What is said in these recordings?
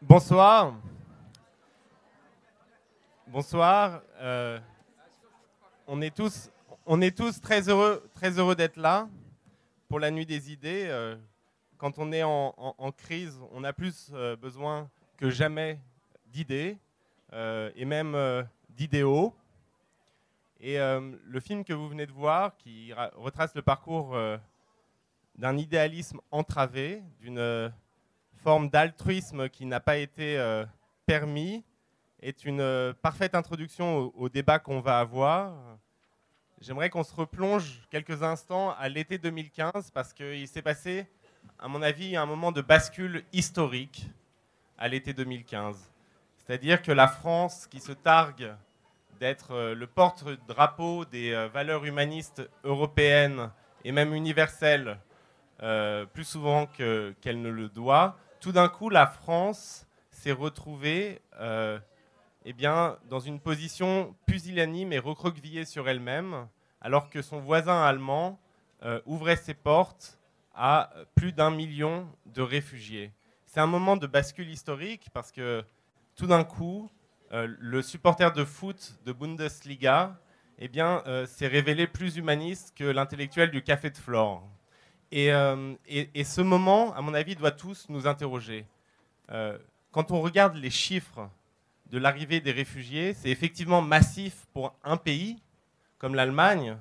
Bonsoir. Bonsoir. Euh, on, est tous, très heureux, très heureux d'être là pour la nuit des idées. Euh, quand on est en, crise, on a plus euh, besoin que jamais d'idées et même d'idéaux. Et le film que vous venez de voir, qui retrace le parcours d'un idéalisme entravé, d'une forme d'altruisme qui n'a pas été euh, permis, est une euh, parfaite introduction au, débat qu'on va avoir. J'aimerais qu'on se replonge quelques instants à l'été 2015 parce qu'il s'est passé, à mon avis, un moment de bascule historique à l'été 2015. C'est-à-dire que la France, qui se targue d'être euh, le porte-drapeau des valeurs humanistes européennes et même universelles, plus souvent qu'elle ne le doit, tout d'un coup, la France s'est retrouvée euh, eh bien, dans une position pusillanime et recroquevillée sur elle-même, alors que son voisin allemand euh, ouvrait ses portes à plus d'un million de réfugiés. C'est un moment de bascule historique parce que tout d'un coup, euh, le supporter de foot de Bundesliga eh bien, s'est révélé plus humaniste que l'intellectuel du café de Flore. Euh, et, ce moment, à mon avis, doit tous nous interroger. Euh, quand on regarde les chiffres de l'arrivée des réfugiés, c'est effectivement massif pour un pays comme l'Allemagne,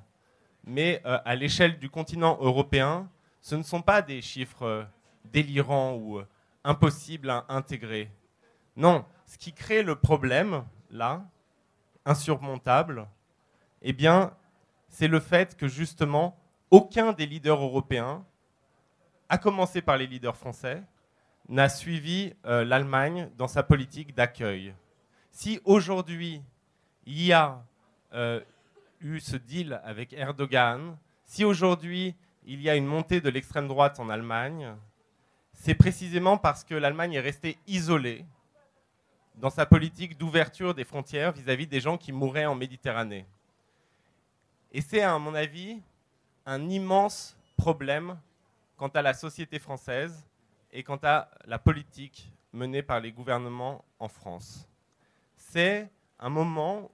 mais euh, à l'échelle du continent européen, ce ne sont pas des chiffres délirants ou impossibles à intégrer. Non, ce qui crée le problème, là, insurmontable, eh bien, c'est le fait que justement, aucun des leaders européens, à commencer par les leaders français, n'a suivi euh, l'Allemagne dans sa politique d'accueil. Si aujourd'hui il y a euh, eu ce deal avec Erdogan, si aujourd'hui il y a une montée de l'extrême droite en Allemagne, c'est précisément parce que l'Allemagne est restée isolée dans sa politique d'ouverture des frontières vis-à-vis -vis des gens qui mouraient en Méditerranée. Et c'est, à mon avis, un immense problème quant à la société française et quant à la politique menée par les gouvernements en France. C'est un moment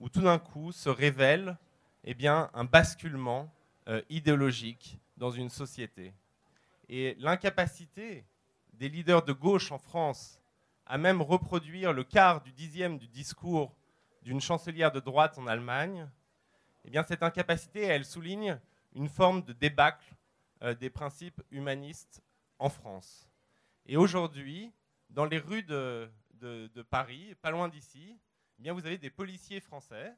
où tout d'un coup se révèle eh bien, un basculement euh, idéologique dans une société. Et l'incapacité des leaders de gauche en France à même reproduire le quart du dixième du discours d'une chancelière de droite en Allemagne, eh bien, cette incapacité, elle souligne une forme de débâcle euh, des principes humanistes en France. Et aujourd'hui, dans les rues de, Paris, pas loin d'ici, eh vous avez des policiers français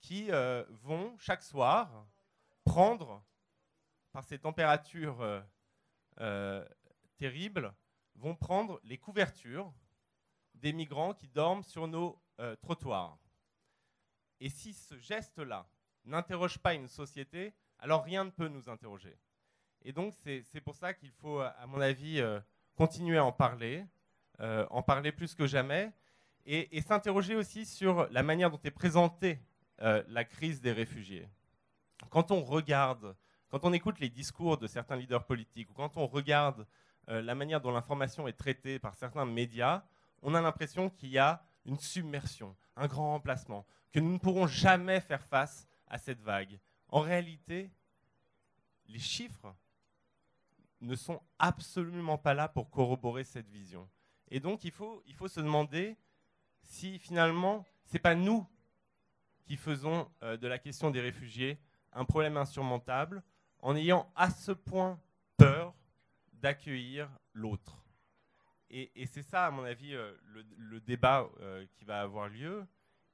qui euh, vont chaque soir prendre, par ces températures euh, terribles, vont prendre les couvertures des migrants qui dorment sur nos trottoirs. Et si ce geste-là n'interroge pas une société, alors rien ne peut nous interroger. Et donc c'est pour ça qu'il faut, à mon avis, euh, continuer à en parler, euh, en parler plus que jamais, et, s'interroger aussi sur la manière dont est présentée euh, la crise des réfugiés. Quand on regarde, quand on écoute les discours de certains leaders politiques, ou quand on regarde la manière dont l'information est traitée par certains médias, on a l'impression qu'il y a une submersion, un grand remplacement, que nous ne pourrons jamais faire face à cette vague. En réalité, les chiffres ne sont absolument pas là pour corroborer cette vision. Et donc, il faut, se demander si finalement, ce n'est pas nous qui faisons euh, de la question des réfugiés un problème insurmontable en ayant à ce point peur d'accueillir l'autre. Et, c'est ça, à mon avis, euh, le, débat euh, qui va avoir lieu.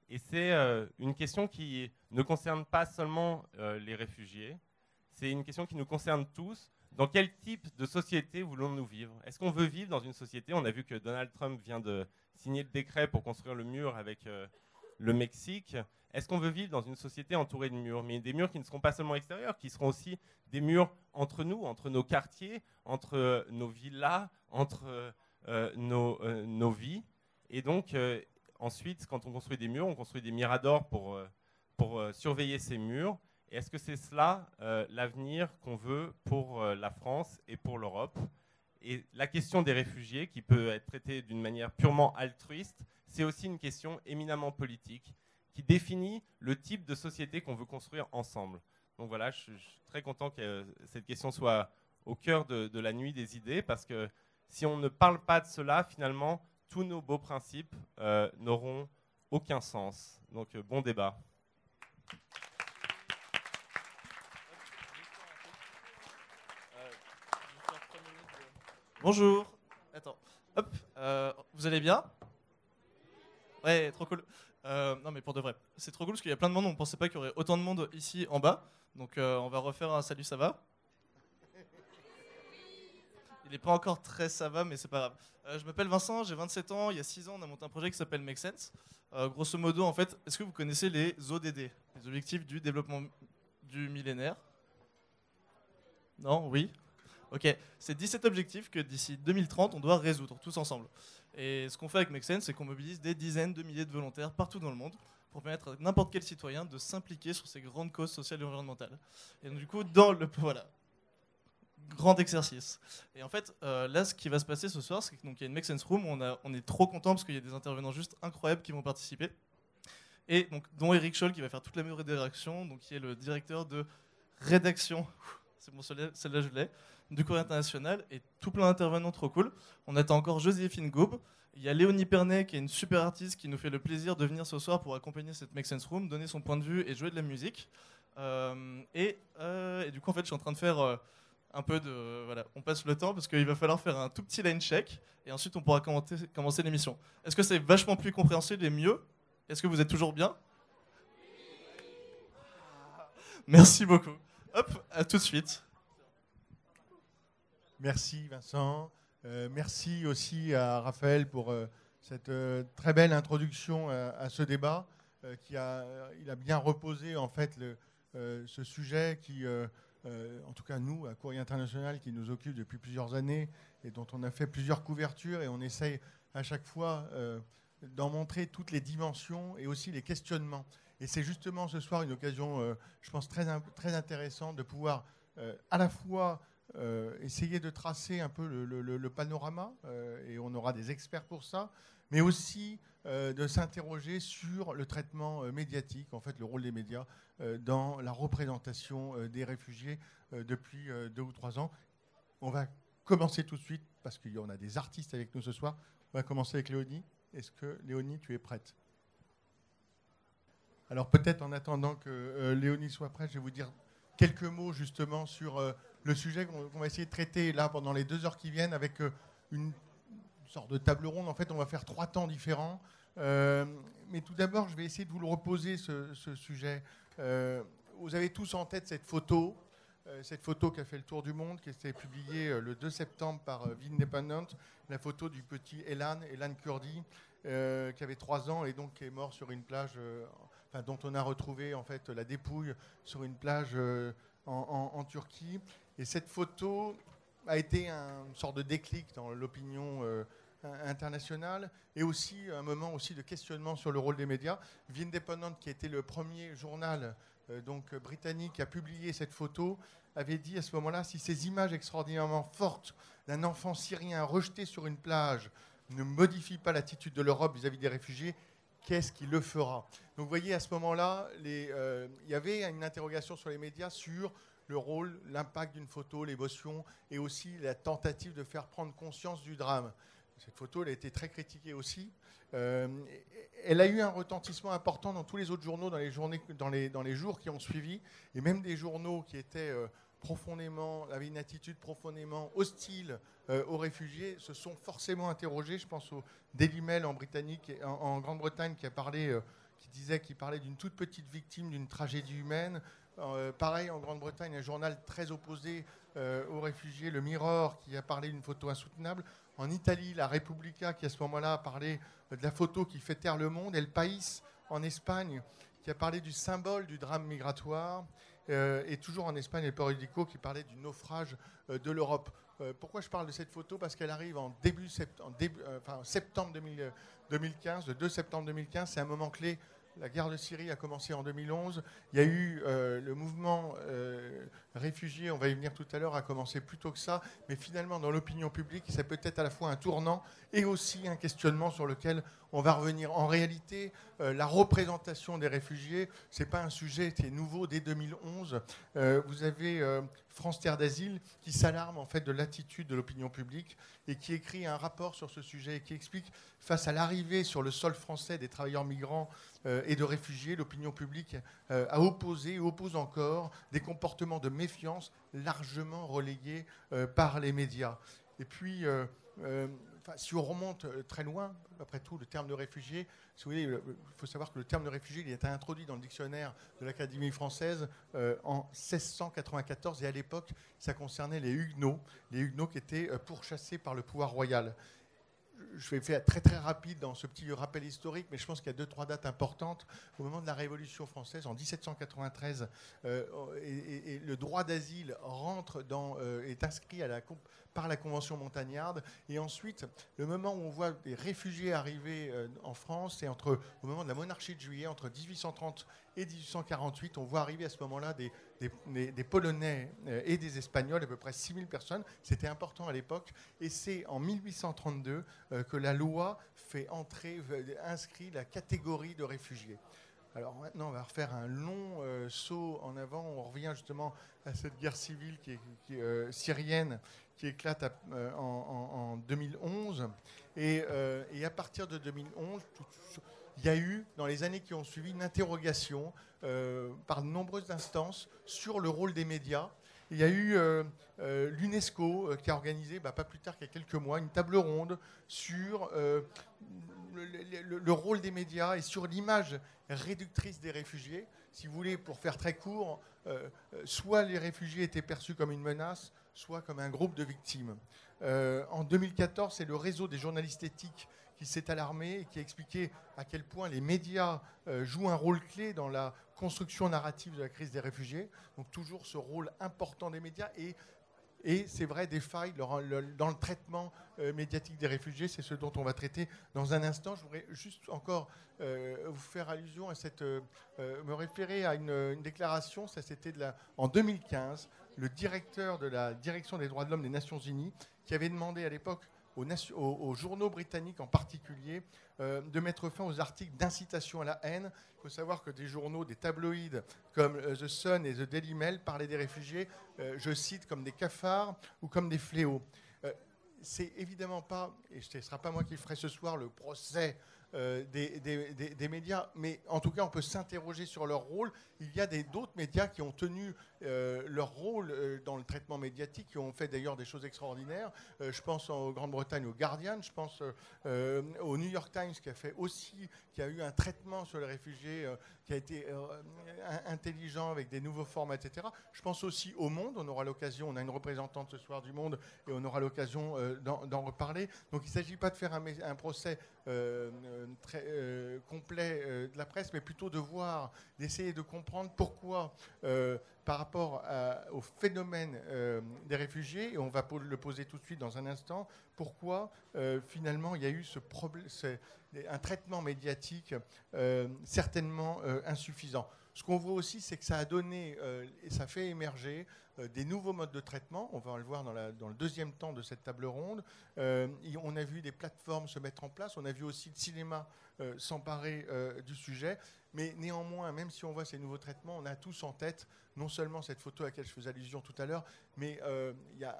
Et c'est euh, une question qui ne concerne pas seulement euh, les réfugiés, c'est une question qui nous concerne tous. Dans quel type de société voulons-nous vivre? Est-ce qu'on veut vivre dans une société? On a vu que Donald Trump vient de signer le décret pour construire le mur avec euh, le Mexique. Est-ce qu'on veut vivre dans une société entourée de murs? Mais des murs qui ne seront pas seulement extérieurs, qui seront aussi des murs entre nous, entre nos quartiers, entre nos villas, entre nos, nos, vies. Et donc, ensuite, quand on construit des murs, on construit des miradors pour, euh, euh, surveiller ces murs. Est-ce que c'est cela euh, l'avenir qu'on veut pour la France et pour l'Europe? Et la question des réfugiés, qui peut être traitée d'une manière purement altruiste, c'est aussi une question éminemment politique qui définit le type de société qu'on veut construire ensemble. Donc voilà, je suis très content que cette question soit au cœur de, la nuit des idées, parce que si on ne parle pas de cela, finalement, tous nos beaux principes euh, n'auront aucun sens. Donc euh, bon débat. Bonjour. Attends. Hop. Euh, vous allez bien? Ouais, trop cool. Euh, non, mais pour de vrai, c'est trop cool parce qu'il y a plein de monde. On ne pensait pas qu'il y aurait autant de monde ici en bas. Donc, euh, on va refaire un salut, ça va? Il n'est pas encore très ça va, mais c'est pas grave. je m'appelle Vincent, j'ai 27 ans. Il y a 6 ans, on a monté un projet qui s'appelle Make Sense. grosso modo, en fait, est-ce que vous connaissez les ODD, les objectifs du développement du millénaire? Non? Oui? Ok, c'est 17 objectifs que d'ici 2030, on doit résoudre tous ensemble. Et ce qu'on fait avec Make Sense, c'est qu'on mobilise des dizaines de milliers de volontaires partout dans le monde pour permettre à n'importe quel citoyen de s'impliquer sur ces grandes causes sociales et environnementales. Et donc, du coup, dans le. Voilà. Grand exercice. Et en fait, euh, là, ce qui va se passer ce soir, c'est qu'il y a une Make Sense Room. On, on est trop content parce qu'il y a des intervenants juste incroyables qui vont participer. Et donc, dont Eric Scholl qui va faire toute la meilleure rédaction, donc qui est le directeur de rédaction. C'est bon, celle-là, je l'ai du Courrier international et tout plein d'intervenants trop cool. On attend encore Joséphine Gaube. Il y a Léonie Pernet, qui est une super artiste, qui nous fait le plaisir de venir ce soir pour accompagner cette Make Sense Room, donner son point de vue et jouer de la musique. Euh, euh, et, du coup, en fait, je suis en train de faire un peu de. Voilà, on passe le temps parce qu'il va falloir faire un tout petit line check et ensuite on pourra commencer l'émission. Est-ce que c'est vachement plus compréhensible et mieux? Est-ce que vous êtes toujours bien? Merci beaucoup. Hop, à tout de suite. Merci Vincent. Euh, merci aussi à Raphaël pour euh, cette euh, très belle introduction à, ce débat qui a, il a bien reposé en fait ce sujet qui, en tout cas nous, à Courrier International, qui nous occupe depuis plusieurs années et dont on a fait plusieurs couvertures et on essaye à chaque fois d'en montrer toutes les dimensions et aussi les questionnements. Et c'est justement ce soir une occasion, je pense, très, très intéressante de pouvoir à la fois euh, essayer de tracer un peu le, panorama, euh, et on aura des experts pour ça, mais aussi euh, de s'interroger sur le traitement médiatique, en fait le rôle des médias dans la représentation des réfugiés depuis deux ou trois ans. On va commencer tout de suite, parce qu'il y en a des artistes avec nous ce soir. On va commencer avec Léonie. Est-ce que Léonie, tu es prête? Alors peut-être en attendant que Léonie soit prête, je vais vous dire quelques mots justement sur le sujet qu'on va essayer de traiter là pendant les deux heures qui viennent avec euh, sorte de table ronde. En fait, on va faire trois temps différents. Euh, mais tout d'abord, je vais essayer de vous le reposer, ce, sujet. Euh, vous avez tous en tête cette photo, cette photo qui a fait le tour du monde, qui a été publiée le 2 septembre par Independent, la photo du petit Elan, Elan Kurdi, qui avait trois ans et donc qui est mort sur une plage, dont on a retrouvé en fait la dépouille sur une plage en Turquie. Et cette photo a été une sorte de déclic dans l'opinion euh, internationale et aussi un moment aussi de questionnement sur le rôle des médias. The Independent, qui était le premier journal euh, donc britannique qui a publié cette photo, avait dit à ce moment-là si ces images extraordinairement fortes d'un enfant syrien rejeté sur une plage ne modifient pas l'attitude de l'Europe vis-à-vis des réfugiés, qu'est-ce qui le fera? Donc vous voyez, à ce moment-là, euh, il y avait une interrogation sur les médias sur le rôle, l'impact d'une photo, l'émotion et aussi la tentative de faire prendre conscience du drame. Cette photo, elle a été très critiquée aussi. Euh, elle a eu un retentissement important dans tous les autres journaux, dans les, jours qui ont suivi, et même des journaux qui étaient euh, profondément, avaient une attitude profondément hostile euh, aux réfugiés, se sont forcément interrogés. Je pense au Daily Mail en, en Grande-Bretagne qui a parlé, qui disait qu'il parlait d'une toute petite victime d'une tragédie humaine. Euh, pareil, en Grande-Bretagne, un journal très opposé euh, aux réfugiés, le Mirror, qui a parlé d'une photo insoutenable. En Italie, la Repubblica, qui à ce moment-là a parlé de la photo qui fait taire le monde. Et le País, en Espagne, qui a parlé du symbole du drame migratoire. Euh, et toujours en Espagne, le Periodico, qui parlait du naufrage de l'Europe. pourquoi je parle de cette photo? Parce qu'elle arrive en début, septembre 2015, le 2 septembre 2015. C'est un moment clé la guerre de Syrie a commencé en 2011. Il y a eu euh, le mouvement euh, réfugiés, on va y venir tout à l'heure, a commencé plus tôt que ça, mais finalement dans l'opinion publique, c'est peut-être à la fois un tournant et aussi un questionnement sur lequel on va revenir. En réalité, euh, la représentation des réfugiés, ce n'est pas un sujet qui est nouveau dès 2011. Euh, vous avez France Terre d'Asile qui s'alarme en fait de l'attitude de l'opinion publique et qui écrit un rapport sur ce sujet et qui explique face à l'arrivée sur le sol français des travailleurs migrants et de réfugiés, l'opinion publique a opposé et oppose encore des comportements de méfiance largement relayés par les médias. Et puis, si on remonte euh, très loin, après tout, le terme de réfugié, il faut savoir que le terme de réfugié il a été introduit dans le dictionnaire de l'Académie française euh, en 1694 et à l'époque, ça concernait les Huguenots, les Huguenots qui étaient euh, pourchassés par le pouvoir royal je vais faire très très rapide dans ce petit rappel historique, mais je pense qu'il y a deux, trois dates importantes. Au moment de la Révolution française, en 1793, et, le droit d'asile rentre dans, est inscrit à la, par la Convention montagnarde. Et ensuite, le moment où on voit des réfugiés arriver euh, en France, c'est entre, au moment de la monarchie de juillet, entre 1830 et 1848. On voit arriver à ce moment-là des, des, Polonais euh, et des Espagnols, à peu près 6000 personnes. C'était important à l'époque. Et c'est en 1832 euh, que la loi fait entrer, inscrit la catégorie de réfugiés. Alors maintenant, on va refaire un long saut en avant. On revient justement à cette guerre civile qui est, syrienne qui éclate euh, en, 2011. Euh, et, à partir de 2011, il y a eu, dans les années qui ont suivi, une interrogation euh, par de nombreuses instances sur le rôle des médias. Il y a eu l'UNESCO qui a organisé, bah, pas plus tard qu'il y a quelques mois, une table ronde sur le, rôle des médias et sur l'image réductrice des réfugiés. Si vous voulez, pour faire très court, soit les réfugiés étaient perçus comme une menace, soit comme un groupe de victimes. Euh, en 2014, c'est le réseau des journalistes éthiques qui s'est alarmé et qui a expliqué à quel point les médias euh, jouent un rôle clé dans la construction narrative de la crise des réfugiés. Donc toujours ce rôle important des médias et, et c'est vrai des failles dans le traitement euh, médiatique des réfugiés. C'est ce dont on va traiter dans un instant. Je voudrais juste encore vous faire allusion à cette, me référer à une déclaration. Ça c'était en 2015 le directeur de la direction des droits de l'homme des Nations Unies, qui avait demandé à l'époque aux, journaux britanniques en particulier euh, de mettre fin aux articles d'incitation à la haine. Il faut savoir que des journaux, des tabloïds comme euh, The Sun et The Daily Mail parlaient des réfugiés, euh, je cite, comme des cafards ou comme des fléaux. c'est évidemment pas, et ce ne sera pas moi qui ferai ce soir le procès euh, des, médias, mais en tout cas, on peut s'interroger sur leur rôle. Il y a d'autres médias qui ont tenu euh, leur rôle euh, dans le traitement médiatique, qui ont fait d'ailleurs des choses extraordinaires. je pense en Grande-Bretagne au Guardian, je pense au New York Times qui a fait aussi, qui a eu un traitement sur les réfugiés qui a été intelligent avec des nouveaux formats, etc. Je pense aussi au Monde. On aura l'occasion, on a une représentante ce soir du Monde et on aura l'occasion d'en reparler. Donc il ne s'agit pas de faire un, procès euh, très euh, complet euh, de la presse, mais plutôt de voir, d'essayer de comprendre pourquoi, par rapport au phénomène des réfugiés, et on va le poser tout de suite dans un instant, pourquoi finalement il y a eu un traitement médiatique certainement insuffisant. Ce qu'on voit aussi, c'est que ça a donné et ça fait émerger euh, des nouveaux modes de traitement. On va le voir dans, le deuxième temps de cette table ronde. Euh, on a vu des plateformes se mettre en place. On a vu aussi le cinéma euh, s'emparer du sujet. Mais néanmoins, même si on voit ces nouveaux traitements, on a tous en tête non seulement cette photo à laquelle je faisais allusion tout à l'heure, mais il y a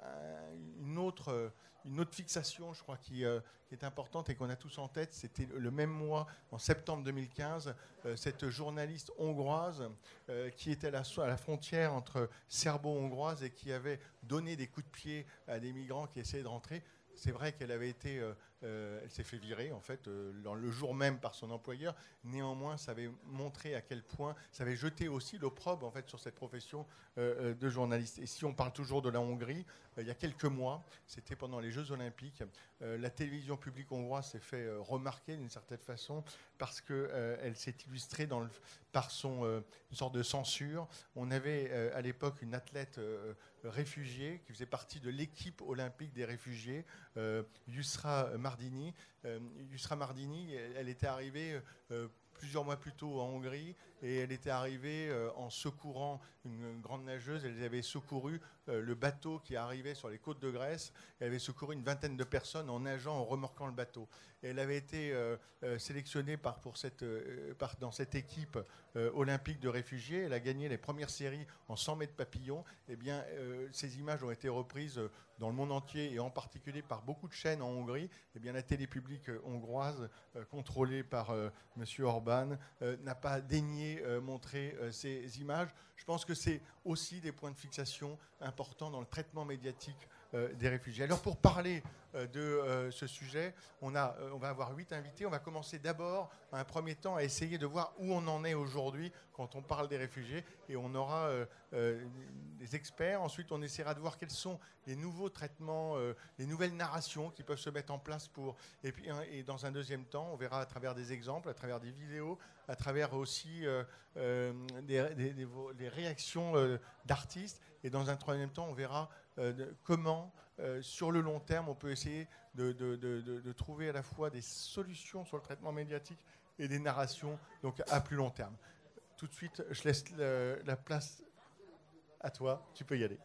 une autre une autre fixation, je crois, qui, euh, est importante et qu'on a tous en tête, c'était le même mois, en septembre 2015, euh, cette journaliste hongroise euh, qui était à la, à la frontière entre serbo-hongroise et qui avait donné des coups de pied à des migrants qui essayaient de rentrer. C'est vrai qu'elle avait été euh, elle s'est fait virer en fait euh, le jour même par son employeur. Néanmoins, ça avait montré à quel point, ça avait jeté aussi l'opprobre en fait sur cette profession euh, de journaliste. Et si on parle toujours de la Hongrie, il y a quelques mois, c'était pendant les Jeux Olympiques, la télévision publique hongroise s'est fait remarquer d'une certaine façon parce qu'elle s'est illustrée par son une sorte de censure. On avait à l'époque une athlète réfugiée qui faisait partie de l'équipe olympique des réfugiés, Yusra Mardini. Euh, Mardini, elle, était arrivée euh, plusieurs mois plus tôt en Hongrie et elle était arrivée euh, en secourant une, grande nageuse. Elle avait secouru euh, le bateau qui arrivait sur les côtes de Grèce. Elle avait secouru une vingtaine de personnes en nageant, en remorquant le bateau. Elle avait été euh, sélectionnée pour cette, dans cette équipe olympique de réfugiés. Elle a gagné les premières séries en 100 mètres papillon. Eh bien, ces images ont été reprises dans le monde entier et en particulier par beaucoup de chaînes en Hongrie. Eh bien, la télé publique hongroise, contrôlée par M. Orban, n'a pas daigné euh, montrer euh, ces images. Je pense que c'est aussi des points de fixation importants dans le traitement médiatique des réfugiés. Alors pour parler de ce sujet, on, a, on va avoir huit invités. On va commencer d'abord, un premier temps, à essayer de voir où on en est aujourd'hui quand on parle des réfugiés. Et on aura des experts. Ensuite, on essaiera de voir quels sont les nouveaux traitements, les nouvelles narrations qui peuvent se mettre en place pour. Et puis, et dans un deuxième temps, on verra à travers des exemples, à travers des vidéos, à travers aussi euh, euh, des, réactions euh, d'artistes. Et dans un troisième temps, on verra comment, sur le long terme, on peut essayer de, trouver à la fois des solutions sur le traitement médiatique et des narrations donc à plus long terme. Tout de suite, je laisse la place à toi. Tu peux y aller.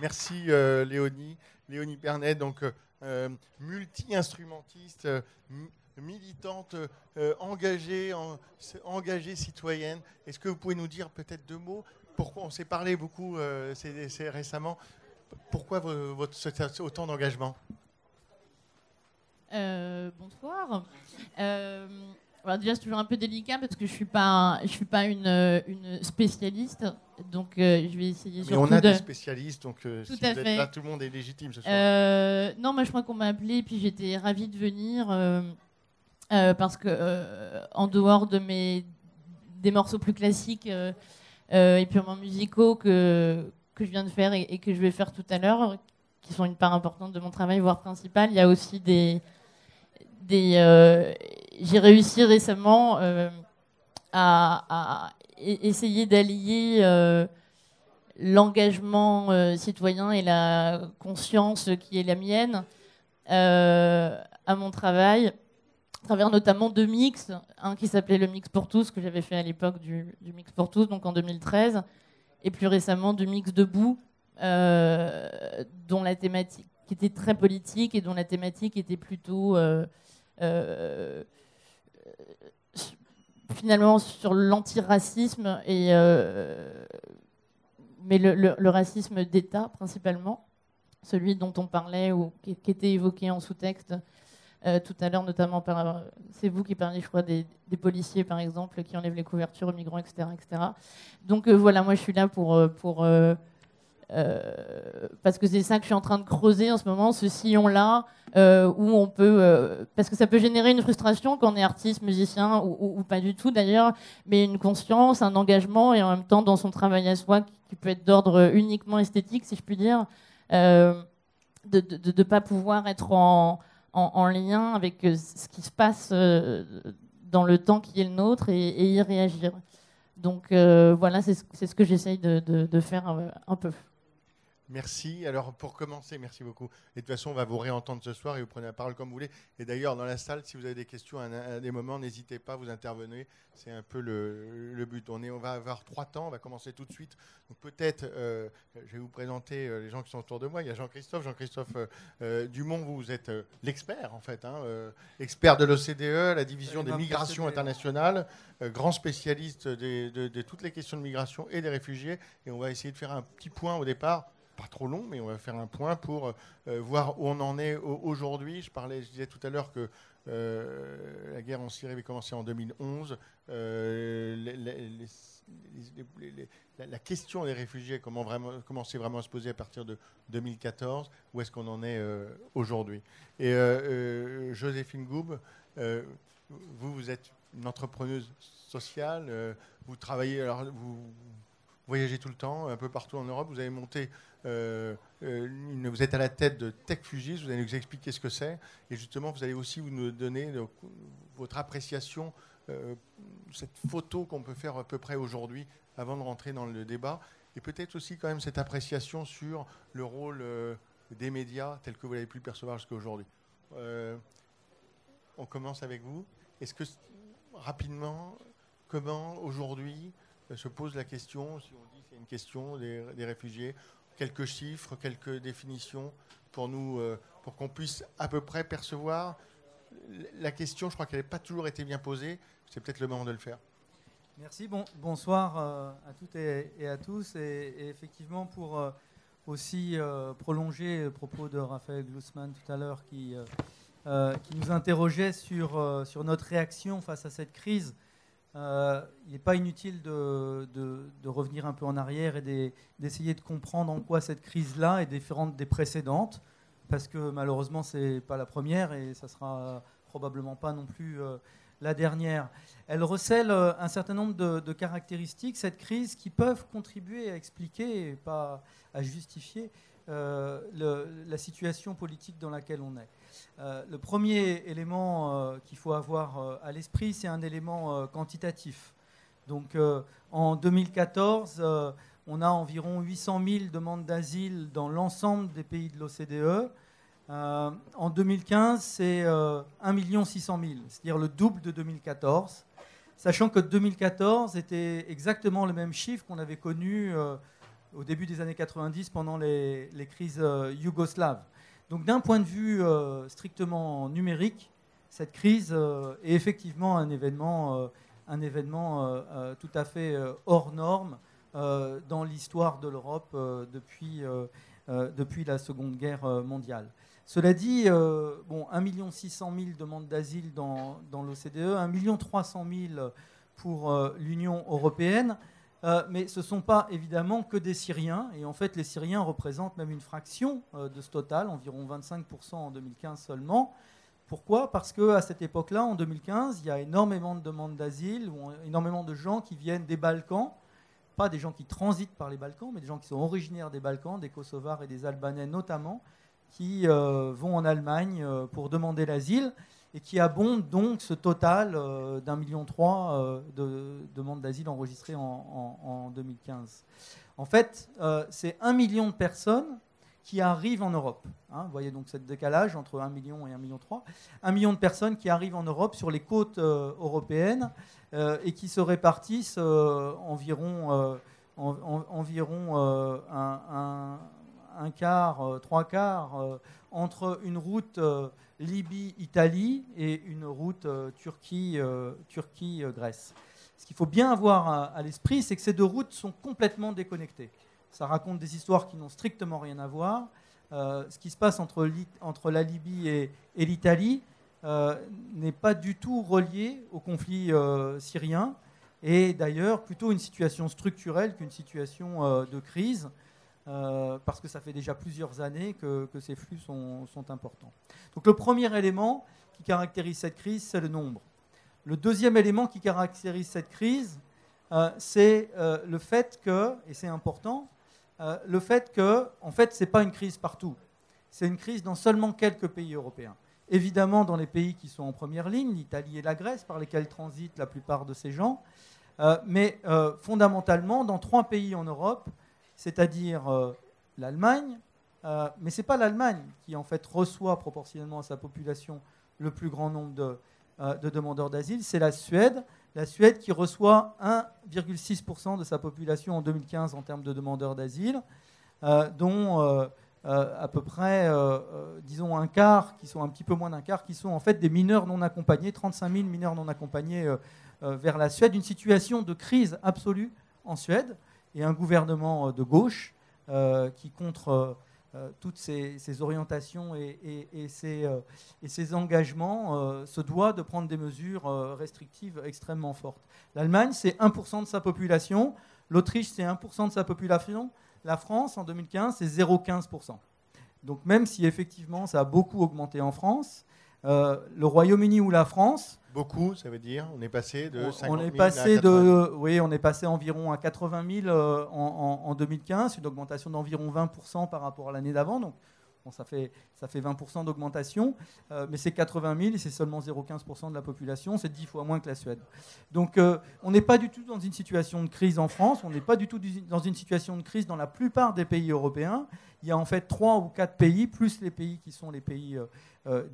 Merci euh, Léonie. Léonie Pernet, donc euh, multi-instrumentiste, militante, engagée, engagée citoyenne. Est-ce que vous pouvez nous dire peut-être deux mots? Pourquoi on s'est parlé beaucoup récemment Pourquoi votre, autant d'engagement? Bonsoir déjà, c'est toujours un peu délicat parce que je suis pas, je suis pas euh, une spécialiste, donc euh, je vais essayer. Mais on a des spécialistes, donc euh, tout si vous êtes là, tout le monde est légitime ce soir. non, moi je crois qu'on m'a appelé, puis j'étais ravie de venir parce que en dehors de mes des morceaux plus classiques et purement musicaux que que je viens de faire et, et que je vais faire tout à l'heure, qui sont une part importante de mon travail, voire principale, il y a aussi des euh, j'ai réussi récemment euh, à, e-, essayer d'allier euh, l'engagement citoyen et la conscience qui est la mienne à mon travail, à travers notamment deux mix, un qui s'appelait le Mix pour tous, que j'avais fait à l'époque du, Mix pour tous, donc en 2013, et plus récemment du Mix debout, dont la thématique qui était très politique et dont la thématique était plutôt euh, finalement sur l'antiracisme et euh, mais le, racisme d'État principalement, celui dont on parlait ou qui, était évoqué en sous-texte euh, tout à l'heure, notamment par. C'est vous qui parliez, je crois, des, policiers, par exemple, qui enlèvent les couvertures aux migrants, etc. etc. Donc voilà, moi je suis là pour. pour euh, parce que c'est ça que je suis en train de creuser en ce moment, ce sillon-là, euh, où on peut, euh, parce que ça peut générer une frustration quand on est artiste, musicien, ou, pas du tout d'ailleurs, mais une conscience, un engagement, et en même temps dans son travail à soi, qui, peut être d'ordre uniquement esthétique, si je puis dire, de ne pas pouvoir être en, en, lien avec ce qui se passe dans le temps qui est le nôtre et, y réagir. Donc voilà, c'est ce que j'essaye de, faire un peu. Merci. Alors, pour commencer, merci beaucoup. Et de toute façon, on va vous réentendre ce soir et vous prenez la parole comme vous voulez. Et d'ailleurs, dans la salle, si vous avez des questions à, des moments, n'hésitez pas, vous intervenez. C'est un peu le, but. On, est, on va avoir trois temps. On va commencer tout de suite. Donc, peut-être, euh, je vais vous présenter euh, les gens qui sont autour de moi. Il y a Jean-Christophe. Jean-Christophe euh, Dumont, vous, êtes l'expert, en fait. Hein, expert de l'OCDE, la division des migrations internationales, grand spécialiste de toutes les questions de migration et des réfugiés. Et on va essayer de faire un petit point au départ pas trop long, mais on va faire un point pour euh, voir où on en est aujourd'hui. Je parlais, je disais tout à l'heure que euh, la guerre en Syrie avait commencé en 2011. Euh, la, question des réfugiés a vraiment, commencé vraiment à se poser à partir de 2014. Où est-ce qu'on en est aujourd'hui? Et Joséphine Goub, vous, vous êtes une entrepreneuse sociale. vous travaillez, alors vous voyagez tout le temps, un peu partout en Europe. Vous avez monté euh, euh, vous êtes à la tête de TechFugis, vous allez nous expliquer ce que c'est. Et justement, vous allez aussi nous donner votre appréciation, euh, cette photo qu'on peut faire à peu près aujourd'hui, avant de rentrer dans le débat. Et peut-être aussi quand même cette appréciation sur le rôle des médias tel que vous l'avez pu percevoir jusqu'à aujourd'hui. on commence avec vous. Est-ce que, rapidement, comment aujourd'hui se pose la question, si on dit c'est une question des réfugiés, quelques chiffres, quelques définitions pour nous, euh, pour qu'on puisse à peu près percevoir la question. Je crois qu'elle n'a pas toujours été bien posée. C'est peut-être le moment de le faire. Merci. Bon, bonsoir euh, à toutes et, à tous. Et, effectivement, pour euh, aussi prolonger le propos de Raphaël Glucksmann tout à l'heure, qui, qui nous interrogeait sur, sur notre réaction face à cette crise. Euh, il n'est pas inutile de, revenir un peu en arrière et d'essayer de comprendre en quoi cette crise-là est différente des précédentes, parce que malheureusement, ce n'est pas la première et ça sera probablement pas non plus euh, la dernière. Elle recèle euh, un certain nombre de, caractéristiques, cette crise, qui peuvent contribuer à expliquer et pas à justifier la situation politique dans laquelle on est. Euh, le premier élément euh, qu'il faut avoir euh, à l'esprit, c'est un élément quantitatif. Donc en 2014, on a environ 800 000 demandes d'asile dans l'ensemble des pays de l'OCDE. en 2015, c'est 1 600 000, c'est-à-dire le double de 2014, sachant que 2014 était exactement le même chiffre qu'on avait connu au début des années 90 pendant les, crises yougoslaves. Donc d'un point de vue strictement numérique, cette crise est effectivement un événement, événement tout à fait hors norme dans l'histoire de l'Europe depuis, la Seconde Guerre mondiale. Cela dit, euh, bon, 1 600 000 demandes d'asile dans, dans l'OCDE, 1 300 000 pour euh, l'Union européenne, euh, mais ce ne sont pas évidemment que des Syriens, et en fait les Syriens représentent même une fraction de ce total, environ 25% en 2015 seulement. Pourquoi? Parce qu'à cette époque-là, en 2015, il y a énormément de demandes d'asile, énormément de gens qui viennent des Balkans, pas des gens qui transitent par les Balkans, mais des gens qui sont originaires des Balkans, des Kosovars et des Albanais notamment, qui euh, vont en Allemagne euh, pour demander l'asile et qui abondent donc ce total euh, d'un million trois de demandes d'asile enregistrées en, 2015. En fait, c'est un million de personnes qui arrivent en Europe. Hein. vous voyez donc ce décalage entre 1 million et 1 million 3. 1 million de personnes qui arrivent en Europe sur les côtes européennes et qui se répartissent environ, environ un, quart, euh, trois quarts euh, entre une route euh, Libye-Italie et une route Turquie-Grèce. Ce qu'il faut bien avoir à, l'esprit, c'est que ces deux routes sont complètement déconnectées. Ça raconte des histoires qui n'ont strictement rien à voir. ce qui se passe entre la Libye et, l'Italie n'est pas du tout relié au conflit syrien et d'ailleurs plutôt une situation structurelle qu'une situation de crise. Euh, parce que ça fait déjà plusieurs années que, ces flux sont, importants. Donc le premier élément qui caractérise cette crise, c'est le nombre. Le deuxième élément qui caractérise cette crise, euh, c'est euh, le fait que, et c'est important, le fait que, en fait, ce n'est pas une crise partout. C'est une crise dans seulement quelques pays européens. Évidemment, dans les pays qui sont en première ligne, l'Italie et la Grèce, par lesquels transitent la plupart de ces gens, mais fondamentalement, dans trois pays en Europe, c'est-à-dire euh, l'Allemagne, euh, mais ce n'est pas l'Allemagne qui en fait reçoit proportionnellement à sa population le plus grand nombre de, euh, demandeurs d'asile, c'est la Suède. La Suède qui reçoit 1,6% de sa population en 2015 en termes de demandeurs d'asile, dont à peu près, disons, un quart, qui sont un petit peu moins d'un quart, qui sont en fait des mineurs non accompagnés, 35 000 mineurs non accompagnés vers la Suède. Une situation de crise absolue en Suède et un gouvernement euh, de gauche euh, qui, contre euh, toutes ces, orientations et, et, ces, engagements, se doit de prendre des mesures restrictives extrêmement fortes. L'Allemagne, c'est 1% de sa population. L'Autriche, c'est 1% de sa population. La France, en 2015, c'est 0,15%. Donc même si effectivement ça a beaucoup augmenté en France, le Royaume-Uni ou la France Beaucoup, ça veut dire On est passé de 50 on est passé de, Oui, on est passé environ à 80 000 euh, en, en, 2015, une augmentation d'environ 20% par rapport à l'année d'avant. Donc, ça, fait, ça fait 20% d'augmentation, euh, mais c'est 80 000 et c'est seulement 0,15% de la population, c'est 10 fois moins que la Suède. Donc euh, on n'est pas du tout dans une situation de crise en France, on n'est pas du tout dans une situation de crise dans la plupart des pays européens. Il y a en fait trois ou quatre pays, plus les pays qui sont les pays euh,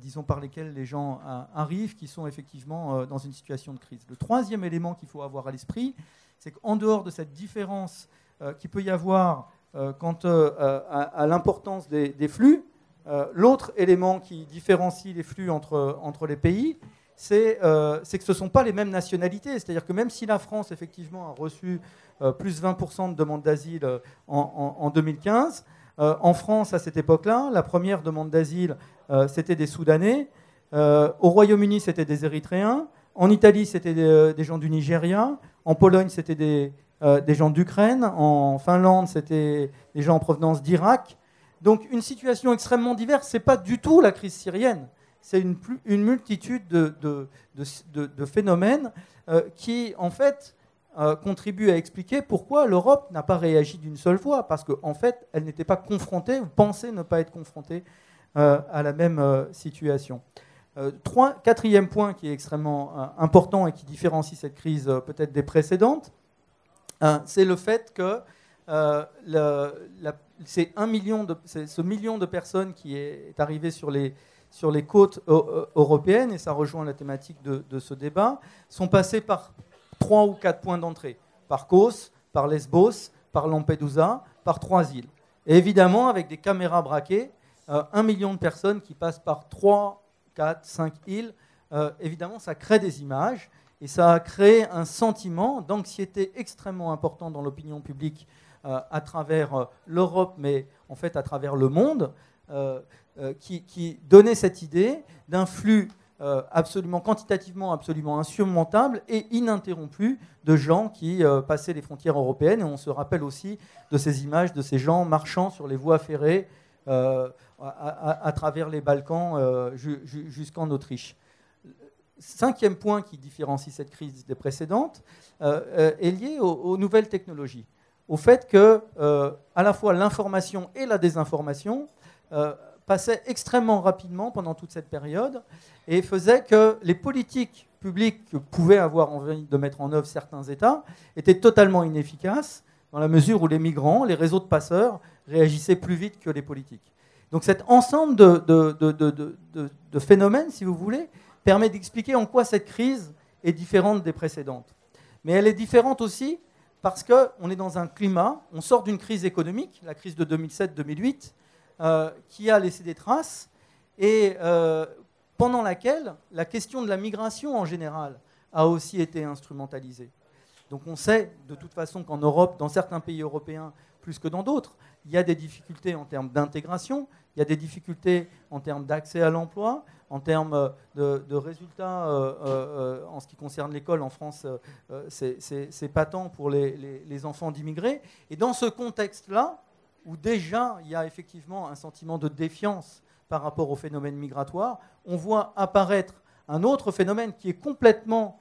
disons, par lesquels les gens euh, arrivent, qui sont effectivement euh, dans une situation de crise. Le troisième élément qu'il faut avoir à l'esprit, c'est qu'en dehors de cette différence qu'il peut y avoir quant à, l'importance des, flux, l'autre élément qui différencie les flux entre, entre les pays, c'est que ce ne sont pas les mêmes nationalités. C'est-à-dire que même si la France, effectivement, a reçu plus 20% de demandes d'asile en, en, 2015, en France, à cette époque-là, la première demande d'asile euh, c'était des Soudanais. Euh, au Royaume-Uni, c'était des Érythréens. En Italie, c'était des, euh, gens du Nigeria. En Pologne, c'était des, gens d'Ukraine. En Finlande, c'était des gens en provenance d'Irak. Donc une situation extrêmement diverse. Ce n'est pas du tout la crise syrienne. C'est une, multitude de, phénomènes qui, en fait, contribuent à expliquer pourquoi l'Europe n'a pas réagi d'une seule fois. Parce qu'en fait, elle n'était pas confrontée, ou pensait ne pas être confrontée euh, à la même euh, situation. Euh, trois, quatrième point qui est extrêmement important et qui différencie cette crise peut-être des précédentes, c'est le fait que c'est un million de, ce million de personnes qui est arrivé sur les, sur les côtes européennes, et ça rejoint la thématique de, de, ce débat, sont passés par trois ou quatre points d'entrée, par Kos, par Lesbos, par Lampedusa, par trois îles. Et évidemment, avec des caméras braquées, un million de personnes qui passent par trois, quatre, cinq îles, évidemment, ça crée des images. Et ça a créé un sentiment d'anxiété extrêmement important dans l'opinion publique euh, à travers euh, l'Europe, mais en fait à travers le monde, euh, qui, donnait cette idée d'un flux absolument quantitativement absolument insurmontable et ininterrompu de gens qui passaient les frontières européennes. Et on se rappelle aussi de ces images de ces gens marchant sur les voies ferrées à, travers les Balkans jusqu'en Autriche cinquième point qui différencie cette crise des précédentes euh, euh, est lié aux, nouvelles technologies, au fait que euh, à la fois l'information et la désinformation passaient extrêmement rapidement pendant toute cette période et faisaient que les politiques publiques que pouvaient avoir envie de mettre en œuvre certains États étaient totalement inefficaces dans la mesure où les migrants, les réseaux de passeurs réagissaient plus vite que les politiques. Donc cet ensemble de, de phénomènes, si vous voulez, permet d'expliquer en quoi cette crise est différente des précédentes. Mais elle est différente aussi parce qu'on est dans un climat, on sort d'une crise économique, la crise de 2007-2008, euh, qui a laissé des traces, et euh, pendant laquelle la question de la migration en général a aussi été instrumentalisée. Donc on sait de toute façon qu'en Europe, dans certains pays européens plus que dans d'autres, il y a des difficultés en termes d'intégration, il y a des difficultés en termes d'accès à l'emploi, en termes de, résultats euh, euh, en ce qui concerne l'école en France, euh, c'est patent pour les, enfants d'immigrés. Et dans ce contexte-là, où déjà il y a effectivement un sentiment de défiance par rapport au phénomène migratoire, on voit apparaître un autre phénomène qui est complètement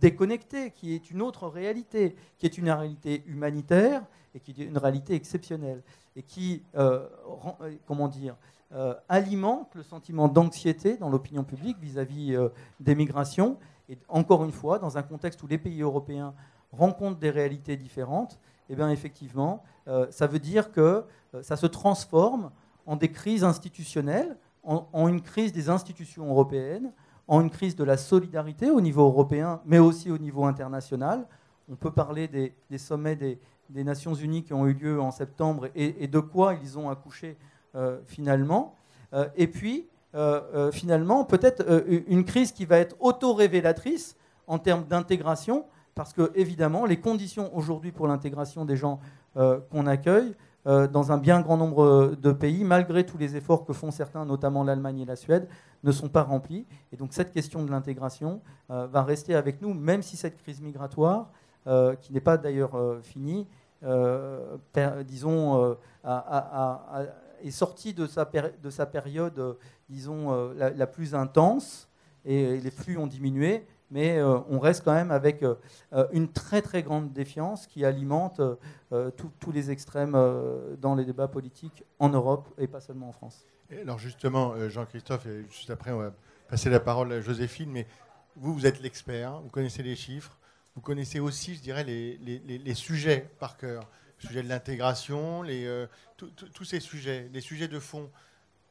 déconnecté, qui est une autre réalité, qui est une réalité humanitaire et qui est une réalité exceptionnelle et qui, comment dire, euh, alimente le sentiment d'anxiété dans l'opinion publique vis-à-vis euh, des migrations. Et encore une fois, dans un contexte où les pays européens rencontrent des réalités différentes, eh bien effectivement, euh, ça veut dire que ça se transforme en des crises institutionnelles, en, une crise des institutions européennes, en une crise de la solidarité au niveau européen, mais aussi au niveau international. On peut parler des, sommets des, Nations Unies qui ont eu lieu en septembre et, de quoi ils ont accouché euh, finalement. Euh, et puis, euh, finalement, peut-être une crise qui va être auto-révélatrice en termes d'intégration, parce que, évidemment, les conditions aujourd'hui pour l'intégration des gens qu'on accueille dans un bien grand nombre de pays, malgré tous les efforts que font certains, notamment l'Allemagne et la Suède, ne sont pas remplis. Et donc cette question de l'intégration va rester avec nous, même si cette crise migratoire, qui n'est pas d'ailleurs finie, disons, est sorti de sa, de sa période, euh, disons, euh, la, plus intense, et les flux ont diminué, mais euh, on reste quand même avec une très très grande défiance qui alimente tous les extrêmes dans les débats politiques en Europe et pas seulement en France. alors justement, Jean-Christophe, juste après on va passer la parole à Joséphine, mais vous, vous êtes l'expert, vous connaissez les chiffres, vous connaissez aussi, je dirais, les, les, sujets par cœur le sujet de l'intégration, euh, tous ces sujets, les sujets de fond.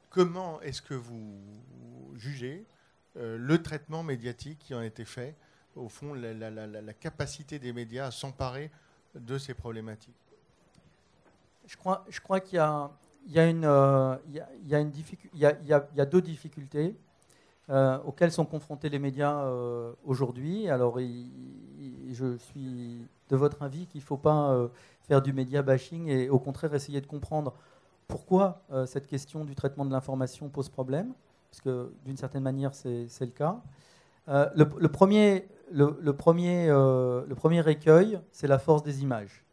Comment est-ce que vous jugez euh, le traitement médiatique qui en a été fait, au fond, la, capacité des médias à s'emparer de ces problématiques Je crois, qu'il y a, euh, deux difficultés. auxquelles sont confrontés les médias aujourd'hui. Alors, je suis de votre avis qu'il ne faut pas faire du média bashing et au contraire essayer de comprendre pourquoi euh, cette question du traitement de l'information pose problème, parce que d'une certaine manière c'est le cas. Euh, le, premier, le, premier, euh, le premier écueil, c'est la force des images.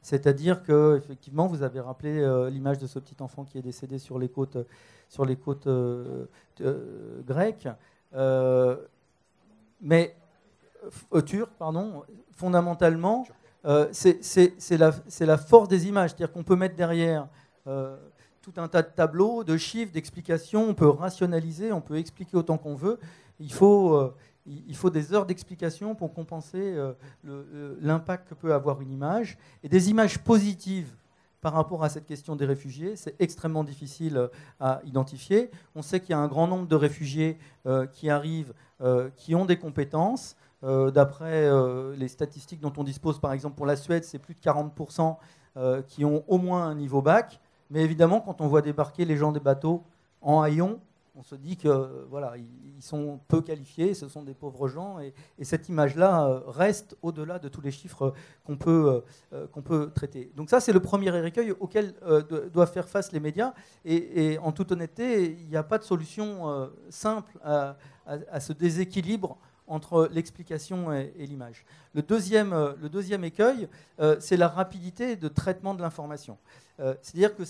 C'est-à-dire que effectivement, vous avez rappelé l'image de ce petit enfant qui est décédé sur les côtes, sur les côtes grecques, mais turques, pardon. Fondamentalement, euh, c'est la, force des images. C'est-à-dire qu'on peut mettre derrière euh, tout un tas de tableaux, de chiffres, d'explications, on peut rationaliser, on peut expliquer autant qu'on veut. Il faut, euh, il faut des heures d'explication pour compenser l'impact que peut avoir une image. Et des images positives par rapport à cette question des réfugiés, c'est extrêmement difficile à identifier. On sait qu'il y a un grand nombre de réfugiés qui arrivent, qui ont des compétences, euh, d'après euh, les statistiques dont on dispose, par exemple pour la Suède, c'est plus de 40% qui ont au moins un niveau bac. Mais évidemment, quand on voit débarquer les gens des bateaux en haillons, on se dit que voilà, ils sont peu qualifiés, ce sont des pauvres gens, et, cette image-là euh, reste au-delà de tous les chiffres qu'on peut, euh, qu'on peut traiter. Donc ça, c'est le premier écueil auquel euh, doivent faire face les médias, et, en toute honnêteté, il n'y a pas de solution simple à, ce déséquilibre entre l'explication et, l'image. Le deuxième, le deuxième écueil, c'est la rapidité de traitement de l'information. C'est-à-dire que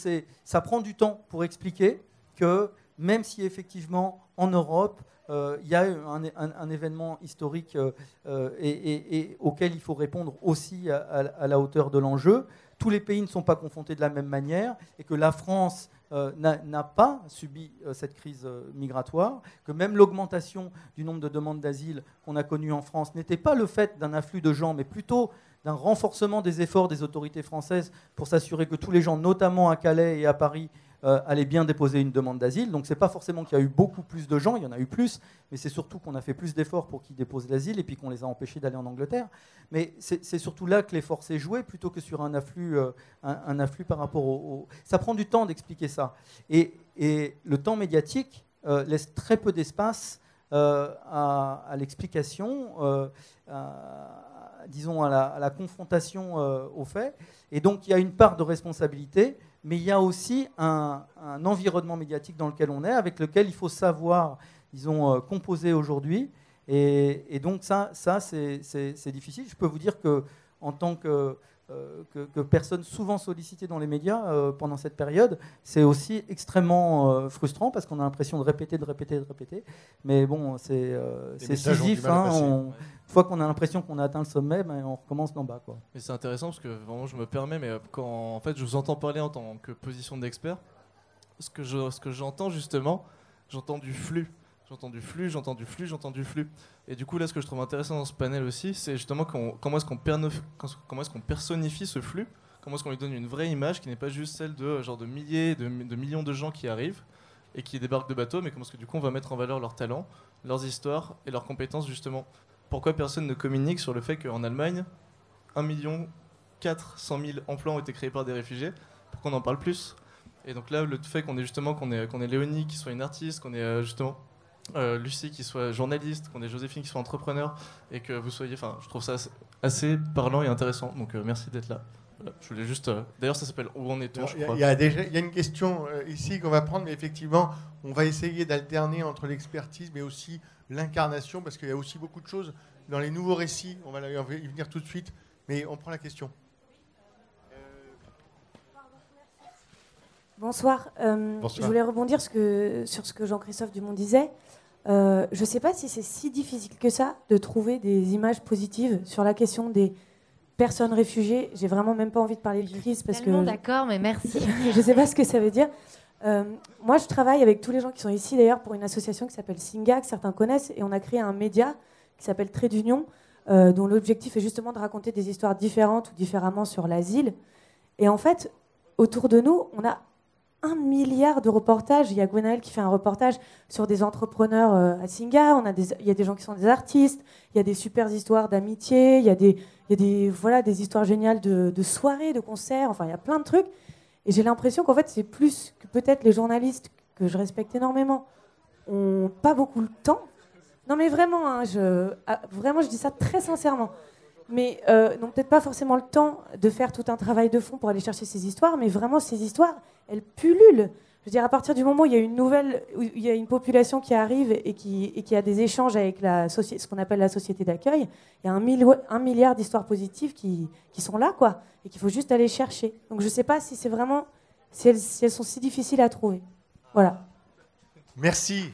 ça prend du temps pour expliquer que même si effectivement en Europe, euh, il y a un, événement historique euh, euh, et, auquel il faut répondre aussi à, la hauteur de l'enjeu. Tous les pays ne sont pas confrontés de la même manière et que la France n'a pas subi cette crise migratoire, que même l'augmentation du nombre de demandes d'asile qu'on a connu en France n'était pas le fait d'un afflux de gens, mais plutôt d'un renforcement des efforts des autorités françaises pour s'assurer que tous les gens, notamment à Calais et à Paris, euh, allaient bien déposer une demande d'asile. Donc ce n'est pas forcément qu'il y a eu beaucoup plus de gens, il y en a eu plus, mais c'est surtout qu'on a fait plus d'efforts pour qu'ils déposent l'asile et puis qu'on les a empêchés d'aller en Angleterre. Mais c'est surtout là que l'effort s'est joué plutôt que sur un afflux, euh, un, afflux par rapport au, Ça prend du temps d'expliquer ça. Et, le temps médiatique euh, laisse très peu d'espace à, l'explication, disons à la, à la confrontation aux faits. Et donc il y a une part de responsabilité mais il y a aussi un, environnement médiatique dans lequel on est, avec lequel il faut savoir, disons, euh, composer aujourd'hui. Et, donc ça, ça c'est difficile. Je peux vous dire que en tant que euh, que, personne souvent sollicitée dans les médias euh, pendant cette période, c'est aussi extrêmement euh, frustrant parce qu'on a l'impression de répéter, de répéter, de répéter. Mais bon, c'est scisif. Hein, fois qu'on a l'impression qu'on a atteint le sommet, ben, on recommence d'en bas. Quoi. Mais c'est intéressant parce que vraiment, je me permets, mais quand en fait, je vous entends parler en tant que position d'expert, ce que j'entends je, ce que justement, j'entends du flux. J'entends du flux, j'entends du flux, j'entends du flux. Et du coup, là, ce que je trouve intéressant dans ce panel aussi, c'est justement comment est-ce qu'on est qu'on personnifie ce flux, comment est-ce qu'on lui donne une vraie image qui n'est pas juste celle de genre de milliers, de, millions de gens qui arrivent et qui débarquent de bateaux, mais comment est-ce que du coup on va mettre en valeur leurs talents, leurs histoires et leurs compétences justement. Pourquoi personne ne communique sur le fait qu'en Allemagne, 1 million 400 000 emplois ont été créés par des réfugiés Pourquoi on en parle plus Et donc là, le fait qu'on ait justement qu'on ait, qu'on ait Léonie qui soit une artiste, qu'on ait euh, justement euh, Lucie qui soit journaliste, qu'on ait Joséphine qui soit entrepreneur, et que vous soyez. Enfin, je trouve ça assez parlant et intéressant. Donc euh, merci d'être là. je voulais juste. Euh, d'ailleurs, ça s'appelle Où en est-on Il y, y a une question ici qu'on va prendre, mais effectivement, on va essayer d'alterner entre l'expertise, mais aussi l'incarnation, parce qu'il y a aussi beaucoup de choses dans les nouveaux récits. On va y venir tout de suite, mais on prend la question. Bonsoir. Je voulais rebondir sur ce que Jean-Christophe Dumont disait. Euh, je ne sais pas si c'est si difficile que ça de trouver des images positives sur la question des personnes réfugiées. J'ai vraiment même pas envie de parler de crise parce que. d'accord, mais merci. je ne sais pas ce que ça veut dire. Euh, moi, je travaille avec tous les gens qui sont ici d'ailleurs pour une association qui s'appelle Singa, que certains connaissent, et on a créé un média qui s'appelle Trait d'Union, euh, dont l'objectif est justement de raconter des histoires différentes ou différemment sur l'asile. Et en fait, autour de nous, on a un milliard de reportages. Il y a Gwenaël qui fait un reportage sur des entrepreneurs euh, à Singa. On a des, il y a des gens qui sont des artistes. Il y a des super histoires d'amitié. Il y a des, il y a des, voilà, des histoires géniales de, de, soirées, de concerts. Enfin, il y a plein de trucs. Et j'ai l'impression qu'en fait, c'est plus que peut-être les journalistes que je respecte énormément ont pas beaucoup le temps. Non, mais vraiment, hein, je, ah, je dis ça très sincèrement mais euh, n'ont peut-être pas forcément le temps de faire tout un travail de fond pour aller chercher ces histoires, mais vraiment ces histoires, elles pullulent. Je veux dire, à partir du moment où il y a une nouvelle, il y a une population qui arrive et qui, a des échanges avec la ce qu'on appelle la société d'accueil, il y a un, milliard d'histoires positives qui, sont là, quoi, et qu'il faut juste aller chercher. Donc je ne sais pas si c'est vraiment, si elles, si elles sont si difficiles à trouver. Voilà. Merci.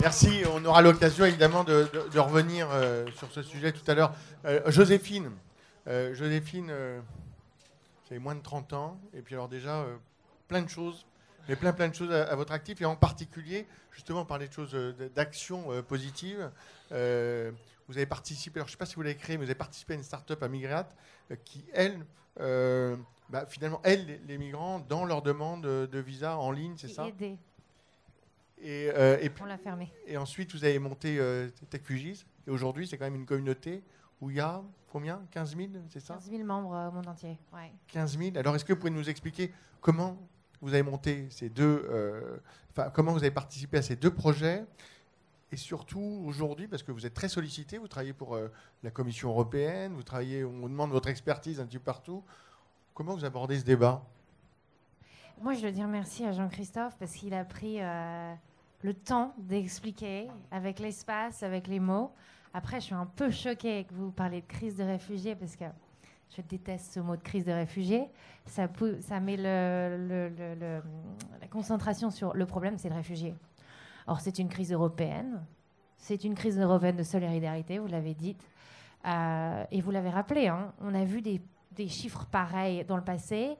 Merci. On aura l'occasion évidemment de, revenir euh, sur ce sujet tout à l'heure. Euh, Joséphine, euh, Joséphine, avez moins de 30 ans, et puis alors déjà plein de choses, mais plein plein de choses à, votre actif, et en particulier justement parler de choses d'action positive. vous avez participé, alors je ne sais pas si vous l'avez créé, mais vous avez participé à une start-up à Migrat qui, elle, bah, finalement, aide les, migrants dans leur demande de visa en ligne, c'est ça? et, euh, et, puis, On l'a fermé. Et ensuite, vous avez monté euh, TechFugis. Et aujourd'hui, c'est quand même une communauté où il y a combien? 15 000, c'est ça? 15 000 membres euh, au monde entier. Ouais. 15 000. Alors, est-ce que vous pouvez nous expliquer comment vous avez monté ces deux, euh, comment vous avez participé à ces deux projets et surtout aujourd'hui, parce que vous êtes très sollicité, vous travaillez pour euh, la Commission européenne, vous travaillez, on vous demande votre expertise un petit peu partout. Comment vous abordez ce débat? Moi, je veux dire merci à Jean-Christophe parce qu'il a pris euh, le temps d'expliquer avec l'espace, avec les mots. Après, je suis un peu choquée que vous parlez de crise de réfugiés parce que je déteste ce mot de crise de réfugiés. Ça, met le- le- le- le- la concentration sur le problème, c'est le réfugié. Or, c'est une crise européenne. C'est une crise européenne de solidarité, vous l'avez dit. Euh, et vous l'avez rappelé, hein, on a vu des, des chiffres pareils dans le passé.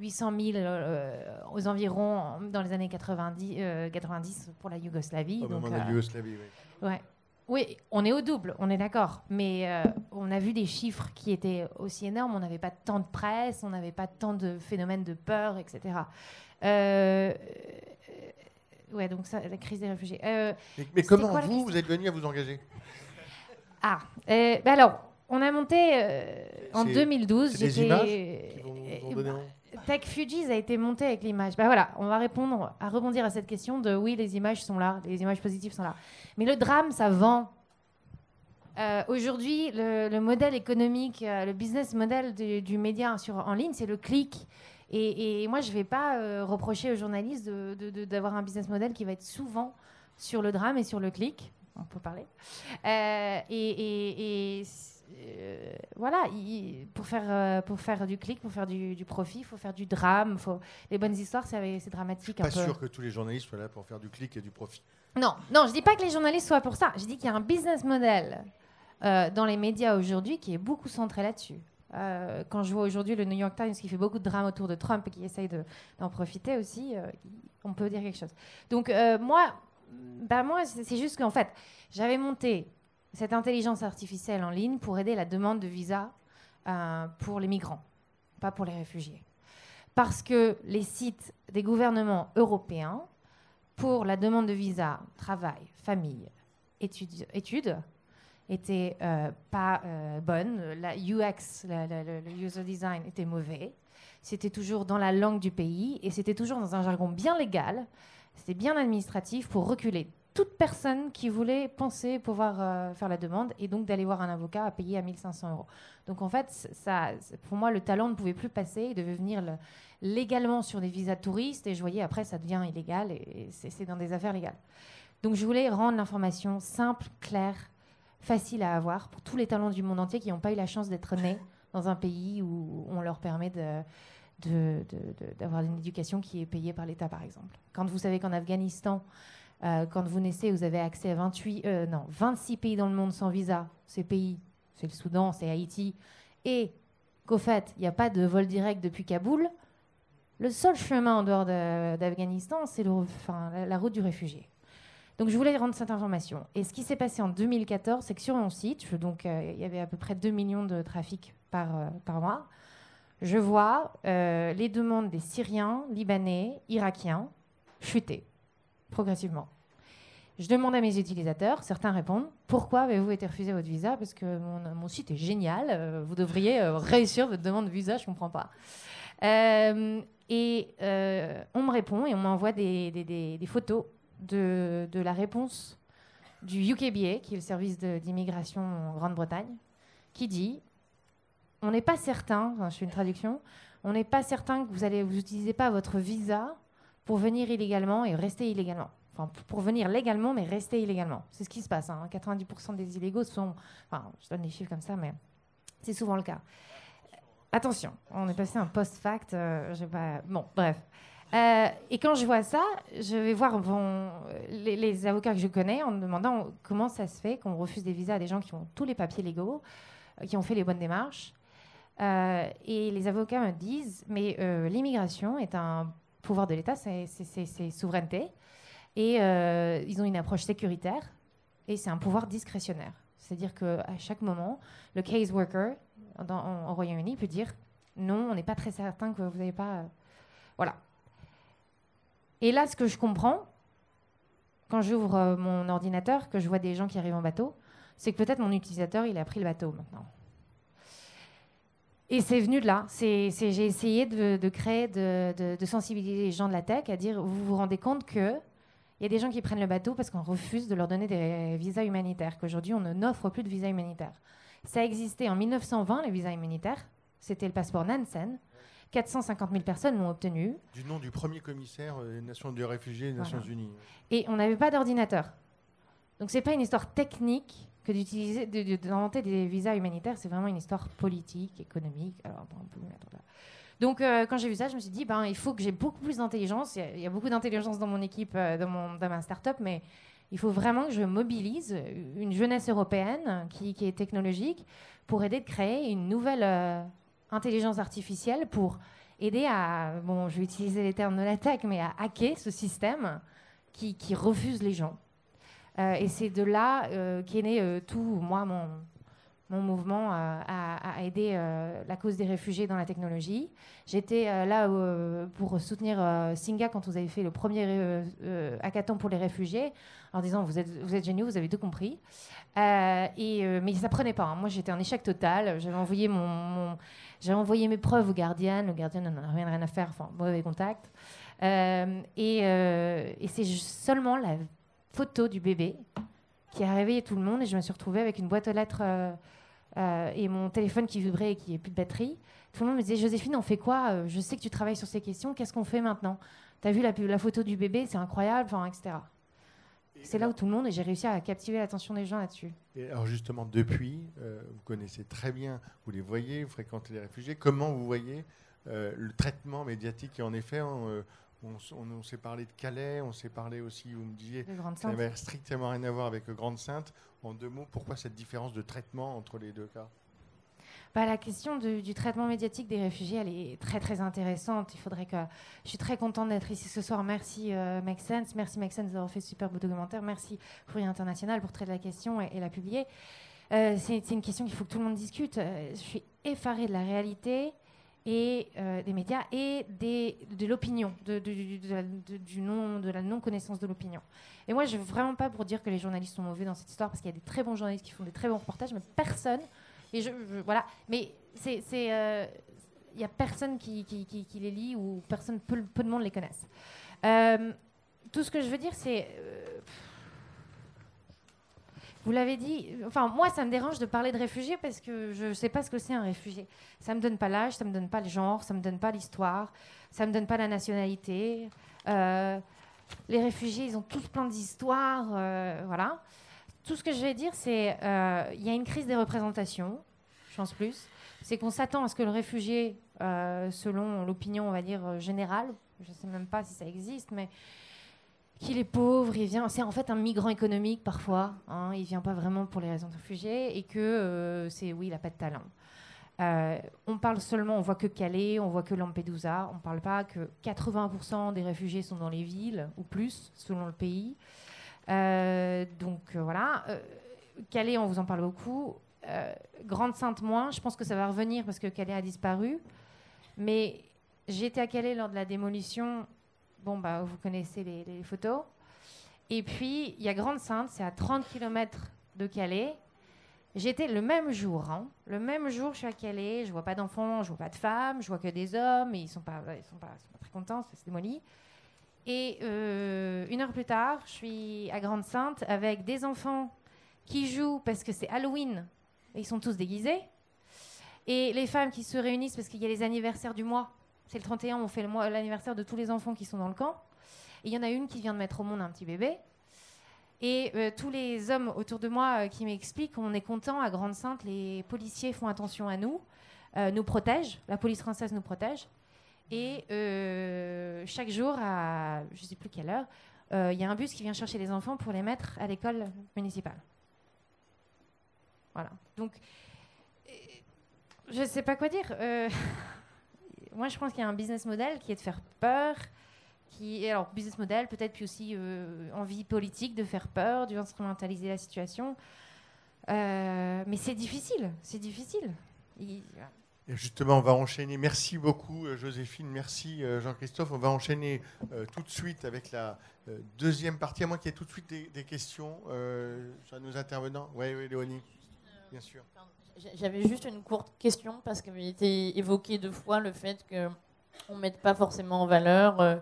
800 000 euh, aux environs dans les années 90, euh, 90 pour la Yougoslavie. Au donc, moment de euh, Yougoslavie, oui. Ouais. Oui, on est au double, on est d'accord. Mais euh, on a vu des chiffres qui étaient aussi énormes. On n'avait pas tant de presse, on n'avait pas tant de phénomènes de peur, etc. Euh, ouais, donc ça, la crise des réfugiés. Euh, Mais, comment quoi vous, vous êtes venu à vous engager? Ah, bah alors, on a monté en C'est- 2012. c'est des j'étais- images qui vont vous en euh, donner un Tech Fugees a été monté avec l'image. Bah voilà, on va répondre, à rebondir à cette question de oui, les images sont là, les images positives sont là. Mais le drame, ça vend. Euh, Aujourd'hui, le, le modèle économique, euh, le business model du, média en ligne, c'est le clic. Et, moi, je ne vais pas euh, reprocher aux journalistes d'avoir un business model qui va être souvent sur le drame et sur le clic. On peut parler. Et, euh, voilà, il- pour, faire, euh, pour faire du clic, pour faire du, du profit, il faut faire du drame. Faut... Les bonnes histoires, c'est dramatique. un Pas peu. sûr que tous les journalistes soient là pour faire du clic et du profit. Non, non, je dis pas que les journalistes soient pour ça. Je dis qu'il y a un business model euh, dans les médias aujourd'hui qui est beaucoup centré là-dessus. Quand je vois aujourd'hui le New York Times qui fait beaucoup de drame autour de Trump et qui essaye de- d'en profiter aussi, on peut dire quelque chose. Donc moi, bah moi, c'est juste qu'en fait, j'avais monté cette intelligence artificielle en ligne pour aider la demande de visa euh, pour les migrants, pas pour les réfugiés. Parce que les sites des gouvernements européens pour la demande de visa, travail, famille, études, études était euh, pas euh, bonne. La UX, le user design était mauvais. C'était toujours dans la langue du pays et c'était toujours dans un jargon bien légal. C'était bien administratif pour reculer toute personne qui voulait penser pouvoir euh, faire la demande et donc d'aller voir un avocat à payer à 1500 euros. Donc en fait, ça, pour moi, le talent ne pouvait plus passer. Il devait venir le- légalement sur des visas touristes et je voyais après ça devient illégal et c'est dans des affaires légales. Donc je voulais rendre l'information simple, claire, facile à avoir pour tous les talents du monde entier qui n'ont pas eu la chance d'être nés dans un pays où on leur permet de- d'avoir une éducation qui est payée par l'État, par exemple. Quand vous savez qu'en Afghanistan, euh, quand vous naissez, vous avez accès à 28, euh, non, 26 pays dans le monde sans visa. Ces pays, c'est le Soudan, c'est Haïti. Et qu'au fait, il n'y a pas de vol direct depuis Kaboul. Le seul chemin en dehors de- d'Afghanistan, c'est la, route du réfugié. Donc je voulais rendre cette information. Et ce qui s'est passé en 2014, c'est que sur mon site, euh, il y avait à peu près 2 millions de trafic par, mois, je vois les demandes des Syriens, Libanais, Irakiens chuter progressivement. Je demande à mes utilisateurs, certains répondent Pourquoi avez-vous été refusé votre visa? Parce que mon, site est génial, euh, vous devriez euh, réussir votre demande de visa, je ne comprends pas. Euh, et on me répond et on m'envoie des, des- photos de, la réponse du UKBA, qui est le service d'immigration en Grande-Bretagne, qui dit on n'est pas certain, enfin, je fais une traduction, on n'est pas certain que vous allez vous pas votre visa pour venir illégalement et rester illégalement. Enfin, pour venir légalement, mais rester illégalement. C'est ce qui se passe. hein. 90% des illégaux sont. Enfin, je donne des chiffres comme ça, mais c'est souvent le cas. Attention, on est passé un post-fact. euh, pas... Bon, bref. Euh, et quand je vois ça, je vais voir les, avocats que je connais en me demandant comment ça se fait qu'on refuse des visas à des gens qui ont tous les papiers légaux, euh, qui ont fait les bonnes démarches. Euh, et les avocats me disent, mais l'immigration est un pouvoir de l'État, c'est souveraineté. Et euh, ils ont une approche sécuritaire et c'est un pouvoir discrétionnaire. C'est-à-dire qu'à chaque moment, le case worker dans, en, en Royaume-Uni peut dire non, on n'est pas très certain que vous n'avez pas. euh, Voilà. Et là, ce que je comprends, quand j'ouvre euh, mon ordinateur, que je vois des gens qui arrivent en bateau, c'est que peut-être mon utilisateur, il a pris le bateau maintenant. Et c'est venu de là. C'est, j'ai essayé de, créer, de, de, sensibiliser les gens de la tech à dire, vous vous rendez compte que il y a des gens qui prennent le bateau parce qu'on refuse de leur donner des visas humanitaires, qu'aujourd'hui on n'offre plus de visas humanitaires. Ça existait en 1920, les visas humanitaires. C'était le passeport Nansen. 450 000 personnes l'ont obtenu. Du nom du premier commissaire des Nations des réfugiés des Nations Unies. Et on n'avait pas d'ordinateur. Donc c'est pas une histoire technique que d'utiliser, d'inventer des visas humanitaires, c'est vraiment une histoire politique, économique. Alors, on peut mettre là. Donc, euh, quand j'ai vu ça, je me suis dit, ben, il faut que j'ai beaucoup plus d'intelligence. Il, y, a beaucoup d'intelligence dans mon équipe, euh, dans, mon, dans ma start-up, mais il faut vraiment que je mobilise une jeunesse européenne qui, est technologique pour aider de créer une nouvelle euh, intelligence artificielle pour aider à, bon, je vais utiliser les termes de la tech, mais à hacker ce système qui, qui refuse les gens. Et c'est de là qu'est né tout, moi, mon, mouvement euh, a, aidé euh, la cause des réfugiés dans la technologie. J'étais euh, là pour soutenir Singa quand vous avez fait le premier hackathon pour les réfugiés, en disant vous êtes, géniaux, vous avez tout compris. et, mais ça prenait pas. Hein. Moi, j'étais en échec total. J'avais envoyé, mon, envoyé mes preuves au Guardian. Le Guardian n'en a rien, à faire, enfin, mauvais contact. et c'est seulement la photo du bébé qui a réveillé tout le monde et je me suis retrouvée avec une boîte aux lettres euh, et mon téléphone qui vibrait et qui n'avait plus de batterie. Tout le monde me disait Joséphine, on fait quoi? Euh, Je sais que tu travailles sur ces questions, qu'est-ce qu'on fait maintenant? Tu as vu la, la, photo du bébé, c'est incroyable, etc. C'est là où tout le monde, et j'ai réussi à captiver l'attention des gens là-dessus. Et alors justement, depuis, euh, vous connaissez très bien, vous les voyez, vous fréquentez les réfugiés, comment vous voyez le traitement médiatique Et en effet, on, on, s'est parlé de Calais, on s'est parlé aussi, vous me disiez, ça n'avait strictement rien à voir avec Grande Sainte. En deux mots, pourquoi cette différence de traitement entre les deux cas? Bah, la question du, traitement médiatique des réfugiés, elle est très très intéressante. Il faudrait que je suis très contente d'être ici ce soir. Merci euh, Make Sense, merci Make Sense d'avoir fait ce super beau documentaire. Merci Fourier International pour traiter la question et, la publier. Euh, c'est une question qu'il faut que tout le monde discute. Euh, je suis effarée de la réalité et euh, des médias et de l'opinion, de, du non, de la non-connaissance de l'opinion. Et moi, je ne veux vraiment pas pour dire que les journalistes sont mauvais dans cette histoire, parce qu'il y a des très bons journalistes qui font des très bons reportages, mais personne, et je, voilà, mais c'est, euh, il n'y a personne qui, les lit ou personne, peu, de monde les connaissent. Euh, tout ce que je veux dire, c'est vous l'avez dit, enfin moi ça me dérange de parler de réfugiés parce que je ne sais pas ce que c'est un réfugié. Ça me donne pas l'âge, ça me donne pas le genre, ça me donne pas l'histoire, ça me donne pas la nationalité. Euh, les réfugiés, ils ont tous plein d'histoires, euh, voilà. Tout ce que je vais dire, c'est euh, il y a une crise des représentations, pense plus. C'est qu'on s'attend à ce que le réfugié, selon l'opinion, on va dire générale, je ne sais même pas si ça existe, mais qu'il est pauvre, il vient, c'est en fait un migrant économique parfois, hein, il vient pas vraiment pour les raisons de réfugiés et que euh, c'est oui, il a pas de talent. Euh, on parle seulement, on voit que Calais, on voit que Lampedusa, on parle pas que 80% des réfugiés sont dans les villes ou plus selon le pays. Euh, donc voilà, Calais, on vous en parle beaucoup. Grande Sainte moins, je pense que ça va revenir parce que Calais a disparu. Mais j'étais à Calais lors de la démolition Bon, bah, vous connaissez les, photos. Et puis, il y a Grande Sainte, c'est à 30 km de Calais. J'étais le même jour, hein. le même jour, je suis à Calais, je vois pas d'enfants, je vois pas de femmes, je vois que des hommes, et ils sont pas, ils sont pas, très contents, c'est démoli. Et euh, une heure plus tard, je suis à Grande Sainte avec des enfants qui jouent parce que c'est Halloween, et ils sont tous déguisés, et les femmes qui se réunissent parce qu'il y a les anniversaires du mois. C'est le 31, on fait l'anniversaire de tous les enfants qui sont dans le camp. Et il y en a une qui vient de mettre au monde un petit bébé. Et euh, tous les hommes autour de moi euh, qui m'expliquent qu'on est content à Grande-Sainte, les policiers font attention à nous, euh, nous protègent, la police française nous protège. Et chaque jour, à je ne sais plus quelle heure, il y a un bus qui vient chercher les enfants pour les mettre à l'école municipale. Voilà. Donc, je ne sais pas quoi dire. moi, je pense qu'il y a un business model qui est de faire peur. Qui, alors, business model, peut-être, puis aussi euh, envie politique de faire peur, d'instrumentaliser la situation. Euh, mais c'est difficile, c'est difficile. Et justement, on va enchaîner. Merci beaucoup, euh, Joséphine. Merci, Jean-Christophe. On va enchaîner euh, tout de suite avec la deuxième partie, à moins qu'il y ait tout de suite des, questions sur nos intervenants. Oui, oui, Léonie, bien sûr. J'avais juste une courte question parce qu'il été évoqué deux fois le fait qu'on ne mette pas forcément en valeur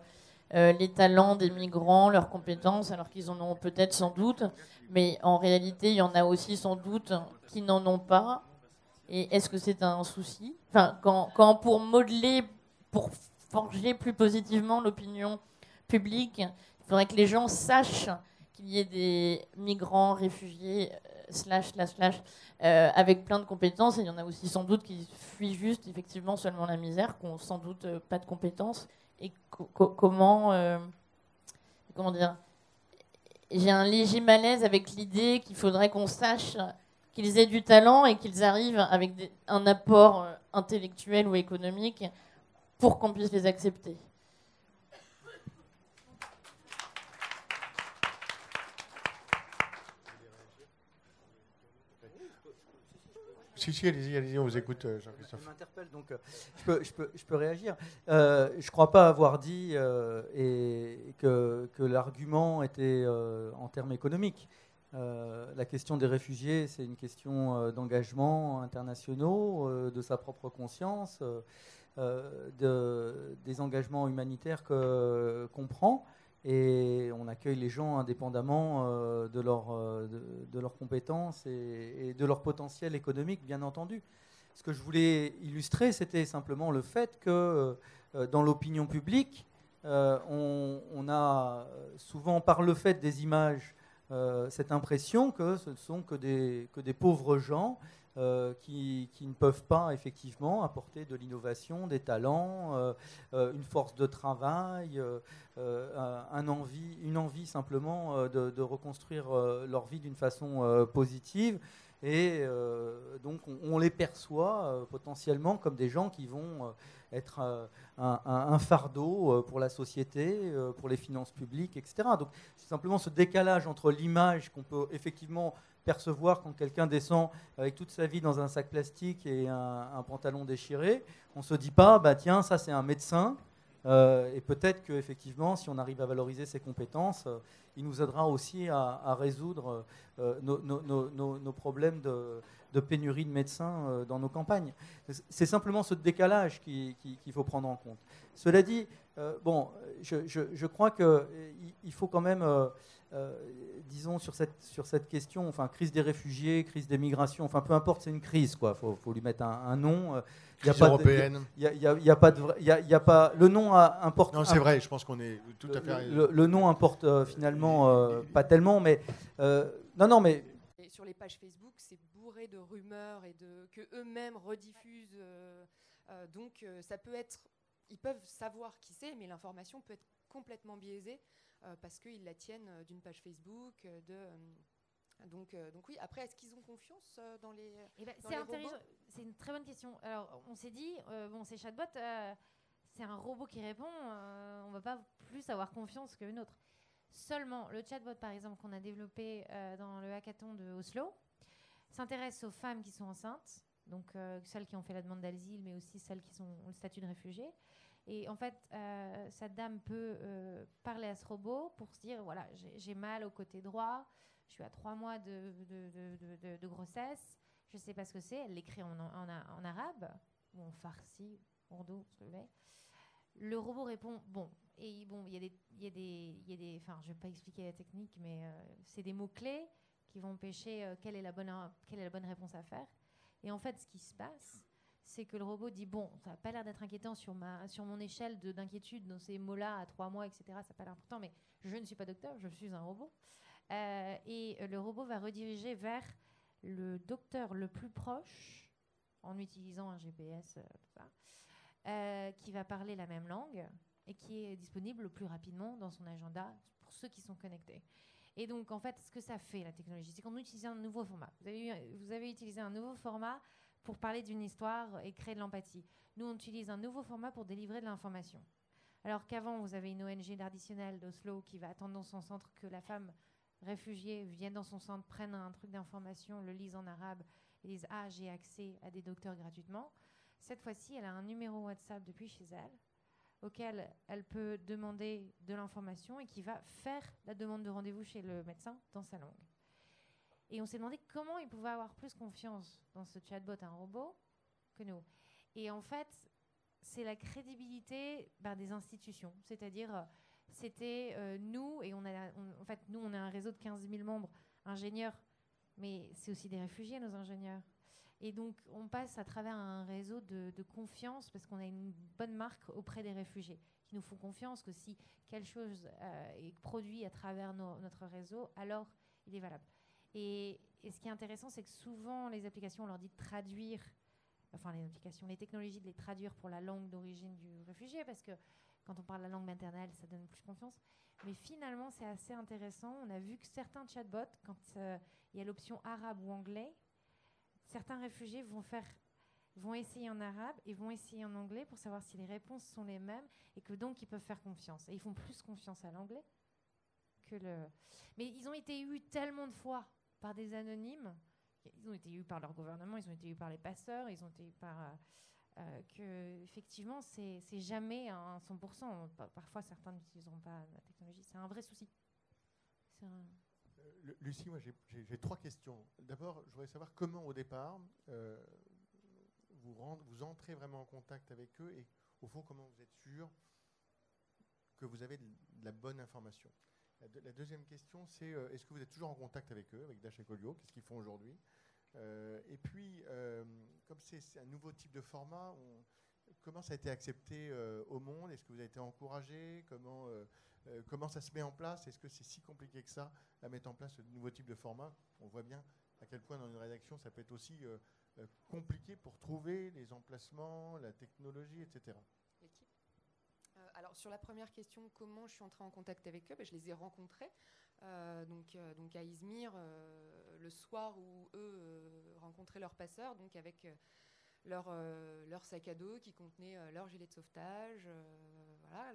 les talents des migrants, leurs compétences, alors qu'ils en ont peut-être sans doute, mais en réalité, il y en a aussi sans doute qui n'en ont pas. Et est-ce que c'est un souci? Enfin, quand, pour modeler, pour forger plus positivement l'opinion publique, il faudrait que les gens sachent qu'il y ait des migrants, réfugiés, euh, slash, slash, slash, euh, avec plein de compétences. Il y en a aussi sans doute qui fuient juste, effectivement, seulement la misère, qui n'ont sans doute euh, pas de compétences. Et comment, comment dire J'ai un léger malaise avec l'idée qu'il faudrait qu'on sache qu'ils aient du talent et qu'ils arrivent avec un apport euh, intellectuel ou économique pour qu'on puisse les accepter. Si, si, allez-y, allez-y, on vous écoute, euh, Jean-Christophe. Je m'interpelle, donc euh, je, peux, je, peux, je, peux, réagir. je ne crois pas avoir dit et que, l'argument était en termes économiques. Euh, la question des réfugiés, c'est une question euh, d'engagement internationaux, euh, de sa propre conscience, de, des engagements humanitaires qu'on prend. Et on accueille les gens indépendamment de, leur, de, leurs compétences et, de leur potentiel économique, bien entendu. Ce que je voulais illustrer, c'était simplement le fait que dans l'opinion publique, on, on, a souvent, par le fait des images euh, cette impression que ce ne sont que des, que des pauvres gens euh, qui, ne peuvent pas effectivement apporter de l'innovation, des talents, euh, une force de travail, un une envie simplement de, reconstruire leur vie d'une façon positive. Et donc on, les perçoit potentiellement comme des gens qui vont être euh, un, fardeau euh, pour la société, euh, pour les finances publiques, etc. Donc c'est simplement ce décalage entre l'image qu'on peut effectivement percevoir quand quelqu'un descend avec toute sa vie dans un sac plastique et un, pantalon déchiré. On ne se dit pas, bah tiens, ça c'est un médecin. et peut-être qu'effectivement, si on arrive à valoriser ses compétences, il nous aidera aussi à, résoudre nos, nos, problèmes de, pénurie de médecins euh, dans nos campagnes. C'est simplement ce décalage qu'il faut prendre en compte. Cela dit, euh, bon, je, crois qu'il euh, faut quand même, disons, sur cette, sur cette question, enfin, crise des réfugiés, crise des migrations, enfin, peu importe, c'est une crise, quoi. Il faut, lui mettre un, nom. Il y a européenne. Il n'y a, pas de il y a, pas le nom importe. Non, c'est vrai. Je pense qu'on est tout à fait. Le, nom importe finalement pas tellement, mais non, non, mais sur les pages Facebook, c'est de rumeurs et de que eux-mêmes rediffusent. Euh, euh, donc euh, ça peut être, ils peuvent savoir qui c'est, mais l'information peut être complètement biaisée parce qu'ils la tiennent d'une page Facebook, de donc, donc oui, après, est-ce qu'ils ont confiance dans les. Eh ben, c'est C'est une très bonne question. Alors, on s'est dit, bon, ces chatbots, c'est un robot qui répond, on va pas plus avoir confiance qu'une autre. Seulement, le chatbot, par exemple, qu'on a développé dans le hackathon de Oslo, s'intéresse aux femmes qui sont enceintes, donc euh, celles qui ont fait la demande d'asile, mais aussi celles qui ont le statut de réfugié. Et en fait, euh, cette dame peut euh, parler à ce robot pour se dire voilà, j'ai mal au côté droit, je suis à trois mois de, grossesse, je ne sais pas ce que c'est. Elle l'écrit en, arabe, ou en farsi, ourdo, ce que Le robot répond bon. Et bon, il y a des, y a des, y a des, enfin, je vais pas expliquer la technique, mais c'est des mots clés qui vont pêcher euh, quelle, est la bonne, quelle est la bonne réponse à faire. Et en fait, ce qui se passe, c'est que le robot dit bon, ça n'a pas l'air d'être inquiétant sur, ma, sur mon échelle d'inquiétude dans ces mots-là à trois mois, etc. Ça n'a pas l'air important, mais je ne suis pas docteur, je suis un robot. Euh, et le robot va rediriger vers le docteur le plus proche, en utilisant un GPS, euh, ça, qui va parler la même langue et qui est disponible le plus rapidement dans son agenda pour ceux qui sont connectés. Et donc, en fait, ce que ça fait, la technologie, c'est qu'on utilise un nouveau format. Vous avez utilisé un nouveau format pour parler d'une histoire et créer de l'empathie. Nous, on utilise un nouveau format pour délivrer de l'information. Alors qu'avant, vous avez une ONG traditionnelle d'Oslo qui va attendre dans son centre que la femme réfugiée vienne dans son centre, prenne un truc d'information, le lise en arabe et dise Ah, j'ai accès à des docteurs gratuitement. Cette fois-ci, elle a un numéro WhatsApp depuis chez elle auquel elle peut demander de l'information et qui va faire la demande de rendez-vous chez le médecin dans sa langue. Et on s'est demandé comment il pouvait avoir plus confiance dans ce chatbot, un robot, que nous. Et en fait, c'est la crédibilité ben, des institutions. C'est-à-dire, euh, c'était euh, nous, et on a, en fait, nous, on a un réseau de 15 000 membres ingénieurs, mais c'est aussi des réfugiés, nos ingénieurs. Et donc, on passe à travers un réseau de, confiance parce qu'on a une bonne marque auprès des réfugiés qui nous font confiance que si quelque chose euh, est produit à travers notre réseau, alors il est valable. Et, ce qui est intéressant, c'est que souvent, les applications, on leur dit de traduire, enfin, les applications, les technologies, de les traduire pour la langue d'origine du réfugié parce que quand on parle la langue maternelle, ça donne plus confiance. Mais finalement, c'est assez intéressant. On a vu que certains chatbots, quand euh, il y a l'option arabe ou anglais, certains réfugiés vont faire vont essayer en arabe et vont essayer en anglais pour savoir si les réponses sont les mêmes et que donc ils peuvent faire confiance. Et ils font plus confiance à l'anglais que le. Mais ils ont été eus tellement de fois par des anonymes. Ils ont été eus par leur gouvernement, ils ont été eus par les passeurs, ils ont été eus par. Euh, euh, que effectivement, c'est jamais un 100%. Parfois, certains n'utiliseront pas la technologie. C'est un vrai souci. Euh, Lucie, moi j'ai trois questions. D'abord, je voudrais savoir comment au départ vous, vous entrez vraiment en contact avec eux et au fond comment vous êtes sûr que vous avez de, la bonne information? La, deuxième question, c'est euh, est-ce que vous êtes toujours en contact avec eux, avec Dash et Colio? Qu'est-ce qu'ils font aujourd'hui? Et puis, comme c'est un nouveau type de format, comment ça a été accepté au monde? Est-ce que vous avez été encouragé? Comment euh, comment ça se met en place? Est-ce que c'est si compliqué que ça à mettre en place ce nouveau type de format? On voit bien à quel point dans une rédaction ça peut être aussi euh, euh, compliqué pour trouver les emplacements, la technologie, etc. alors sur la première question, comment je suis entrée en contact avec eux ben, Je les ai rencontrés donc, donc à Izmir le soir où eux rencontraient leurs passeurs, donc avec leur, sac à dos qui contenait leur gilet de sauvetage, voilà,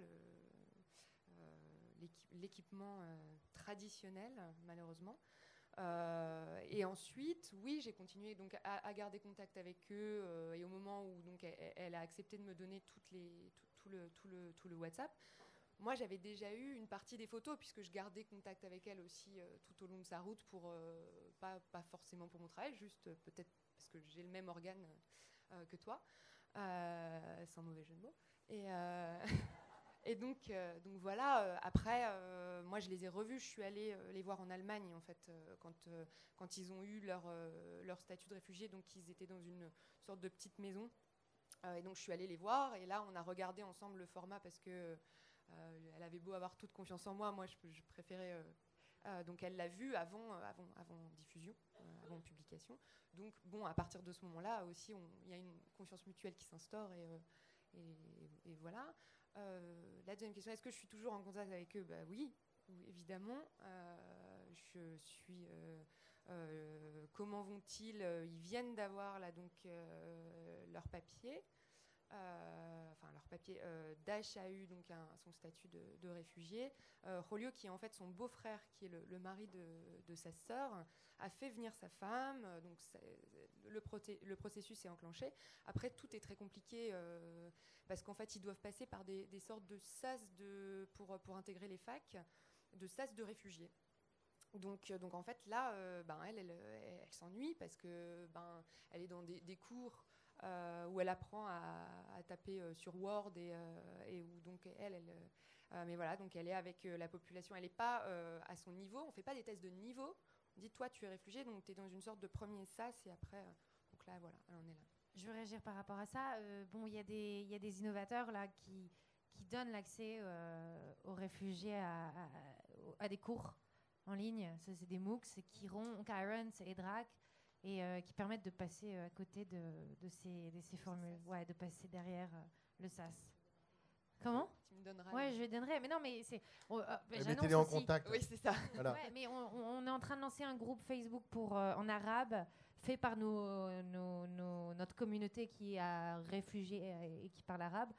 l'équipement euh, traditionnel, malheureusement. Euh, et ensuite, oui, j'ai continué donc à, garder contact avec eux. Euh, et au moment où donc elle, a accepté de me donner toutes les, tout, le, tout le WhatsApp, moi j'avais déjà eu une partie des photos puisque je gardais contact avec elle aussi tout au long de sa route pour pas, pas forcément pour mon travail, juste peut-être parce que j'ai le même organe que toi, sans mauvais jeu de mots. Et Et donc, euh, donc voilà, euh, après, euh, moi je les ai revus, je suis allée les voir en Allemagne en fait, quand, quand ils ont eu leur, leur statut de réfugié, donc ils étaient dans une sorte de petite maison. Et donc je suis allée les voir, et là on a regardé ensemble le format parce que elle avait beau avoir toute confiance en moi, moi je, préférais. donc elle l'a vu avant, avant, diffusion, avant publication. Donc bon, à partir de ce moment-là aussi, il y a une confiance mutuelle qui s'instaure et, voilà. Euh, la deuxième question, est-ce que je suis toujours en contact avec eux? Bah, Oui, évidemment. Euh, je suis. Euh, comment vont-ils Ils viennent d'avoir là donc leur papier. Euh, enfin leur papier, euh, Daesh a eu donc son statut de, réfugié. Euh, Rolio, qui est en fait son beau-frère, qui est le, mari de, sa sœur, a fait venir sa femme. Donc le, le, processus est enclenché. Après, tout est très compliqué parce qu'en fait, ils doivent passer par des, sortes de sas de, pour, pour intégrer les facs, de sas de réfugiés. Donc, donc en fait, là, ben, elle, elle, s'ennuie parce que ben, elle est dans des, cours euh, où elle apprend à, taper euh, sur Word et, euh, où donc elle, elle mais voilà, donc elle est avec la population, elle n'est pas à son niveau, on ne fait pas des tests de niveau. On dit toi tu es réfugié, donc tu es dans une sorte de premier sas et après, donc là voilà, elle est là. Je veux réagir par rapport à ça. bon, il y, y, a des innovateurs là qui, qui donnent l'accès aux réfugiés à, des cours en ligne. C'est des MOOCs, Kiron, Kyrens et Drac et euh, qui permettent de passer euh, à côté de, de ces, de ces formules, ouais, de passer derrière euh, le SAS. Comment? Tu me donneras. Ouais, je donnerai. Mais non, mais c'est. Eh, mettez-les en contact. Oui, c'est ça. Ouais, mais on, on, est en train de lancer un groupe Facebook pour en arabe, fait par nos, nos, notre communauté qui a réfugié et qui parle arabe,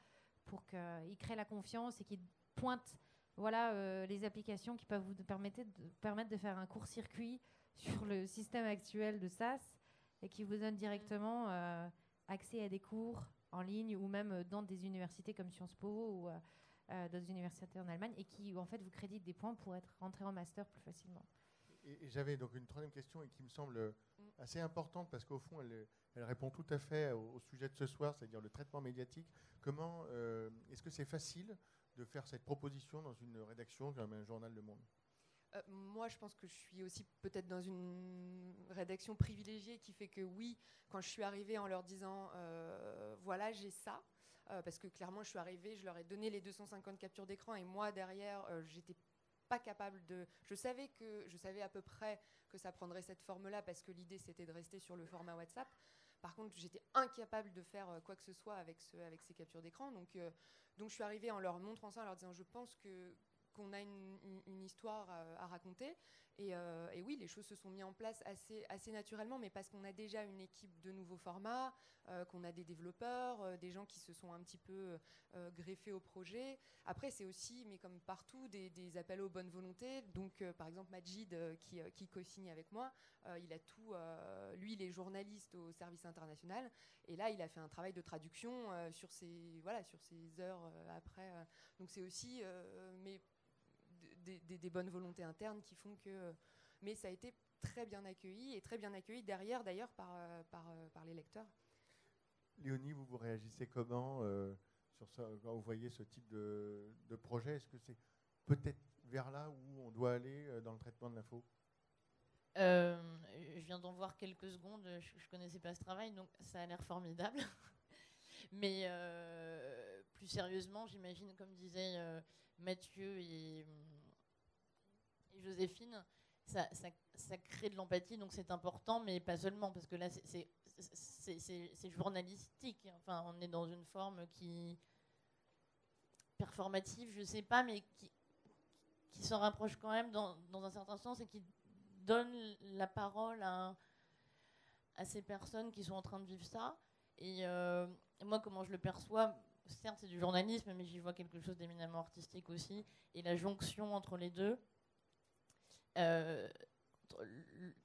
pour qu'ils créent la confiance et qu'ils pointent, voilà, les applications qui peuvent vous permettre de, permettre de faire un court-circuit sur le système actuel de SAS et qui vous donne directement euh, accès à des cours en ligne ou même dans des universités comme Sciences Po ou dans des universités en Allemagne et qui en fait vous créditent des points pour être rentré en master plus facilement. Et, j'avais donc une troisième question et qui me semble assez importante parce qu'au fond, elle, elle, répond tout à fait au, sujet de ce soir, c'est-à-dire le traitement médiatique. Comment est-ce que c'est facile de faire cette proposition dans une rédaction comme un journal Le Monde euh, moi, je pense que je suis aussi peut-être dans une rédaction privilégiée qui fait que oui, quand je suis arrivée en leur disant euh, voilà, j'ai ça, euh, parce que clairement, je suis arrivée, je leur ai donné les 250 captures d'écran et moi derrière, j'étais pas capable de. Je savais que je savais à peu près que ça prendrait cette forme-là parce que l'idée c'était de rester sur le format WhatsApp. Par contre, j'étais incapable de faire euh, quoi que ce soit avec, ce, avec ces captures d'écran. Donc, euh, donc, je suis arrivée en leur montrant ça, en leur disant Je pense qu'on a une, histoire à, raconter. Euh, et, oui, les choses se sont mises en place assez, naturellement, mais parce qu'on a déjà une équipe de nouveaux formats, euh, qu'on a des développeurs, euh, des gens qui se sont un petit peu greffés au projet. Après, c'est aussi, mais comme partout, des, appels aux bonnes volontés. Donc, par exemple, Majid, qui, qui co-signe avec moi, il a tout. lui, il est journaliste au service international. Et là, il a fait un travail de traduction sur, ses, voilà, sur ses heures après. donc, c'est aussi. mais des, bonnes volontés internes qui font que. Mais ça a été très bien accueilli et très bien accueilli derrière d'ailleurs par, euh, par, euh, par, les lecteurs. Léonie, vous vous réagissez comment euh, sur ça, quand vous voyez ce type de, de projet? Est-ce que c'est peut-être vers là où on doit aller dans le traitement de l'info? Je viens d'en voir quelques secondes, je ne connaissais pas ce travail, donc ça a l'air formidable. Mais plus sérieusement, j'imagine, comme disait Mathieu et et Joséphine, ça, crée de l'empathie, donc c'est important, mais pas seulement, parce que là, c'est journalistique. Enfin, on est dans une forme qui performative, je sais pas, mais qui, qui s'en rapproche quand même dans, un certain sens et qui donne la parole à, ces personnes qui sont en train de vivre ça. Et, euh, moi, comment je le perçois, certes, c'est du journalisme, mais j'y vois quelque chose d'éminemment artistique aussi. Et la jonction entre les deux,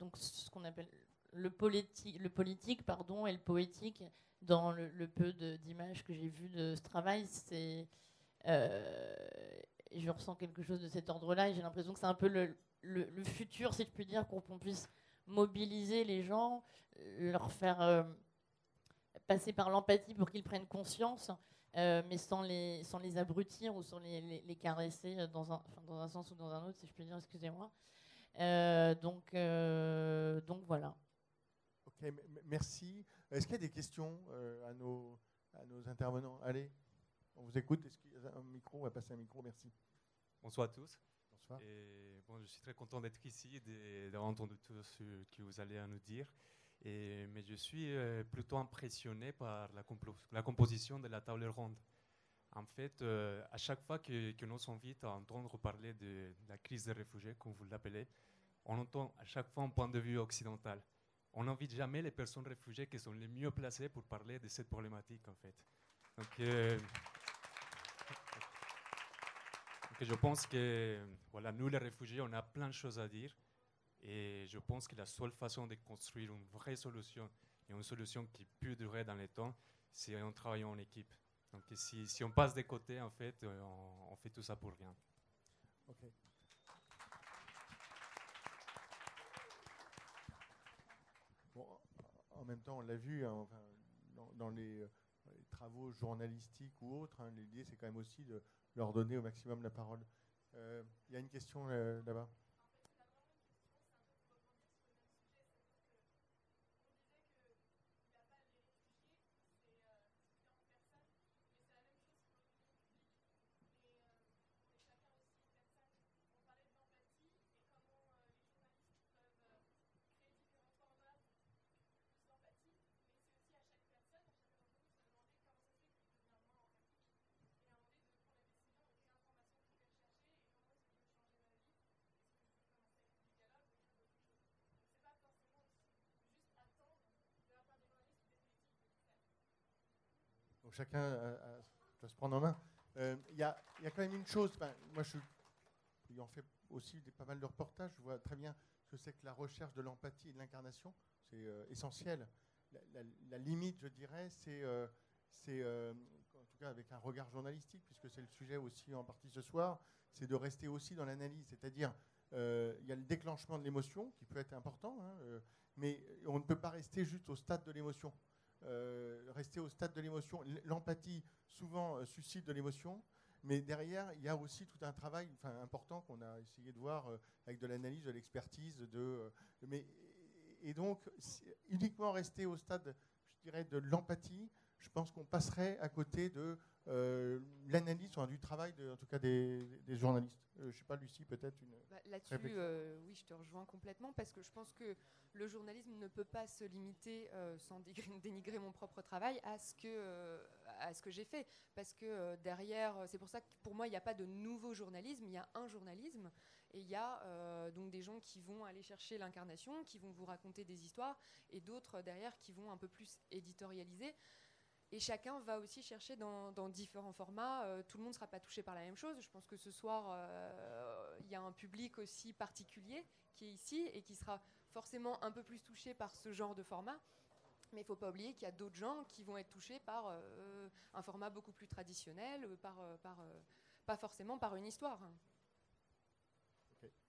donc ce qu'on appelle le, politique, le politique pardon, et le poétique dans le, peu d'images que j'ai vues de ce travail, c'est euh, je ressens quelque chose de cet ordre-là et j'ai l'impression que c'est un peu le, futur, si je puis dire, qu'on puisse mobiliser les gens, leur faire euh, passer par l'empathie pour qu'ils prennent conscience, mais sans les, sans les abrutir ou sans les, les, caresser dans un, dans un sens ou dans un autre, si je puis dire, excusez-moi. Euh, donc, euh, donc voilà. Ok, merci. Est-ce qu'il y a des questions euh, à, nos, à nos intervenants? Allez, on vous écoute. Est-ce qu'il y a un micro? On va passer un micro, merci. Bonsoir à tous. Bonsoir. Et, bon, je suis très content d'être ici et d'avoir entendu tout ce que vous allez nous dire. Et, mais je suis plutôt impressionné par la, la, composition de la table ronde. En fait, à chaque fois que, que nous s'invite à entendre parler de, de, la crise des réfugiés, comme vous l'appelez, on entend à chaque fois un point de vue occidental. On n'invite jamais les personnes réfugiées qui sont les mieux placées pour parler de cette problématique, en fait. Donc, euh, je pense que voilà, nous, les réfugiés, on a plein de choses à dire. Et je pense que la seule façon de construire une vraie solution et une solution qui peut durer dans le temps, c'est en travaillant en équipe. Donc si, si on passe des côtés, en fait, on, on fait tout ça pour rien. Ok. en même temps, on l'a vu hein, dans, les, travaux journalistiques ou autres, hein, l'idée c'est quand même aussi de leur donner au maximum la parole. Euh, il y a une question euh, là-bas? Chacun doit se prendre en main. Euh, il y, a quand même une chose, moi je ayant fait aussi pas mal de reportages, je vois très bien ce que c'est que la recherche de l'empathie et de l'incarnation, c'est euh, essentiel. la, limite, je dirais, c'est, c'est en tout cas avec un regard journalistique, puisque c'est le sujet aussi en partie ce soir, c'est de rester aussi dans l'analyse, c'est-à-dire il y a le déclenchement de l'émotion qui peut être important, hein, mais on ne peut pas rester juste au stade de l'émotion. Rester au stade de l'émotion. L'empathie, souvent, suscite de l'émotion. Mais derrière, il y a aussi tout un travail important qu'on a essayé de voir euh, avec de l'analyse, de l'expertise. De, euh, mais, et donc, uniquement rester au stade, je dirais, de l'empathie, je pense qu'on passerait à côté de euh, l'analyse, enfin, du travail, de, en tout cas des, journalistes. Euh, je ne sais pas, Lucie, peut-être une. Bah, là-dessus, euh, oui, je te rejoins complètement parce que je pense que le journalisme ne peut pas se limiter, sans dénigrer mon propre travail, à ce que, à ce que j'ai fait. Parce que derrière, c'est pour ça que pour moi, il n'y a pas de nouveau journalisme, il y a un journalisme. Et il y a donc des gens qui vont aller chercher l'incarnation, qui vont vous raconter des histoires, et d'autres derrière qui vont un peu plus éditorialiser. Et chacun va aussi chercher dans, différents formats. Euh, tout le monde ne sera pas touché par la même chose. Je pense que ce soir, euh, il y a un public aussi particulier qui est ici et qui sera forcément un peu plus touché par ce genre de format. Mais il ne faut pas oublier qu'il y a d'autres gens qui vont être touchés par euh, un format beaucoup plus traditionnel, par, pas forcément par une histoire.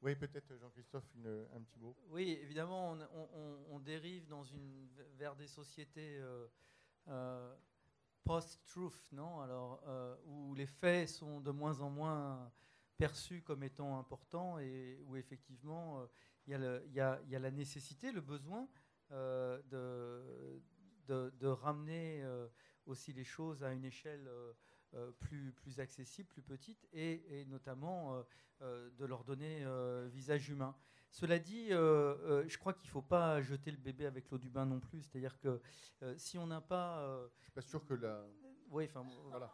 Oui, peut-être Jean-Christophe, un petit mot. Oui, évidemment, on, dérive dans une, vers des sociétés post-truth, non? Alors, euh, où les faits sont de moins en moins perçus comme étant importants et où effectivement il euh, y, y, a la nécessité, le besoin euh, de, ramener aussi les choses à une échelle plus, plus accessible, plus petite, et, et notamment de leur donner visage humain. Cela dit, je crois qu'il ne faut pas jeter le bébé avec l'eau du bain non plus. C'est-à-dire que si on n'a pas... je suis pas sûr que la, oui, enfin, voilà.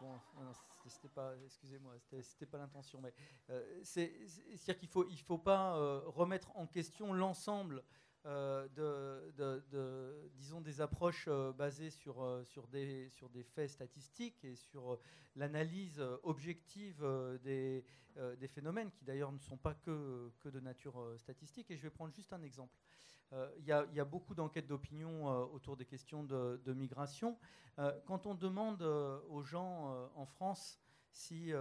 c'était pas, excusez-moi, c'était pas l'intention, mais euh, c'est-à-dire qu'il faut, il faut pas euh, remettre en question l'ensemble euh, de, de, disons, des approches basées sur, sur, des, sur des faits statistiques et sur l'analyse objective des, des phénomènes, qui d'ailleurs ne sont pas que, que de nature statistique. Et je vais prendre juste un exemple. Euh, il y, a beaucoup d'enquêtes d'opinion euh, autour des questions de, migration. Euh, quand on demande aux gens en France si,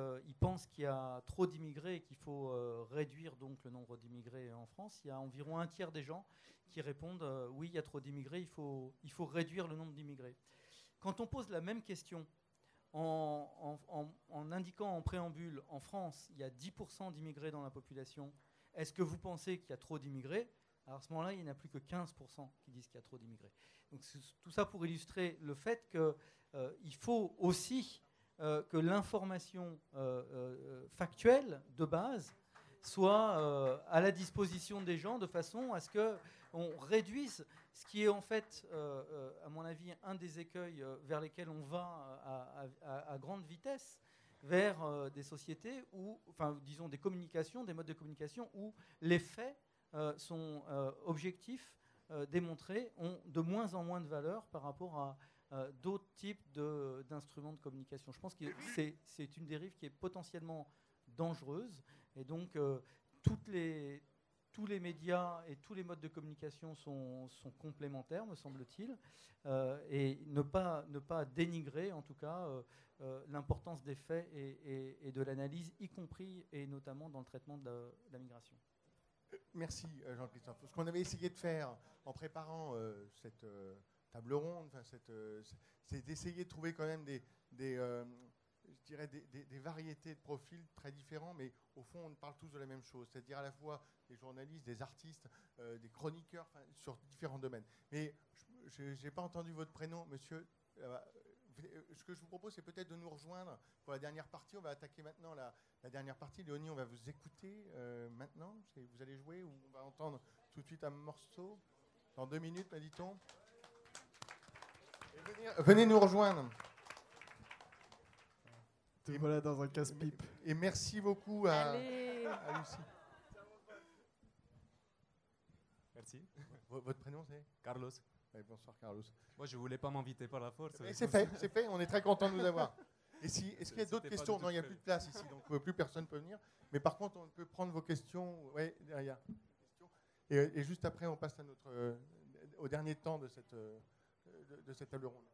pensent qu'il y a trop d'immigrés et qu'il faut réduire donc le nombre d'immigrés en France, il y a environ un tiers des gens qui répondent oui, il y a trop d'immigrés, il faut, il faut réduire le nombre d'immigrés. Quand on pose la même question en, indiquant en préambule, en France, il y a 10% d'immigrés dans la population, est-ce que vous pensez qu'il y a trop d'immigrés? À ce moment-là, il n'y en a plus que 15% qui disent qu'il y a trop d'immigrés. Donc tout ça pour illustrer le fait qu'il euh, faut aussi euh, que l'information euh, factuelle de base soit à la disposition des gens de façon à ce qu'on réduise ce qui est en fait, à mon avis, un des écueils vers lesquels on va à, grande vitesse vers des sociétés où, enfin, disons, des communications, des modes de communication où les faits euh, sont euh, objectifs, euh, démontrés, ont de moins en moins de valeur par rapport à d'autres types d'instruments de, communication. Je pense que c'est une dérive qui est potentiellement dangereuse et donc toutes les, tous les médias et tous les modes de communication sont, sont complémentaires, me semble-t-il, et ne pas, ne pas dénigrer, en tout cas, l'importance des faits et, et de l'analyse, y compris et notamment dans le traitement de la migration. Merci euh, Jean-Christophe. Ce qu'on avait essayé de faire en préparant euh, cette euh, table ronde, c'est d'essayer de trouver quand même des, je dirais des, variétés de profils très différents, mais au fond, on parle tous de la même chose, c'est-à-dire à la fois des journalistes, des artistes, des chroniqueurs, sur différents domaines. Mais je n'ai pas entendu votre prénom, monsieur. Euh, ce que je vous propose, c'est peut-être de nous rejoindre pour la dernière partie. On va attaquer maintenant la, dernière partie. Léonie, on va vous écouter euh, maintenant. Vous allez jouer ou on va entendre tout de suite un morceau? Dans deux minutes, m'a dit-on. Venez nous rejoindre. Et voilà dans un casse-pipe. Et merci beaucoup à, à Lucie. Merci. Votre prénom, c'est? Carlos bonsoir Carlos. Moi, je voulais pas m'inviter par la force. C'est fait, c'est fait. On est très content de vous avoir. Et si, est-ce qu'il y a d'autres questions? Non, il n'y a plus de place ici, donc euh, plus personne peut venir. Mais par contre, on peut prendre vos questions. Ouais, derrière. Et, et, juste après, on passe à notre, euh, au dernier temps de cette, euh, de- de cette table ronde.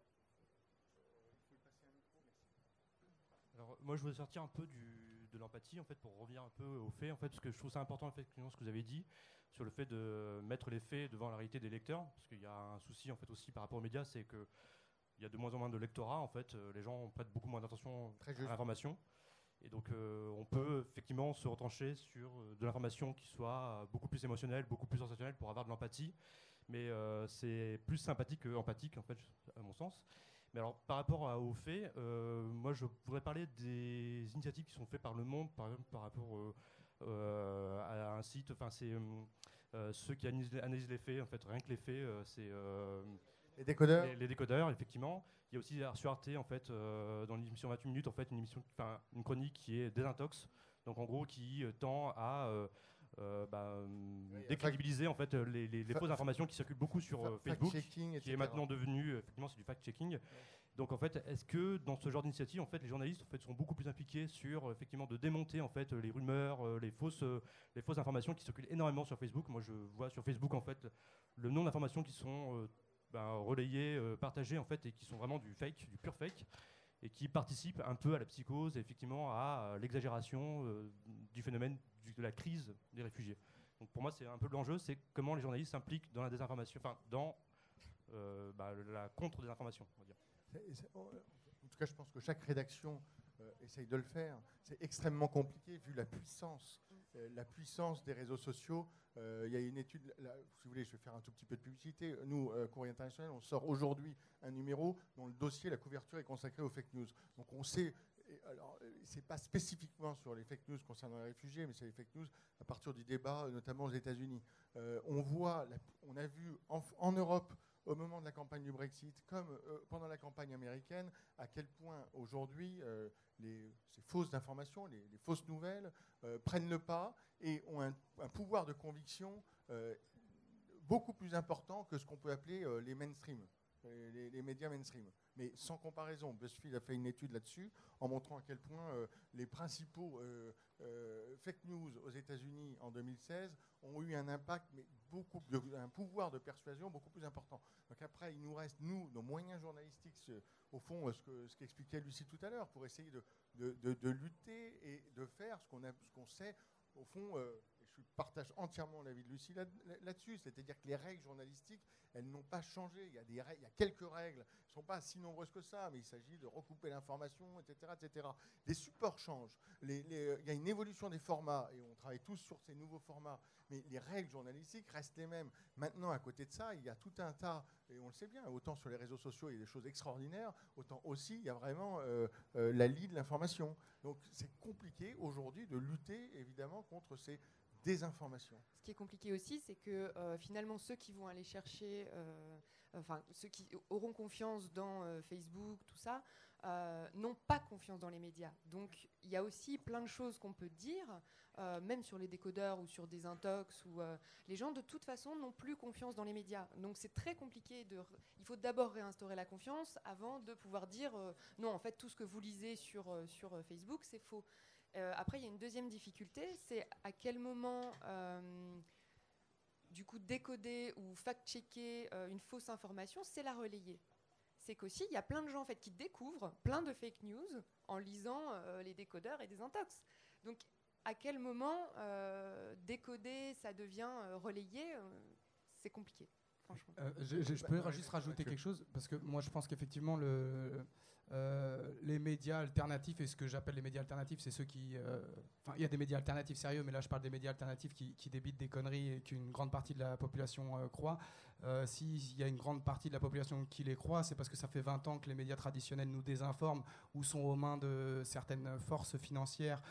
Alors, moi, je voudrais sortir un peu du, de l'empathie, en fait, pour revenir un peu aux faits, en fait, parce que je trouve ça important, effectivement, ce que vous avez dit sur le fait de mettre les faits devant la réalité des lecteurs, parce qu'il y a un souci, en fait, aussi par rapport aux médias, c'est que il y a de moins en moins de lectorat, en fait, euh, les gens prêtent beaucoup moins d'attention à l'information. Et donc, euh, on peut effectivement se retrancher sur euh, de l'information qui soit beaucoup plus émotionnelle, beaucoup plus sensationnelle pour avoir de l'empathie. Mais euh, c'est plus sympathique que empathique, en fait, à mon sens. Mais alors, par rapport à- aux faits, euh, moi, je voudrais parler des initiatives qui sont faites par le monde, par exemple, par rapport euh, à un site. Enfin, c'est ceux qui analysent, analysent les faits. En fait, rien que les faits, c'est Les décodeurs les, les décodeurs, effectivement. Il y a aussi sur Arte, en fait, dans l'émission 28 minutes, en fait, une émission, enfin, une chronique qui est désintox. Donc, en gros, qui tend à euh, bah, euh, Oui, décrédibiliser en fait les, les- les Fa- fausses informations qui circulent beaucoup sur euh, Fa- Facebook, qui est maintenant devenu, effectivement, c'est du fact-checking. Donc en fait, est-ce que dans ce genre d'initiative, en fait, les journalistes en fait, sont beaucoup plus impliqués sur effectivement de démonter en fait les rumeurs, les fausses, les fausses informations qui circulent énormément sur Facebook? Moi, je vois sur Facebook en fait le nombre d'informations qui sont ben, relayées, partagées en fait, et qui sont vraiment du fake, du pur fake, et qui participent un peu à la psychose et effectivement à euh, l'exagération euh, du phénomène de la crise des réfugiés. Donc pour moi, c'est un peu l'enjeu, c'est comment les journalistes s'impliquent dans la désinformation, enfin dans euh, bah, la contre-désinformation, En tout cas, je pense que chaque rédaction essaye de le faire. C'est extrêmement compliqué vu la puissance, la puissance des réseaux sociaux. Euh, Il y a une étude, si vous voulez, je vais faire un tout petit peu de publicité. Nous, euh, Courrier International, on sort aujourd'hui un numéro dont le dossier, la couverture est consacrée aux fake news. Donc on sait. Alors, euh, c'est pas spécifiquement sur les fake news concernant les réfugiés, mais c'est les fake news à partir du débat, euh, notamment aux États-Unis. Euh, on voit, on a vu en Europe au moment de la campagne du Brexit, comme euh, pendant la campagne américaine, à quel point aujourd'hui euh, ces fausses informations, les, fausses nouvelles euh, prennent le pas et ont un, pouvoir de conviction beaucoup plus important que ce qu'on peut appeler les mainstream, les, les- médias mainstream. Mais sans comparaison, BuzzFeed a fait une étude là-dessus en montrant à quel point les principaux euh, fake news aux États-Unis en 2016 ont eu un impact, mais beaucoup, un pouvoir de persuasion beaucoup plus important. Donc après, il nous reste, nous, nos moyens journalistiques, au fond, ce que- ce qu'expliquait Lucie tout à l'heure, pour essayer de, lutter et de faire ce qu'on a- ce qu'on sait, au fond, euh, je partage entièrement l'avis de Lucie là- là-dessus, c'est-à-dire que les règles journalistiques, elles n'ont pas changé. Il y a, des règles, il y a quelques règles, elles ne sont pas si nombreuses que ça, mais il s'agit de recouper l'information, etc., etc. Les supports changent. Les- il y a une évolution des formats, et on travaille tous sur ces nouveaux formats, mais les règles journalistiques restent les mêmes. Maintenant, à côté de ça, il y a tout un tas, et on le sait bien, autant sur les réseaux sociaux, il y a des choses extraordinaires, autant aussi, il y a vraiment euh, euh, la lie de l'information. Donc c'est compliqué aujourd'hui de lutter, évidemment, contre ces désinformations. Ce qui est compliqué aussi, c'est que euh, finalement, ceux qui vont aller chercher, euh, enfin, ceux qui auront confiance dans euh, Facebook, tout ça, n'ont pas confiance dans les médias. Donc, il y a aussi plein de choses qu'on peut dire, même sur les décodeurs ou sur des intox, euh, les gens, de toute façon, n'ont plus confiance dans les médias. Donc, c'est très compliqué. Il faut d'abord réinstaurer la confiance avant de pouvoir dire non, en fait, tout ce que vous lisez sur, sur Facebook, c'est faux. Euh, après, il y a une deuxième difficulté, c'est à quel moment, euh, du coup, décoder ou fact-checker euh, une fausse information, c'est la relayer. C'est qu'aussi, il y a plein de gens en fait, qui découvrent plein de fake news en lisant euh, les décodeurs et des intox. Donc, à quel moment euh, décoder, ça devient euh, relayé euh, C'est compliqué, franchement. Euh, je, je- je peux juste rajouter quelque chose? Parce que moi je pense qu'effectivement le, euh, les médias alternatifs et ce que j'appelle les médias alternatifs c'est ceux qui euh, enfin il y a des médias alternatifs sérieux mais là je parle des médias alternatifs qui, débitent des conneries et qu'une grande partie de la population euh, croit. S'il y a une grande partie de la population qui les croit c'est parce que ça fait 20 ans que les médias traditionnels nous désinforment ou sont aux mains de certaines forces financières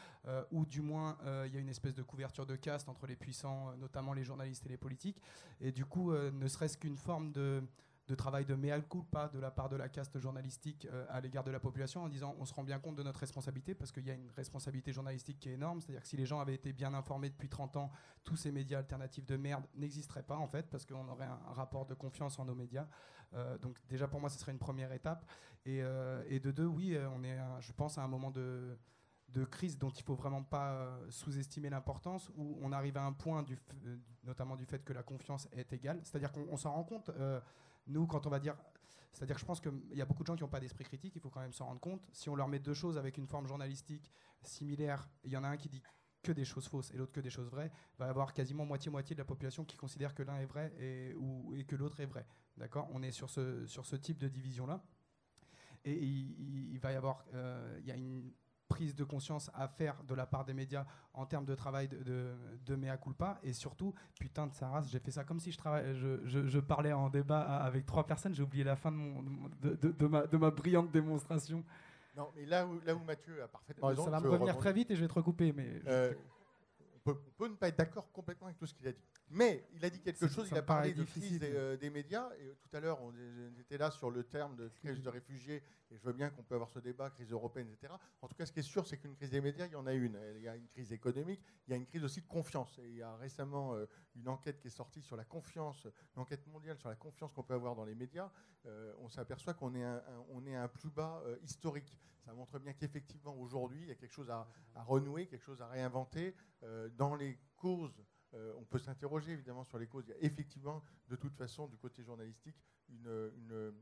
ou du moins il y a une espèce de couverture de caste entre les puissants notamment les journalistes et les politiques. Et du coup, ne serait-ce qu'une forme de, de travail de mea culpa de la part de la caste journalistique euh, à l'égard de la population en disant on se rend bien compte de notre responsabilité parce qu'il y a une responsabilité journalistique qui est énorme. C'est-à-dire que si les gens avaient été bien informés depuis 30 ans, tous ces médias alternatifs de merde n'existeraient pas en fait parce qu'on aurait un, rapport de confiance en nos médias. Euh, donc déjà pour moi, ce serait une première étape. Et, euh, et de deux, oui, on est, je pense, à un moment de de crise dont il faut vraiment pas sous-estimer l'importance, où on arrive à un point, du notamment du fait que la confiance est égale. C'est-à-dire qu'on on s'en rend compte, nous, quand on va dire... C'est-à-dire je pense qu'il y a beaucoup de gens qui n'ont pas d'esprit critique, il faut quand même s'en rendre compte. Si on leur met deux choses avec une forme journalistique similaire, il y en a un qui dit que des choses fausses et l'autre que des choses vraies, il va y avoir quasiment moitié-moitié de la population qui considère que l'un est vrai et, que l'autre est vrai. D'accord? On est sur ce, sur ce type de division-là. Et il va y avoir, euh, il y a une prise de conscience à faire de la part des médias en termes de travail de, de, de mea culpa et surtout putain de sa race j'ai fait ça comme si je, travaillais, je, je, je parlais en débat avec trois personnes j'ai oublié la fin de, mon, de, ma, de ma brillante démonstration Non, mais là où, là où Mathieu a parfaitement raison. ça va me revenir très vite et je vais te recouper mais Euh, on, peut, on peut ne pas être d'accord complètement avec tout ce qu'il a dit. Mais il a dit quelque chose, il a parlé de crise des, euh, des médias. Et euh, tout à l'heure, on, on était là sur le terme de crise de réfugiés. Et je veux bien qu'on peut avoir ce débat, crise européenne, etc. En tout cas, ce qui est sûr, c'est qu'une crise des médias, il y en a une. Il y a une crise économique, il y a une crise aussi de confiance. Et il y a récemment euh, une enquête qui est sortie sur la confiance, une enquête mondiale sur la confiance qu'on peut avoir dans les médias. Euh, on s'aperçoit qu'on est, un, un- on est à un plus bas historique. Ça montre bien qu'effectivement, aujourd'hui, il y a quelque chose à, à renouer, quelque chose à réinventer. Dans les causes, euh, on peut s'interroger évidemment sur les causes. Il y a effectivement, de toute façon, du côté journalistique, une, une-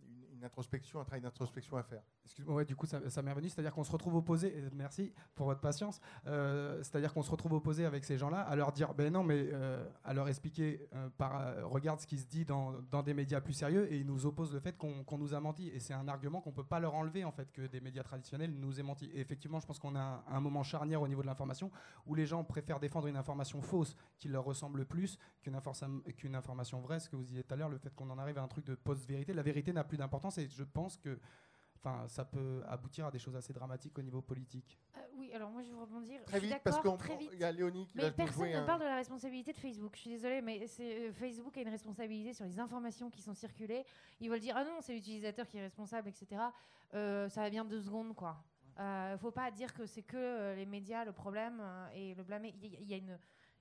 une- introspection, un travail d'introspection à faire. Excuse-moi, ouais, du coup, ça, m'est revenu. C'est-à-dire qu'on se retrouve opposé, merci pour votre patience, euh, c'est-à-dire qu'on se retrouve opposé avec ces gens-là, à leur dire, ben non, mais euh, à leur expliquer, euh, par, regarde ce qui se dit dans, dans des médias plus sérieux, et ils nous opposent le fait qu'on qu'on nous a menti. Et c'est un argument qu'on peut pas leur enlever, en fait, que des médias traditionnels nous aient menti. Et effectivement, je pense qu'on a un, moment charnière au niveau de l'information, où les gens préfèrent défendre une information fausse qui leur ressemble plus qu'une qu'une information vraie. Ce que vous disiez tout à l'heure, le fait qu'on en arrive à un truc de post-vérité. La vérité n'a plus d'importance, et je pense que Enfin, ça peut aboutir à des choses assez dramatiques au niveau politique. Euh, oui, alors moi je vais rebondir. Très vite, parce d'accord, qu'on- très vite. il y a Léonie qui Mais personne jouer ne un- parle de la responsabilité de Facebook. Je suis désolée, mais c'est- euh, Facebook a une responsabilité sur les informations qui sont circulées. Ils veulent dire ah non, c'est l'utilisateur qui est responsable, etc. Euh, ça va bien deux secondes, quoi. Euh, faut pas dire que c'est que les médias le problème et le blâmer. Il y, il y a une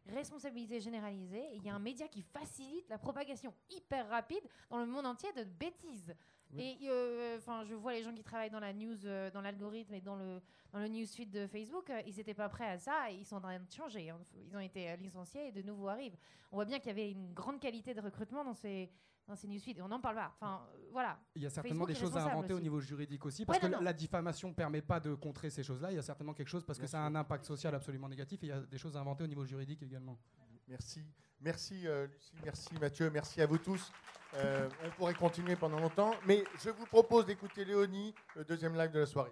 responsabilité généralisée. et Il y a un média qui facilite la propagation hyper rapide dans le monde entier de bêtises. Et euh, enfin, je vois les gens qui travaillent dans la news, euh, dans l'algorithme et dans le dans le newsfeed de Facebook, euh, ils n'étaient pas prêts à ça. Et ils sont en train de changer. hein. Ils ont été licenciés et de nouveau arrivent. On voit bien qu'il y avait une grande qualité de recrutement dans ces dans ces newsfeeds. Et on n'en parle pas. Enfin, euh, voilà. Il y a certainement Facebook des choses à inventer au niveau juridique aussi, parce Ouais, que non. la diffamation ne permet pas de contrer ces choses-là. Il y a certainement quelque chose, parce que ça a un impact social absolument négatif, et il y a des choses à inventer au niveau juridique également. Merci. Merci euh, Lucie, merci Mathieu, merci à vous tous. Euh, on pourrait continuer pendant longtemps, mais je vous propose d'écouter Léonie, le deuxième live de la soirée.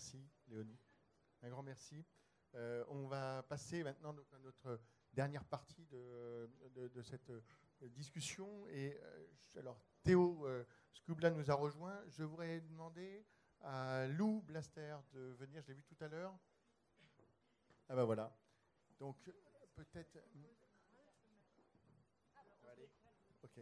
Merci, Léonie. Un grand merci. Euh, on va passer maintenant à notre dernière partie de, cette euh, discussion. Et euh, alors, Théo Scubla nous a rejoint. Je voudrais demander à Lou Blaster de venir. Je l'ai vu tout à l'heure. Ah ben voilà. Donc, peut-être. Ok.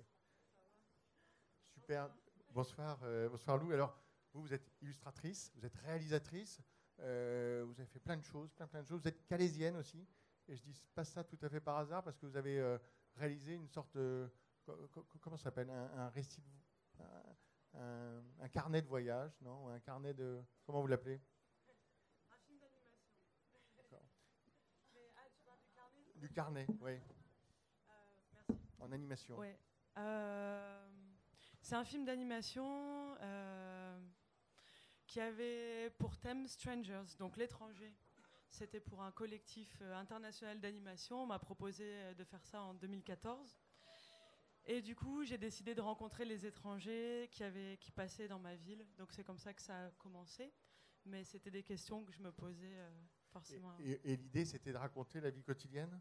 Super. Bonsoir, bonsoir Lou. Alors, vous, vous êtes illustratrice, vous êtes réalisatrice, euh, vous avez fait plein de choses, plein plein de choses. Vous êtes calaisienne aussi. Et je dis pas ça tout à fait par hasard parce que vous avez euh, réalisé une sorte de co- co- comment ça s'appelle? Un, un récit, de- un, un- un carnet de voyage, non? Un carnet de comment vous l'appelez? D'accord. Du carnet, oui. En animation. Ouais. Euh, c'est un film d'animation euh, qui avait pour thème Strangers, donc l'étranger. C'était pour un collectif euh, international d'animation. On m'a proposé euh, de faire ça en 2014. Et du coup, j'ai décidé de rencontrer les étrangers qui, avaient, qui passaient dans ma ville. Donc c'est comme ça que ça a commencé. Mais c'était des questions que je me posais euh, forcément. Et, et l'idée, c'était de raconter la vie quotidienne?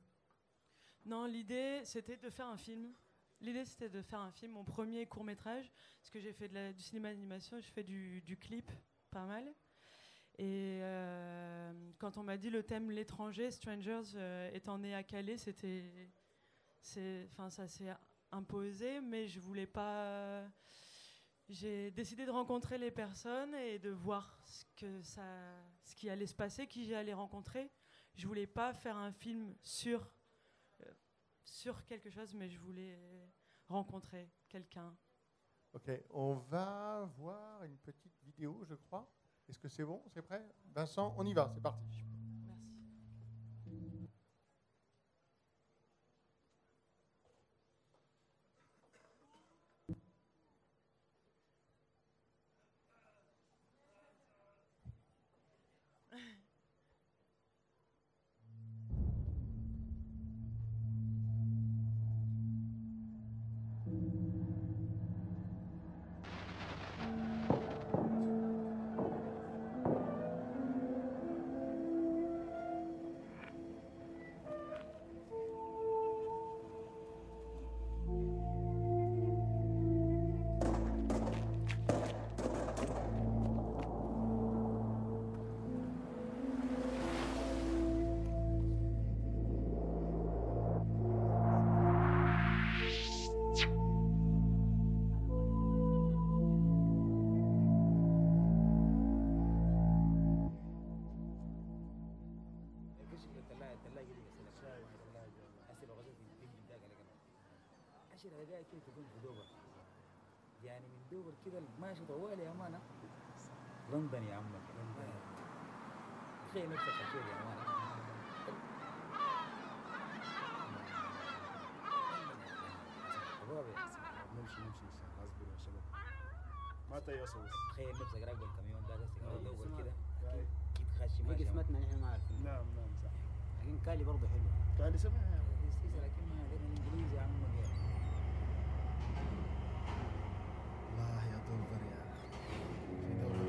Non, l'idée, c'était de faire un film. L'idée, c'était de faire un film, mon premier court métrage, parce que j'ai fait de la- du cinéma d'animation, je fais du, du clip, pas mal. Et euh, quand on m'a dit le thème l'étranger, Strangers, euh, étant né à Calais, c'était, c'est, enfin, ça s'est imposé, mais je voulais pas. J'ai décidé de rencontrer les personnes et de voir ce que ça, ce qui allait se passer, qui j'allais rencontrer. Je voulais pas faire un film sur euh, sur quelque chose, mais je voulais rencontrer quelqu'un. Ok, on va voir une petite vidéo, je crois. Est-ce que c'est bon C'est prêt? Vincent, on y va, c'est parti. يعني من دوبر كده ماشي طوال يا أمانة. لندن يا عمك تخيل نفسك عشير يا أمانة. سيدي. نمشي نمشي إن شاء الله. اصبروا يا شباب. ما تيأسوا بس تخيل نفسك راكب الكاميون ده بس كده آه. تدور كده. أكيد خاشي ماشي قسمتنا نحن ما عارفين. نعم نعم صح. لكن كالي برضه حلو. كالي رخيصة لكن ما الانجليزي يا عم Allah ya Tuhan ya. Itu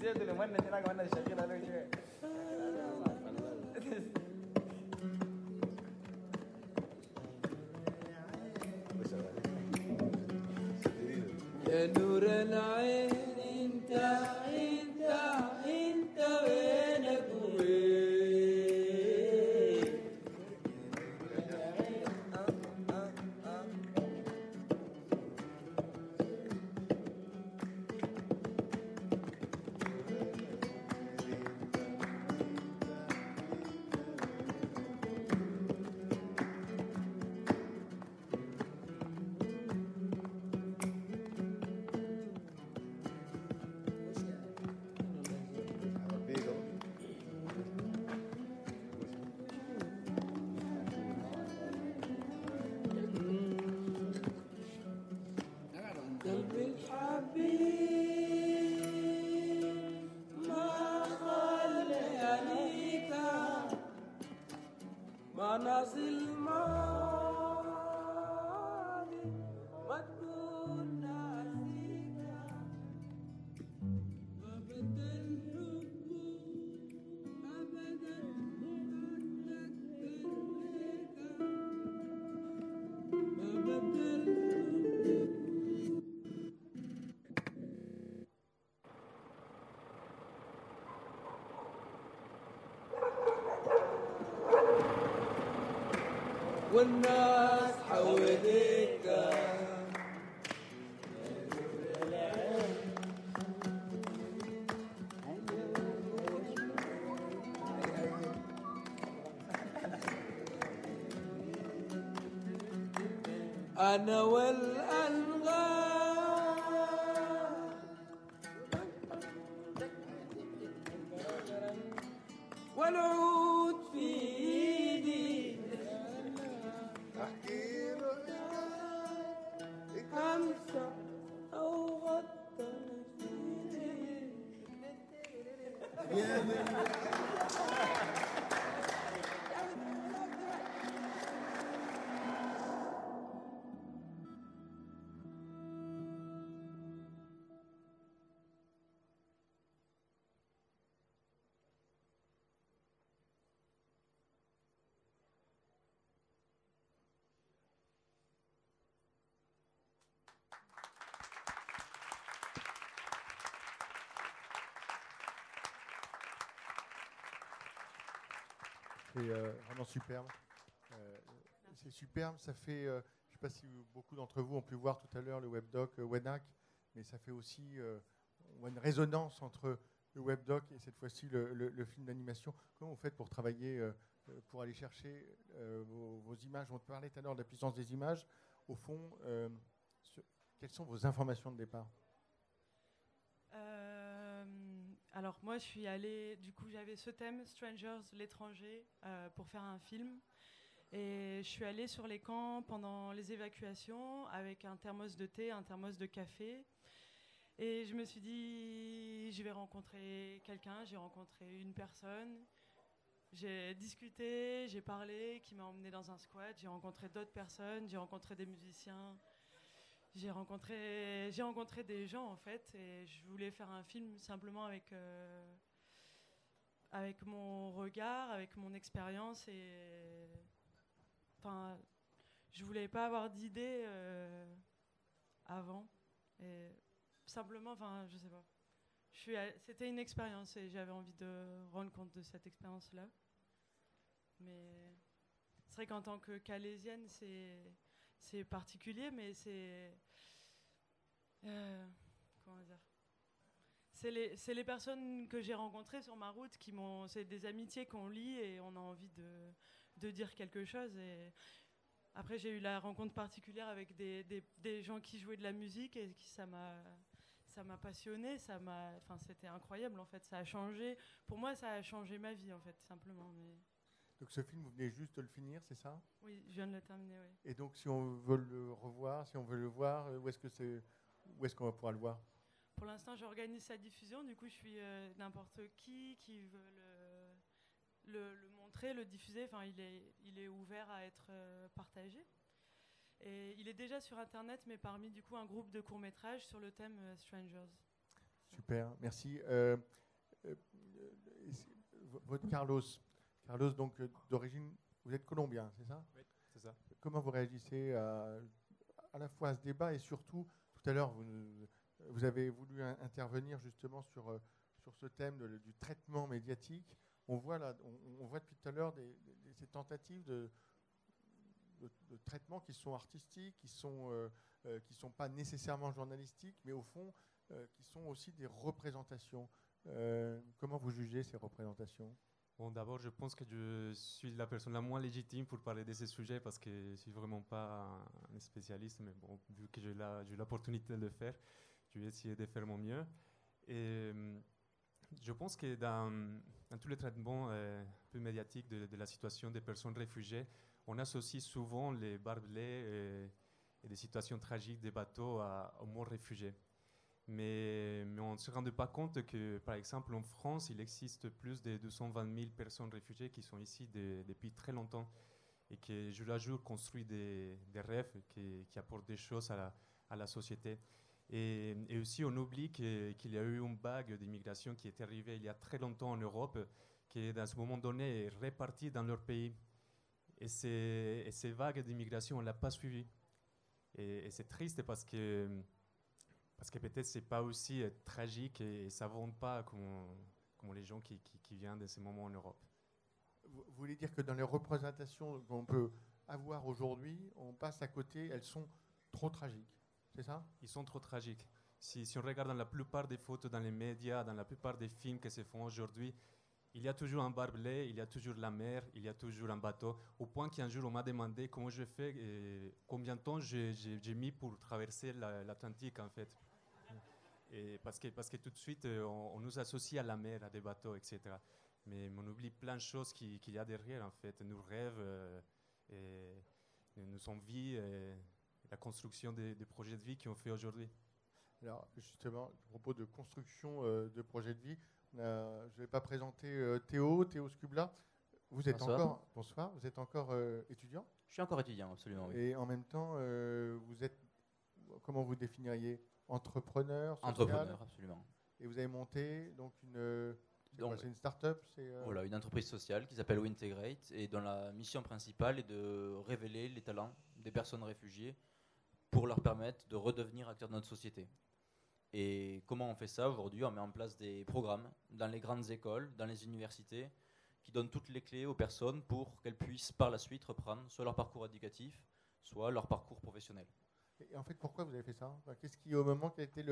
بس زيادة لما انا هناك وانا شغال على شيء يا نور العين والناس حواليك أنا والأنغام C'est euh, vraiment superbe. Euh, c'est superbe. Ça fait, euh, je ne sais pas si beaucoup d'entre vous ont pu voir tout à l'heure le webdoc WENAC, mais ça fait aussi une résonance entre le webdoc et cette fois-ci le, film d'animation. Comment vous faites pour travailler, pour aller chercher vos, images? On parlait tout à l'heure de la puissance des images. Au fond, quelles sont vos informations de départ Euh, alors moi, je suis allée, du coup, j'avais ce thème, Strangers, l'étranger, euh, pour faire un film. Et je suis allée sur les camps pendant les évacuations avec un thermos de thé, un thermos de café. Et je me suis dit, je vais rencontrer quelqu'un, j'ai rencontré une personne. J'ai discuté, j'ai parlé, qui m'a emmené dans un squat. J'ai rencontré d'autres personnes, j'ai rencontré des musiciens. J'ai rencontré, j'ai rencontré des gens en fait, et je voulais faire un film simplement avec, euh, avec mon regard, avec mon expérience, et enfin, je voulais pas avoir d'idée euh, avant, et simplement, enfin, je sais pas. C'était une expérience et j'avais envie de rendre compte de cette expérience-là. Mais c'est vrai qu'en tant que calaisienne, c'est c'est particulier, mais c'est Euh, comment dire? C'est les, les personnes que j'ai rencontrées sur ma route qui m'ont. C'est des amitiés qu'on lit et on a envie de, de dire quelque chose. Et après, j'ai eu la rencontre particulière avec des, des, des gens qui jouaient de la musique et qui, ça m'a. Ça m'a passionné, ça m'a, c'était incroyable en fait, ça a changé. Pour moi, ça a changé ma vie en fait, simplement. Donc ce film, vous venez juste de le finir, c'est ça? Oui, je viens de le terminer, oui. Et donc si on veut le revoir, si on veut le voir, où est-ce que c'est, où est-ce qu'on va pouvoir le voir? Pour l'instant, j'organise sa diffusion. Du coup, je suis euh, n'importe qui qui veut le, le, le montrer, le diffuser. Enfin, il est, il est ouvert à être euh, partagé. Et il est déjà sur Internet, mais parmi du coup un groupe de courts métrages sur le thème euh, Strangers. Super, merci. Votre Carlos, Carlos donc euh, d'origine, vous êtes colombien, c'est ça? Oui, c'est ça. Comment vous réagissez à, à la fois à ce débat et surtout, tout à l'heure, vous, vous avez voulu in- intervenir justement sur, euh, sur ce thème de- du traitement médiatique. On voit, là, on, on voit depuis tout à l'heure des, des- ces tentatives de, de, de traitement qui sont artistiques, qui sont, euh, euh, qui sont pas nécessairement journalistiques, mais au fond, euh, qui sont aussi des représentations. Comment vous jugez ces représentations? Bon, d'abord, je pense que je suis la personne la moins légitime pour parler de ces sujets parce que je ne suis vraiment pas un spécialiste, mais bon, vu que j'ai l'opportunité de le faire, je vais essayer de faire mon mieux. Et euh, je pense que dans, dans tous les traitements euh, peu médiatiques de, la situation des personnes réfugiées, on associe souvent les barbelés et, et des situations tragiques des bateaux à- aux morts réfugiés. Mais, on ne se rendait pas compte que, par exemple, en France, il existe plus de 220 000 personnes réfugiées qui sont ici de- depuis très longtemps et qui, jour à jour, construisent des, rêves qui, apportent des choses à la, société. Et, aussi, on oublie que- qu'il y a eu une vague d'immigration qui est arrivée il y a très longtemps en Europe, qui, dans ce moment donné, est répartie dans leur pays. Et ces, et vagues d'immigration, on ne l'a pas suivi. Et, et c'est triste parce que parce que peut-être c'est pas aussi euh, tragique et, et ça ne vend pas comme, comme les gens qui, qui, qui viennent de ces moments en Europe. Vous voulez dire que dans les représentations qu'on peut avoir aujourd'hui, on passe à côté, elles sont trop tragiques, c'est ça? Ils sont trop tragiques. Si, si on regarde dans la plupart des photos dans les médias, dans la plupart des films qui se font aujourd'hui, il y a toujours un barbelé, il y a toujours la mer, il y a toujours un bateau. Au point qu'un jour, on m'a demandé comment je fais, et combien de temps j'ai mis pour traverser la- l'Atlantique, en fait. Et parce, que, parce que tout de suite, euh, on, on nous associe à la mer, à des bateaux, etc. Mais on oublie plein de choses qui- qu'il y a derrière, en fait. Nos rêves, euh, et, et nos envies, et la construction des, des projets de vie qu'on fait aujourd'hui. Alors justement, à propos de construction euh, de projets de vie, je ne vais pas présenter euh, Théo, Théo Scubla. Vous êtes Bonsoir. encore, bonsoir, vous êtes encore euh, étudiant? Je suis encore étudiant, absolument, oui. Et en même temps, euh, vous êtes, comment vous définiriez? Entrepreneur, social Entrepreneur, absolument. Et vous avez monté donc une, quoi, Donc, une start-up euh, Voilà, une entreprise sociale qui s'appelle Wintegrate et dont la mission principale est de révéler les talents des personnes réfugiées pour leur permettre de redevenir acteurs de notre société. Et comment on fait ça aujourd'hui? On met en place des programmes dans les grandes écoles, dans les universités, qui donnent toutes les clés aux personnes pour qu'elles puissent par la suite reprendre soit leur parcours éducatif, soit leur parcours professionnel. Et en fait, pourquoi vous avez fait ça? Enfin, Qu'est-ce qui, au moment, quel a été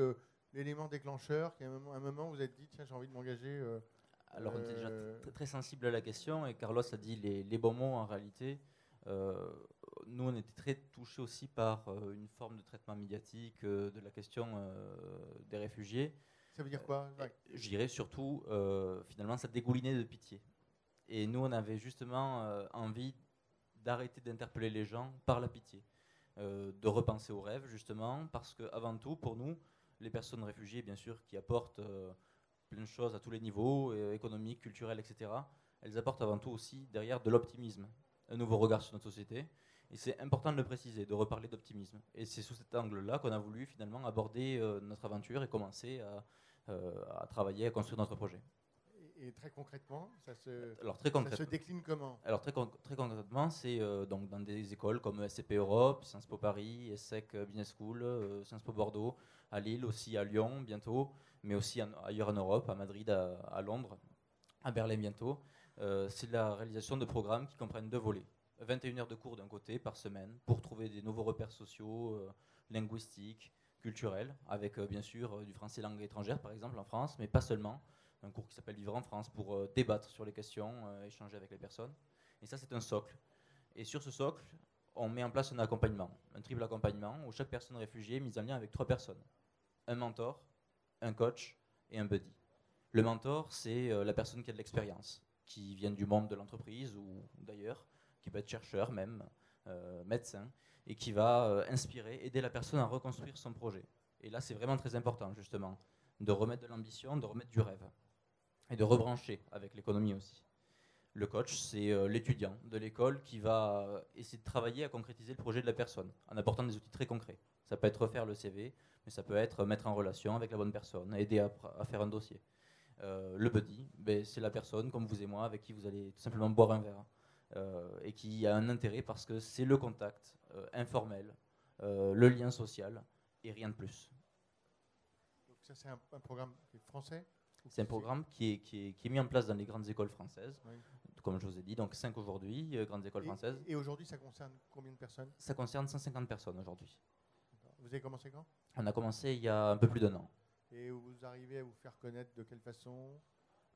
l'élément déclencheur un moment, un moment, vous êtes dit, tiens, j'ai envie de m'engager euh, Alors, on était déjà euh, tr- très sensible à la question et Carlos a dit les, les bons mots en réalité. Euh, nous, on était très touchés aussi par euh, une forme de traitement médiatique euh, de la question des réfugiés. Ça veut dire quoi? Je dirais surtout, finalement, ça dégoulinait de pitié. Et nous, on avait justement envie d'arrêter d'interpeller les gens par la pitié, euh, de repenser aux rêves, justement, parce que avant tout, pour nous, les personnes réfugiées, bien sûr, qui apportent euh, plein de choses à tous les niveaux, euh, économiques, culturels, etc., elles apportent avant tout aussi derrière de l'optimisme, un nouveau regard sur notre société. Et c'est important de le préciser, de reparler d'optimisme. Et c'est sous cet angle-là qu'on a voulu finalement aborder notre aventure et commencer à travailler, à construire notre projet. Et, très concrètement, ça se, Alors très ça concrètement. se décline comment Alors très, con- très concrètement, c'est euh, donc dans des écoles comme SCP Europe, Sciences Po Paris, ESSEC Business School, euh, Sciences Po Bordeaux, à Lille, aussi à Lyon bientôt, mais aussi en- ailleurs en Europe, à Madrid, à, à Londres, à Berlin bientôt. Euh, c'est la réalisation de programmes qui comprennent deux volets. 21 heures de cours d'un côté par semaine pour trouver des nouveaux repères sociaux, euh, linguistiques, culturel, avec bien sûr du français langue étrangère par exemple en France, mais pas seulement. Un cours qui s'appelle Vivre en France pour euh, débattre sur les questions, euh, échanger avec les personnes. Et ça, c'est un socle. Et sur ce socle, on met en place un accompagnement, un triple accompagnement où chaque personne réfugiée est mise en lien avec trois personnes un mentor, un coach et un buddy. Le mentor, c'est euh, la personne qui a de l'expérience, qui vient du monde de l'entreprise ou d'ailleurs, qui peut être chercheur même, médecin, et qui va inspirer, aider la personne à reconstruire son projet. Et là, c'est vraiment très important, justement, de remettre de l'ambition, de remettre du rêve, et de rebrancher avec l'économie aussi. Le coach, c'est euh, l'étudiant de l'école qui va euh, essayer de travailler à concrétiser le projet de la personne en apportant des outils très concrets. Ça peut être refaire le CV, mais ça peut être mettre en relation avec la bonne personne, aider à, faire un dossier. Euh, le buddy, ben, c'est la personne comme vous et moi avec qui vous allez tout simplement boire un verre euh, et qui a un intérêt parce que c'est le contact euh, informel, euh, le lien social et rien de plus. Donc ça, c'est un, programme français? C'est un programme qui est, qui, est, qui est mis en place dans les grandes écoles françaises, Oui. comme je vous ai dit, donc 5 aujourd'hui, euh, grandes écoles Et- françaises. Et, aujourd'hui, ça concerne combien de personnes? Ça concerne 150 personnes aujourd'hui. Vous avez commencé quand? On a commencé il y a un peu plus d'un an. Et vous arrivez à vous faire connaître de quelle façon?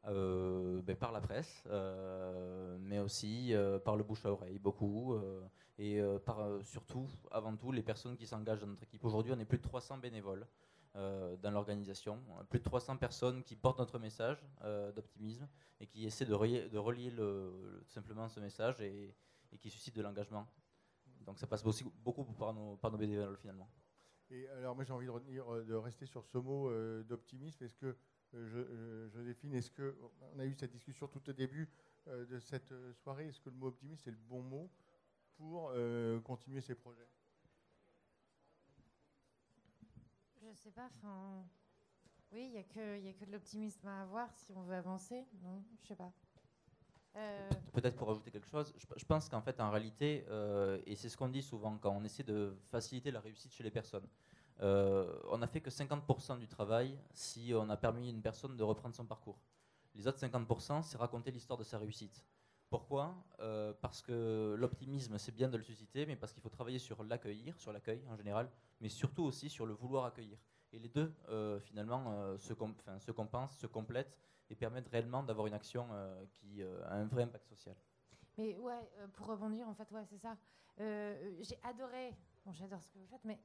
Euh, ben, par la presse, euh, mais aussi euh, par le bouche à oreille, beaucoup, et par surtout, avant tout, les personnes qui s'engagent dans notre équipe. Aujourd'hui, on est plus de 300 bénévoles euh, dans l'organisation, plus de 300 personnes qui portent notre message euh, d'optimisme et qui essaient de relier, de relier le, simplement ce message et, qui suscitent de l'engagement. Donc ça passe aussi beaucoup par nos, par bénévoles finalement. Et alors, moi, j'ai envie de, retenir, euh, de rester sur ce mot d'optimisme. Est-ce que, je- je- Joséphine, est-ce que, on a eu cette discussion tout au début de cette soirée, est-ce que le mot optimiste c'est le bon mot pour continuer ces projets Je sais pas, enfin. Oui, il n'y a, que- de l'optimisme à avoir si on veut avancer. Non, je sais pas. Euh, Peut-être pour ajouter quelque chose, je, je pense qu'en fait, en réalité, euh, et c'est ce qu'on dit souvent quand on essaie de faciliter la réussite chez les personnes, euh, on n'a fait que 50% du travail si on a permis à une personne de reprendre son parcours. Les autres 50%, c'est raconter l'histoire de sa réussite. Pourquoi? Euh, Parce que l'optimisme, c'est bien de le susciter, mais parce qu'il faut travailler sur l'accueillir, sur l'accueil en général, mais surtout aussi sur le vouloir accueillir. Et les deux, euh, finalement, euh, se, compensent, se complètent et permettent réellement d'avoir une action qui a un vrai impact social. Mais ouais, pour rebondir, en fait, ouais, c'est ça. J'ai adoré, bon, j'adore ce que vous faites, mais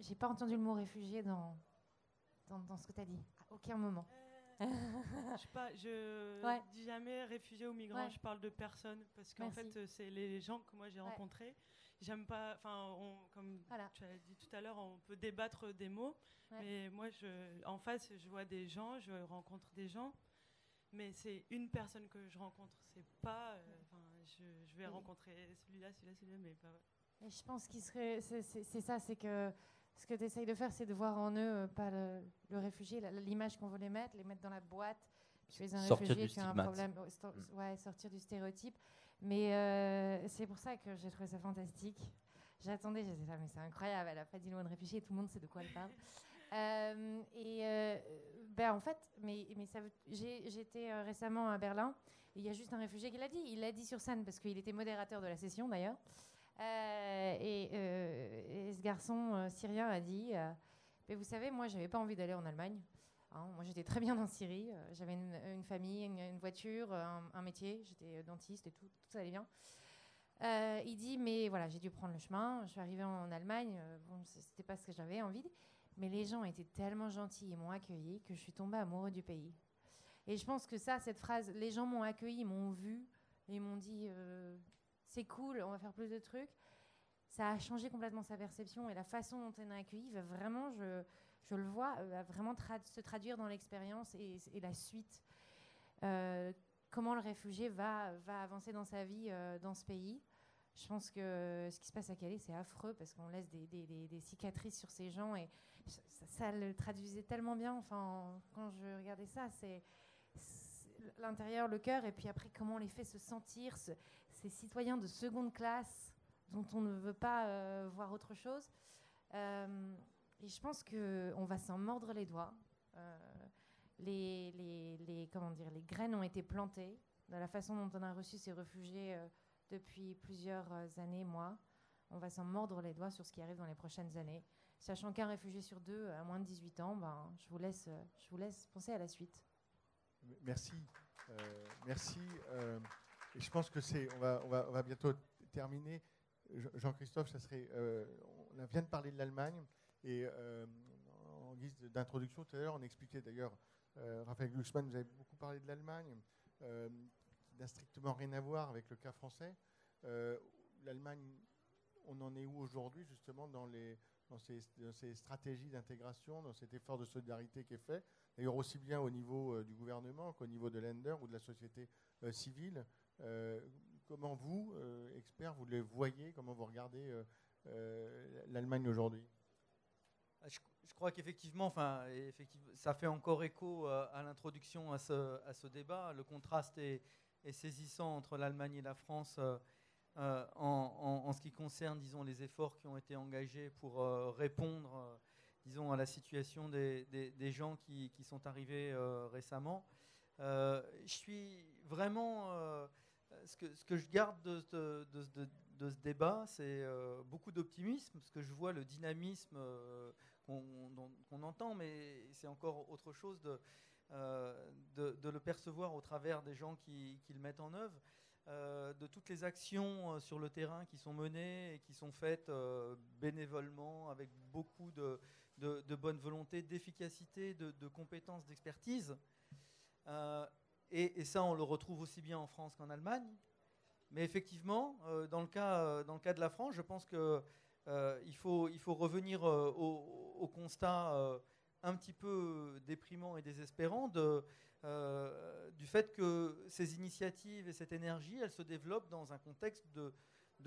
j'ai pas entendu le mot réfugié dans, dans, dans ce que tu as dit, à aucun moment. Je pas, je Ouais. dis jamais réfugiés ou migrants, Ouais. je parle de personnes parce qu'en fait euh, c'est les gens que moi j'ai Ouais. rencontrés. J'aime pas, enfin comme tu as dit tout à l'heure, on peut débattre des mots, mais moi je, en face je vois des gens, je rencontre des gens, mais c'est une personne que je rencontre, c'est pas, euh, je, je vais Oui. rencontrer celui-là, celui-là, celui-là, mais pas. Et je pense qu'il serait. C'est ça, c'est que ce que tu essayes de faire, c'est de voir en eux euh, pas le, le réfugié, l'image qu'on veut les mettre, les mettre dans la boîte. Tu es un Sortir réfugié du qui a un problème. sto- Mm. ouais, sortir du stéréotype. Mais euh, c'est pour ça que j'ai trouvé ça fantastique. J'attendais, j'étais là, mais c'est incroyable, elle a pas dit le mot de réfugié, tout le monde sait de quoi elle parle. Euh, et euh, ben en fait, mais, mais ça j'étais récemment à Berlin, il y a juste un réfugié qui l'a dit. Il l'a dit sur scène parce qu'il était modérateur de la session d'ailleurs. Euh, et, euh, et ce garçon euh, syrien a dit Mais Vous savez, moi, j'avais pas envie d'aller en Allemagne. Hein, moi, j'étais très bien en Syrie. J'avais une, famille, une, voiture, un, métier. J'étais dentiste et tout, tout allait bien. Il dit Mais voilà, j'ai dû prendre le chemin. Je suis arrivée en Allemagne. bon, c'était pas ce que j'avais envie. Mais les gens étaient tellement gentils et m'ont accueilli que je suis tombée amoureux du pays. Et je pense que ça, cette phrase, les gens m'ont accueilli, m'ont vu et m'ont dit c'est cool, on va faire plus de trucs. Ça a changé complètement sa perception et la façon dont on a accueilli va vraiment, je, le vois, euh, va vraiment se traduire dans l'expérience et, la suite. Euh, comment le réfugié va, va avancer dans sa vie euh, dans ce pays. Je pense que ce qui se passe à Calais, c'est affreux parce qu'on laisse des, cicatrices sur ces gens et ça, le traduisait tellement bien. Enfin, quand je regardais ça, c'est l'intérieur, le cœur, et puis après comment on les fait se sentir, ces citoyens de seconde classe dont on ne veut pas euh, voir autre chose. Euh, et je pense qu'on va s'en mordre les doigts. Euh, les, comment dire, les graines ont été plantées de la façon dont on a reçu ces réfugiés depuis plusieurs années, mois. on va s'en mordre les doigts sur ce qui arrive dans les prochaines années. Sachant qu'un réfugié sur deux à moins de 18 ans, ben, je, vous laisse, je vous laisse penser à la suite. Merci. Merci. Je pense que c'est. On va, bientôt terminer. Je- Jean-Christophe, ça serait. euh, on vient de parler de l'Allemagne et euh, en guise d'introduction tout à l'heure, on expliquait d'ailleurs. euh, Raphaël Glucksmann, vous avez beaucoup parlé de l'Allemagne, qui n'a strictement rien à voir avec le cas français. L'Allemagne, on en est où aujourd'hui justement dans les dans ces, stratégies d'intégration, dans cet effort de solidarité qui est fait, d'ailleurs aussi bien au niveau du gouvernement qu'au niveau de l'Ender ou de la société civile? Euh, comment vous, euh, experts, vous les voyez, comment vous regardez euh, l'Allemagne aujourd'hui? Ah, Je, crois qu'effectivement, enfin, ça fait encore écho à l'introduction à ce, débat. Le contraste est, saisissant entre l'Allemagne et la France en, ce qui concerne, disons, les efforts qui ont été engagés pour répondre, disons, à la situation des, gens qui, sont arrivés récemment. Je suis vraiment ce que, je garde de, ce- débat, c'est euh, beaucoup d'optimisme, parce que je vois le dynamisme euh, qu'on entend, mais c'est encore autre chose de, euh, le percevoir au travers des gens qui, le mettent en œuvre, de toutes les actions sur le terrain qui sont menées et qui sont faites bénévolement, avec beaucoup de, bonne volonté, d'efficacité, de, de compétences, d'expertise. Et, ça, on le retrouve aussi bien en France qu'en Allemagne. Mais effectivement, euh, dans, le cas, euh, dans le cas de la France, je pense que euh, faut, il faut revenir au, constat un petit peu déprimant et désespérant du fait que ces initiatives et cette énergie, elles se développent dans un contexte de,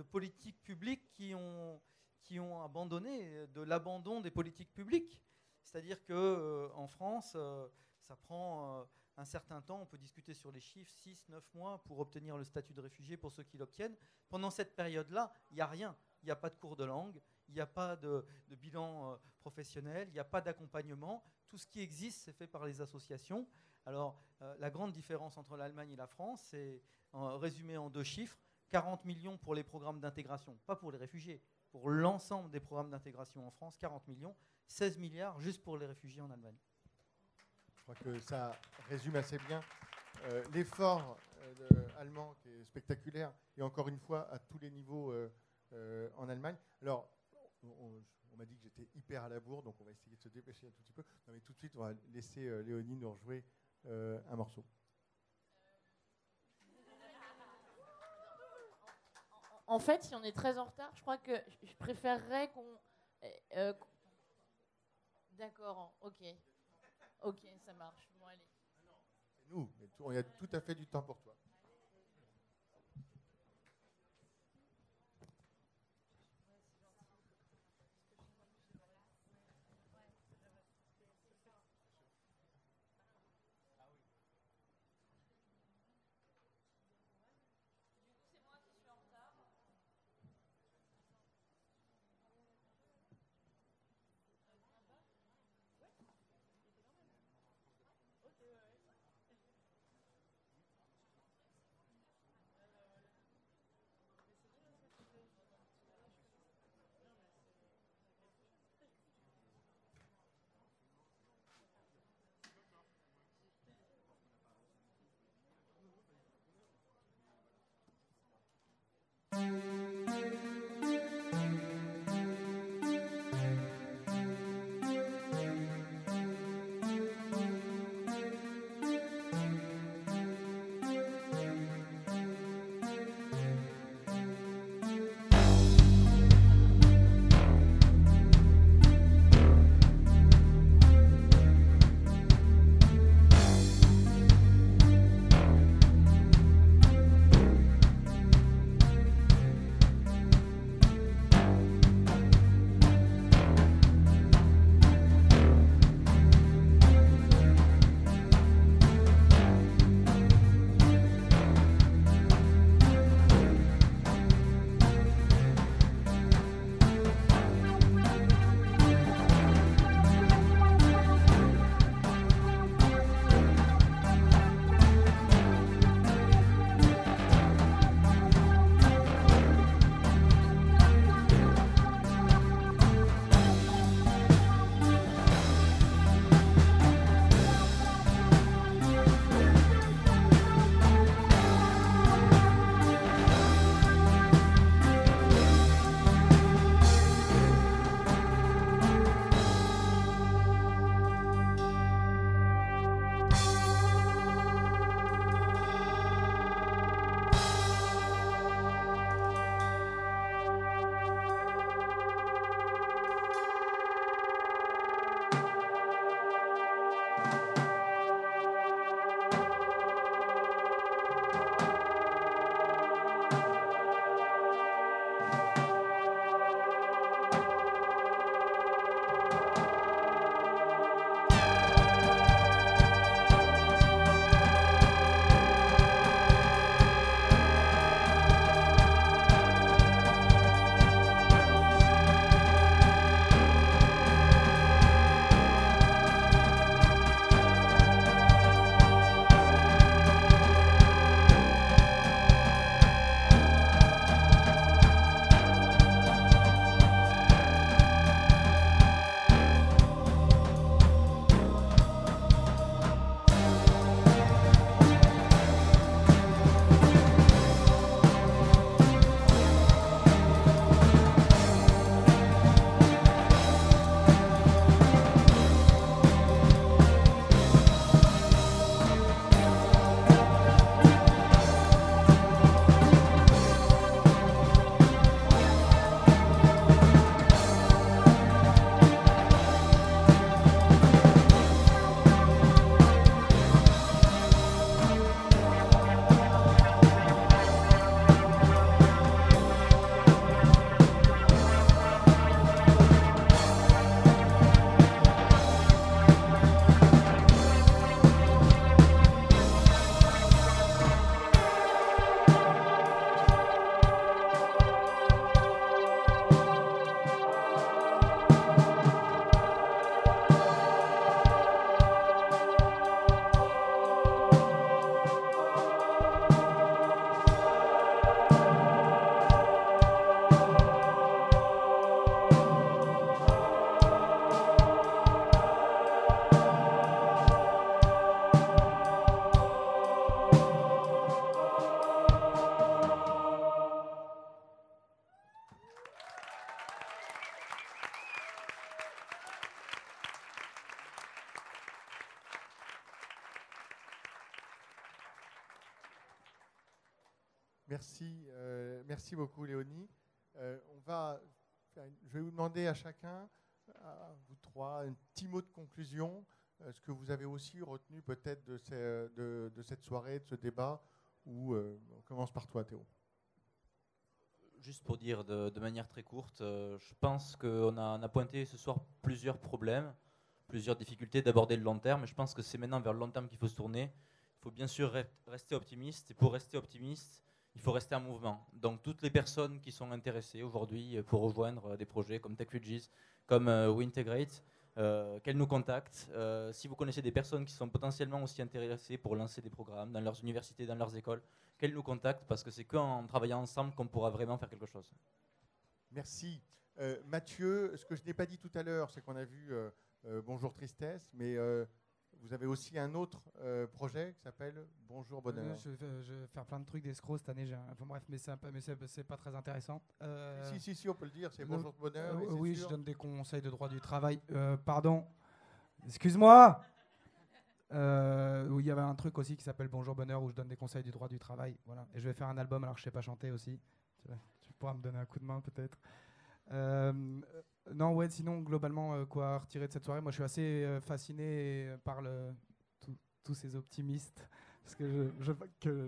politiques publiques qui ont, qui ont abandonné, de l'abandon des politiques publiques. C'est-à-dire que euh, en France, ça prend un certain temps, on peut discuter sur les chiffres, 6, 9 mois pour obtenir le statut de réfugié pour ceux qui l'obtiennent. Pendant cette période-là, il n'y a rien. Il n'y a pas de cours de langue, il n'y a pas de, bilan euh, professionnel, il n'y a pas d'accompagnement. Tout ce qui existe, c'est fait par les associations. Alors, euh, la grande différence entre l'Allemagne et la France, c'est résumé en deux chiffres 40 millions pour les programmes d'intégration, pas pour les réfugiés, pour l'ensemble des programmes d'intégration en France, 40 millions, 16 milliards juste pour les réfugiés en Allemagne. Je crois que ça résume assez bien euh, l'effort euh, allemand qui est spectaculaire et encore une fois à tous les niveaux euh, en Allemagne. Alors, on, m'a dit que j'étais hyper à la bourre, donc on va essayer de se dépêcher un tout petit peu. Mais tout de suite, on va laisser Léonie nous rejouer un morceau. En fait, si on est très en retard, je crois que je préférerais qu'on- D'accord, ok. Ok, ça marche. Bon, allez. C'est nous, mais tout- il y a tout à fait du temps pour toi. Merci beaucoup, Léonie. Euh, on va je vais vous demander à chacun, à vous trois, un petit mot de conclusion. euh, ce que vous avez aussi retenu peut-être de, cette soirée, de ce débat, ou euh, on commence par toi, Théo. Juste pour dire de, manière très courte, je pense qu'on a, pointé ce soir plusieurs problèmes, plusieurs difficultés d'aborder le long terme, et je pense que c'est maintenant vers le long terme qu'il faut se tourner. Il faut bien sûr re- rester optimiste, et pour rester optimiste, il faut rester en mouvement. Donc toutes les personnes qui sont intéressées aujourd'hui euh, pour rejoindre euh, des projets comme TechRegies, comme euh, WeIntegrate, qu'elles nous contactent. Si vous connaissez des personnes qui sont potentiellement aussi intéressées pour lancer des programmes dans leurs universités, dans leurs écoles, qu'elles nous contactent parce que c'est qu'en travaillant ensemble qu'on pourra vraiment faire quelque chose. Merci. Mathieu, ce que je n'ai pas dit tout à l'heure, c'est qu'on a vu Bonjour Tristesse, mais vous avez aussi un autre euh, projet qui s'appelle Bonjour Bonheur. Euh, Je, vais- je vais faire plein de trucs d'escrocs cette année. Enfin bref, mais c'est mais c'est pas très intéressant. Euh, Si, si, si, on peut le dire, c'est Bonjour Bonheur. euh, oui, sûr. je donne des conseils de droit du travail. Euh, pardon. Excuse-moi. Où il y avait un truc aussi qui s'appelle Bonjour Bonheur où je donne des conseils du droit du travail. Voilà. Et je vais faire un album alors que je sais pas chanter aussi. Tu pourras me donner un coup de main peut-être. Euh, non, ouais, sinon, globalement, euh, quoi retirer de cette soirée? Moi, je suis assez euh, fasciné par le, tous ces optimistes. Parce que je,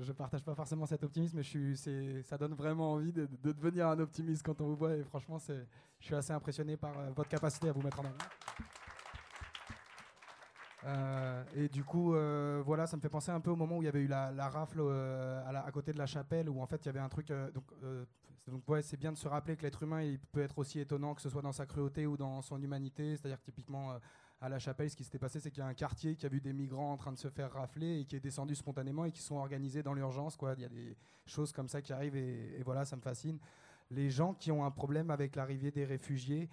je, partage pas forcément cet optimisme, mais je suis, ça donne vraiment envie de, de devenir un optimiste quand on vous voit. Et franchement, je suis assez impressionné par votre capacité à vous mettre en avant. Euh, et du coup, euh, voilà, ça me fait penser un peu au moment où il y avait eu la, rafle euh, à, côté de la chapelle, où en fait il y avait un truc. donc, donc c'est bien de se rappeler que l'être humain, peut être aussi étonnant, que ce soit dans sa cruauté ou dans son humanité. C'est-à-dire que typiquement à la chapelle, ce qui s'était passé, c'est qu'il y a un quartier qui a vu des migrants en train de se faire rafler et qui est descendu spontanément et qui sont organisés dans l'urgence. Il y a des choses comme ça qui arrivent et, et voilà, ça me fascine. Les gens qui ont un problème avec l'arrivée des réfugiés,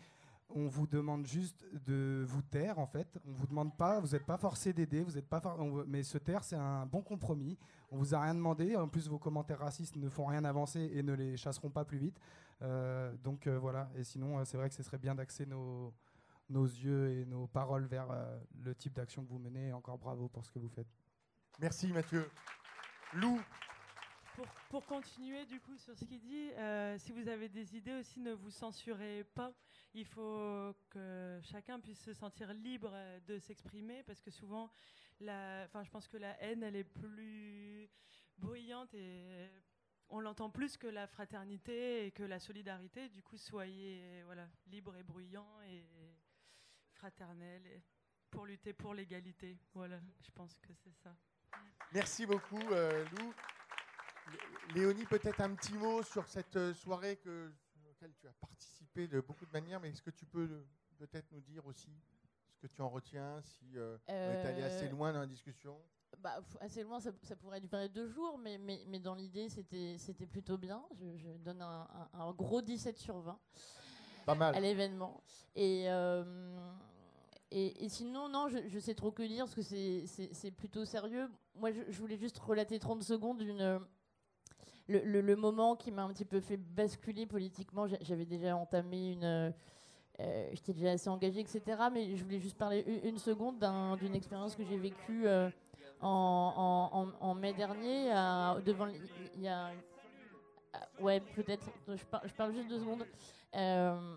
on vous demande juste de vous taire en fait. On vous demande pas, vous n'êtes pas forcé d'aider, vous êtes pas, for- mais se taire c'est un bon compromis. On vous a rien demandé. En plus vos commentaires racistes ne font rien avancer et ne les chasseront pas plus vite. Euh, donc euh, voilà. Et sinon euh, c'est vrai que ce serait bien d'axer nos nos yeux et nos paroles vers le type d'action que vous menez. Encore bravo pour ce que vous faites. Merci Mathieu. Lou, Pour, continuer du coup sur ce qu'il dit, euh, si vous avez des idées aussi, ne vous censurez pas. Il faut que chacun puisse se sentir libre de s'exprimer parce que souvent, enfin, je pense que la haine, elle est plus bruyante et on l'entend plus que la fraternité et que la solidarité. Du coup, soyez voilà, libres et bruyants et fraternels et pour lutter pour l'égalité. Voilà, je pense que c'est ça. merci beaucoup euh, Lou. Lé- Léonie, peut-être un petit mot sur cette euh, soirée que, à laquelle tu as participé de beaucoup de manières, mais est-ce que tu peux euh, peut-être nous dire aussi ce que tu en retiens, si euh, on est allé assez Euh, loin dans la discussion? Bah, assez loin, ça, ça pourrait durer deux jours, mais, mais, mais dans l'idée, c'était plutôt bien. Je, je donne un, un- un gros 17 sur 20 Pas mal. à l'événement. Et, euh, et, et sinon, non, je, je sais trop que dire, parce que c'est plutôt sérieux. Moi, je, je voulais juste relater 30 secondes d'une... Le, moment qui m'a un petit peu fait basculer politiquement, J'a- j'avais déjà entamé une... euh, J'étais déjà assez engagée, etc. Mais je voulais juste parler une, seconde d'un- d'une expérience que j'ai vécue euh, en, mai dernier, devant, il y a, ouais, peut-être. Je, par- je parle juste deux secondes. Euh,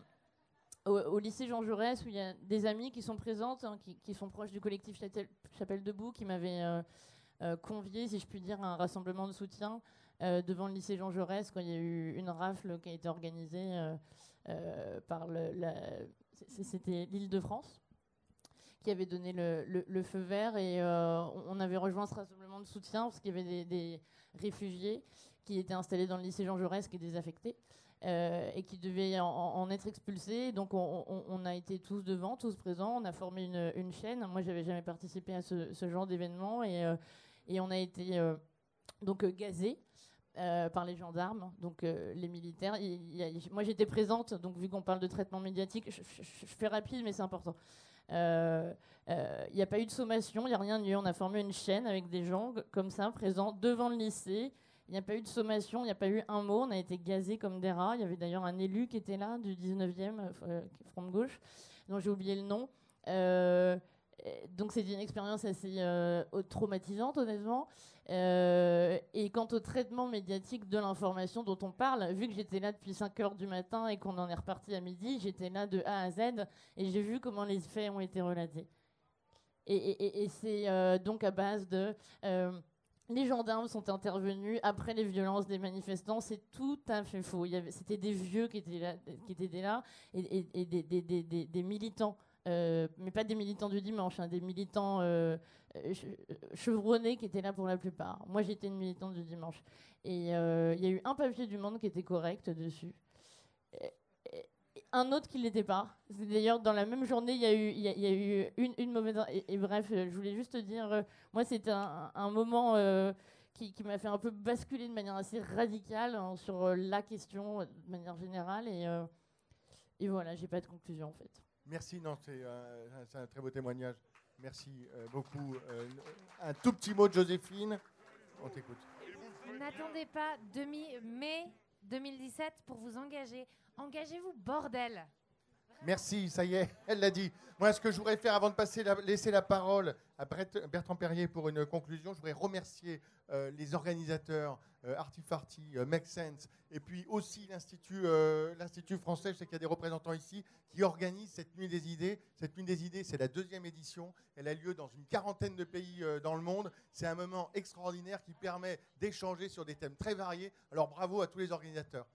au, lycée Jean Jaurès, où il y a des amis qui sont présentes, hein, qui, sont proches du collectif Châtel- Chapelle Debout, qui m'avaient euh, euh, convié, si je puis dire, à un rassemblement de soutien euh, devant le lycée Jean Jaurès quand il y a eu une rafle qui a été organisée euh, euh, par c'était l'Île-de-France qui avait donné le, feu vert et euh, on avait rejoint ce rassemblement de soutien parce qu'il y avait des, réfugiés qui étaient installés dans le lycée Jean Jaurès qui est désaffecté euh, et qui devaient en, être expulsés. Donc on, a été tous devant, tous présents, on a formé une, chaîne. Moi j'avais jamais participé à ce, genre d'événement et, euh, et on a été euh, donc euh, gazés. Euh, par les gendarmes, donc euh, les militaires. Moi, j'étais présente, donc vu qu'on parle de traitement médiatique, je, fais rapide, mais c'est important. Euh, Il n'y a pas eu de sommation, il n'y a rien eu. On a formé une chaîne avec des gens comme ça, présents devant le lycée. Il n'y a pas eu de sommation, il n'y a pas eu un mot. On a été gazés comme des rats. Il y avait d'ailleurs un élu qui était là, du 19e, euh, euh, Front de Gauche, dont j'ai oublié le nom. Euh, donc c'était une expérience assez euh, traumatisante, honnêtement. Euh, et quant au traitement médiatique de l'information dont on parle, vu que j'étais là depuis 5 heures du matin et qu'on en est reparti à midi, j'étais là de A à Z et j'ai vu comment les faits ont été relatés. Et, c'est donc à base de... les gendarmes sont intervenus après les violences des manifestants. C'est tout à fait faux. C'était des vieux qui étaient là, et, des militants, euh, mais pas des militants du dimanche, hein, des militants euh, euh, che- chevronnés qui étaient là pour la plupart. Moi, j'étais une militante du dimanche. Et il y a eu un papier du Monde qui était correct dessus. Un autre qui ne l'était pas. D'ailleurs, dans la même journée, il y a eu, y y a eu une, une mauvaise. Et, bref, je voulais juste te dire, moi, c'était un, un moment qui, m'a fait un peu basculer de manière assez radicale hein, sur la question de manière générale. Et, et voilà, j'ai pas de conclusion en fait. Merci, non, c'est un très beau témoignage. Merci euh, beaucoup. Euh, un tout petit mot de Joséphine. On t'écoute. N'attendez pas demi-mai 2017 pour vous engager. Engagez-vous, bordel Merci, ça y est, elle l'a dit. Moi, ce que je voudrais faire avant de laisser la parole à Bertrand Perrier pour une conclusion, je voudrais remercier euh, les organisateurs, euh, Artifarty, euh, Make Sense, et puis aussi l'Institut l'Institut français, je sais qu'il y a des représentants ici, qui organisent cette Nuit des idées. Cette Nuit des idées, c'est la deuxième édition. Elle a lieu dans une quarantaine de pays dans le monde. C'est un moment extraordinaire qui permet d'échanger sur des thèmes très variés. Alors bravo à tous les organisateurs.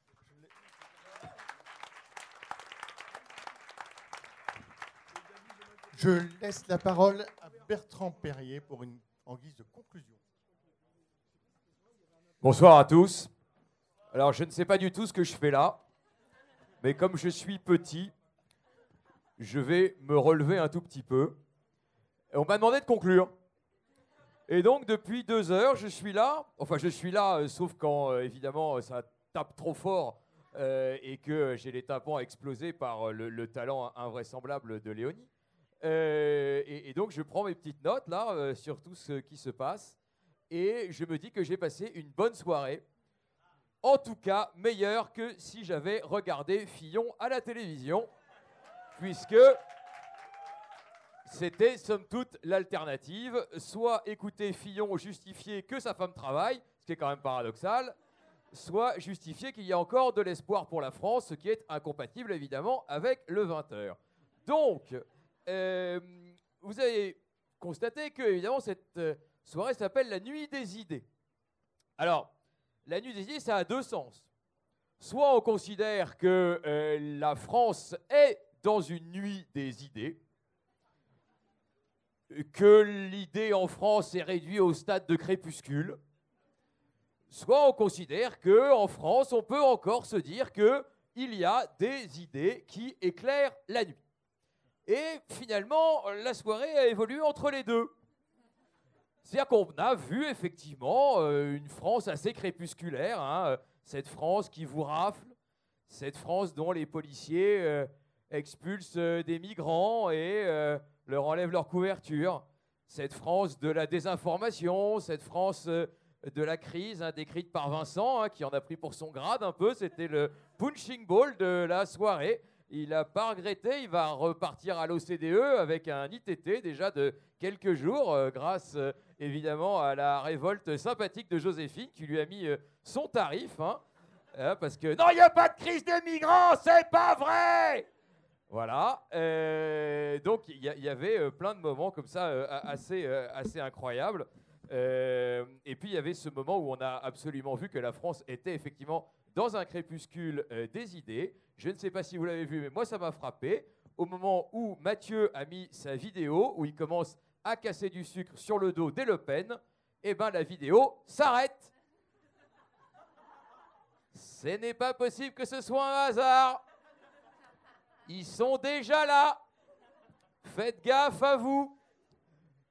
Je laisse la parole à Bertrand Perrier pour une, en guise de conclusion. Bonsoir à tous. Alors, je ne sais pas du tout ce que je fais là, mais comme je suis petit, je vais me relever un tout petit peu. On m'a demandé de conclure. Et donc, depuis deux heures, je suis là. Enfin, je suis là, euh, sauf quand, euh, évidemment, euh, ça tape trop fort et que j'ai les tympans explosés par le, le talent invraisemblable de Léonie. Euh, et, donc, je prends mes petites notes là euh, sur tout ce qui se passe. Et je me dis que j'ai passé une bonne soirée. En tout cas, meilleure que si j'avais regardé Fillon à la télévision, puisque c'était somme toute l'alternative. Soit écouter Fillon justifier que sa femme travaille, ce qui est quand même paradoxal, soit justifier qu'il y a encore de l'espoir pour la France, ce qui est incompatible évidemment avec le 20h. Donc, vous avez constaté que évidemment cette euh, soirée s'appelle la nuit des idées. Alors, la nuit des idées, ça a deux sens. Soit on considère que euh, la France est dans une nuit des idées, que l'idée en France est réduite au stade de crépuscule, soit on considère que en France, on peut encore se dire que il y a des idées qui éclairent la nuit. Et finalement, la soirée a évolué entre les deux. C'est-à-dire qu'on a vu effectivement euh, une France assez crépusculaire, hein, cette France qui vous rafle, cette France dont les policiers euh, expulsent euh, des migrants et leur enlèvent leur couverture, cette France de la désinformation, cette France de la crise, hein, décrite par Vincent, hein, qui en a pris pour son grade un peu, c'était le punching ball de la soirée. Il n'a pas regretté, il va repartir à l'OCDE avec un ITT déjà de quelques jours, euh, grâce euh, évidemment à la révolte sympathique de Joséphine qui lui a mis euh, son tarif. hein. Parce que non, il n'y a pas de crise des migrants, c'est pas vrai Voilà. donc il y, avait plein de moments comme ça assez, assez incroyables. Et puis il y avait ce moment où on a absolument vu que la France était effectivement dans un crépuscule euh, des idées. Je ne sais pas si vous l'avez vu, mais moi ça m'a frappé. Au moment où Mathieu a mis sa vidéo, où il commence à casser du sucre sur le dos des Le Pen, eh ben la vidéo s'arrête. Ce n'est pas possible que ce soit un hasard. Ils sont déjà là. Faites gaffe à vous.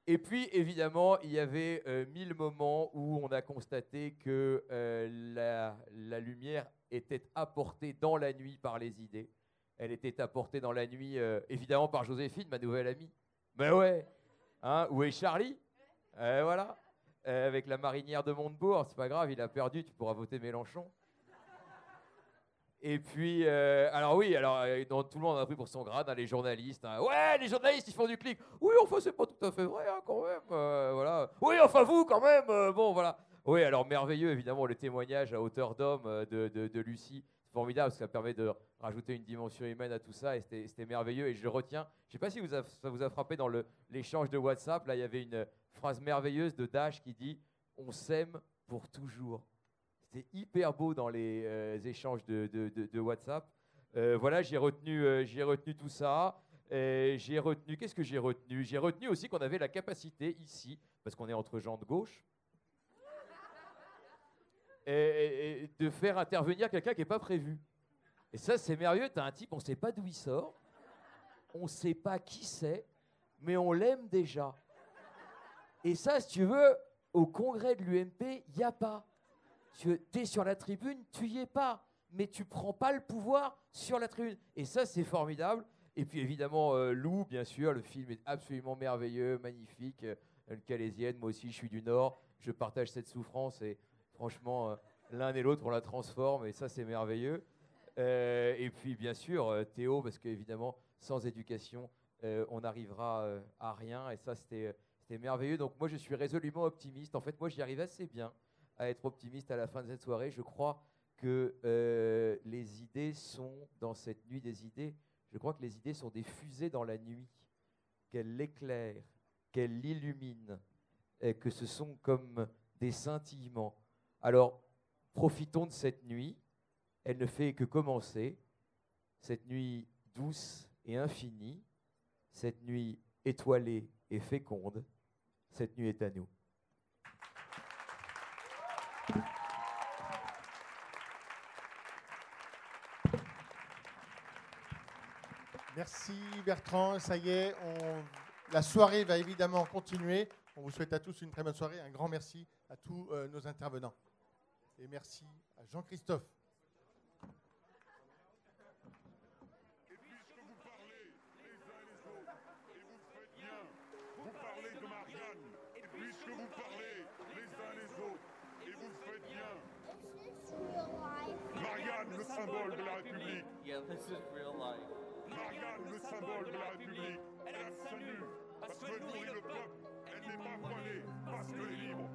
Et puis, évidemment, il y avait euh, mille moments où on a constaté que euh, la, lumière était apportée dans la nuit par les idées. Elle était apportée dans la nuit, euh, évidemment, par Joséphine, ma nouvelle amie. Ben ouais. Hein, où est Charlie Voilà. Avec la marinière de Montebourg, c'est pas grave, il a perdu, tu pourras voter Mélenchon. Et puis, euh, alors oui, alors euh, tout le monde a pris pour son grade, hein, les journalistes. hein. Ouais, les journalistes, ils font du clic. Oui, enfin, c'est pas tout à fait vrai, hein, quand même. euh, voilà. Oui, enfin, vous, quand même. bon, voilà. Oui, alors merveilleux, évidemment, le témoignage à hauteur d'homme de, de- Lucie. C'est formidable, parce que ça permet de rajouter une dimension humaine à tout ça, et c'était merveilleux, et je retiens. Je ne sais pas si vous ça vous a frappé dans l'échange de WhatsApp, là, il y avait une phrase merveilleuse de Dash qui dit « On s'aime pour toujours ». C'était hyper beau dans les euh, échanges de, WhatsApp. Euh, voilà, j'ai retenu, euh, retenu tout ça. J'ai retenu, qu'est-ce que j'ai retenu? J'ai retenu aussi qu'on avait la capacité ici, parce qu'on est entre gens de gauche, de faire intervenir quelqu'un qui n'est pas prévu. Et ça, c'est merveilleux. Tu as un type, on ne sait pas d'où il sort, on ne sait pas qui c'est, mais on l'aime déjà. Et ça, si tu veux, au congrès de l'UMP, il n'y a pas. Tu es sur la tribune, tu y es pas, mais tu prends pas le pouvoir sur la tribune. Et ça, c'est formidable. Et puis évidemment, euh, Lou, bien sûr, le film est absolument merveilleux, magnifique. Euh, le Calaisienne, moi aussi, je suis du Nord, je partage cette souffrance et franchement, euh, l'un et l'autre, on la transforme et ça, c'est merveilleux. Euh, et puis, bien sûr, Théo, parce qu'évidemment, sans éducation, on n'arrivera à rien. Et ça, c'était merveilleux. Donc, moi, je suis résolument optimiste. En fait, moi, j'y arrive assez bien à être optimiste à la fin de cette soirée. Je crois que euh, les idées sont dans cette nuit des idées. Je crois que les idées sont des fusées dans la nuit, qu'elles l'éclairent, qu'elles l'illuminent, que ce sont comme des scintillements. Alors, profitons de cette nuit. Elle ne fait que commencer. Cette nuit douce et infinie. Cette nuit étoilée et féconde. Cette nuit est à nous. Merci Bertrand, ça y est, on- la soirée va évidemment continuer. On vous souhaite à tous une très bonne soirée. Un grand merci à tous euh, nos intervenants. Et merci à Jean-Christophe. Vous parlez de Marianne, et puisque vous parlez les uns les autres, et vous faites bien. Marianne, le symbole de la République. Le. Elle a salut, parce que nourrit le peuple. Elle n'est pas voilée, parce qu'elle est libre.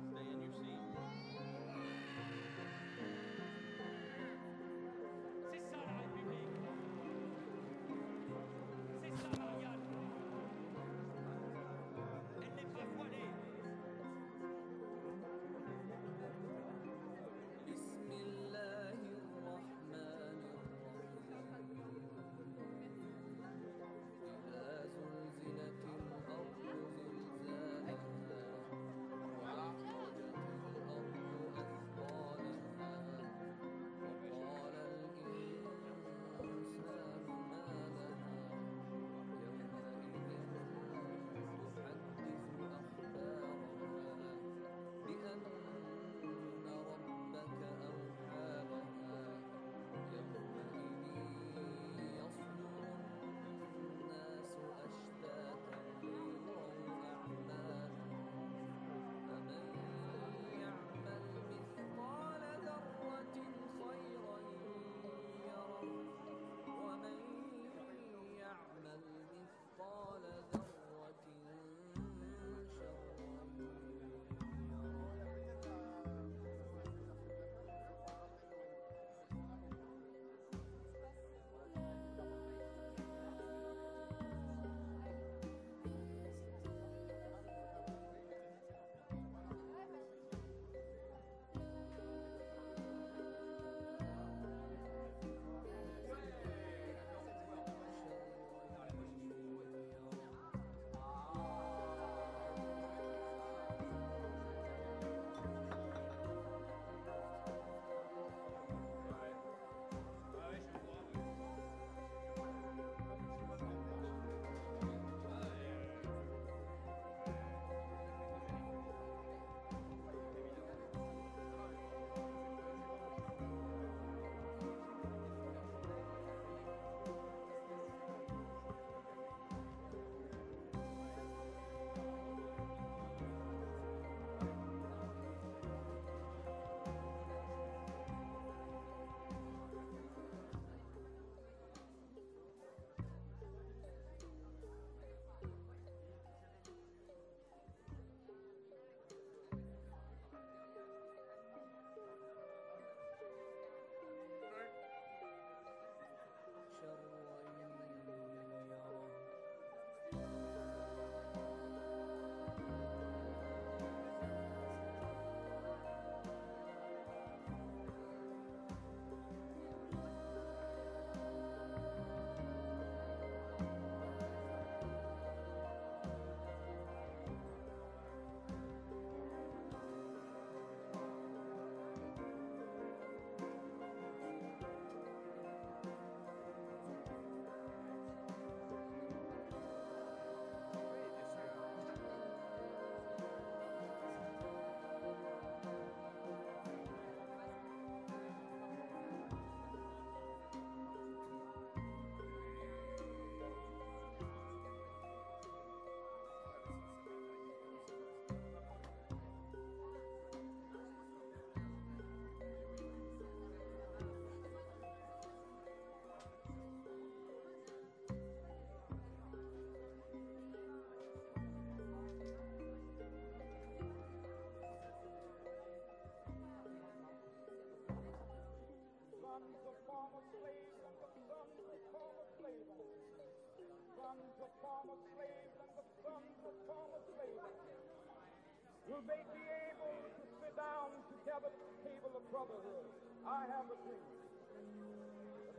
will they be able to sit down together at the table of brotherhood? I have a dream.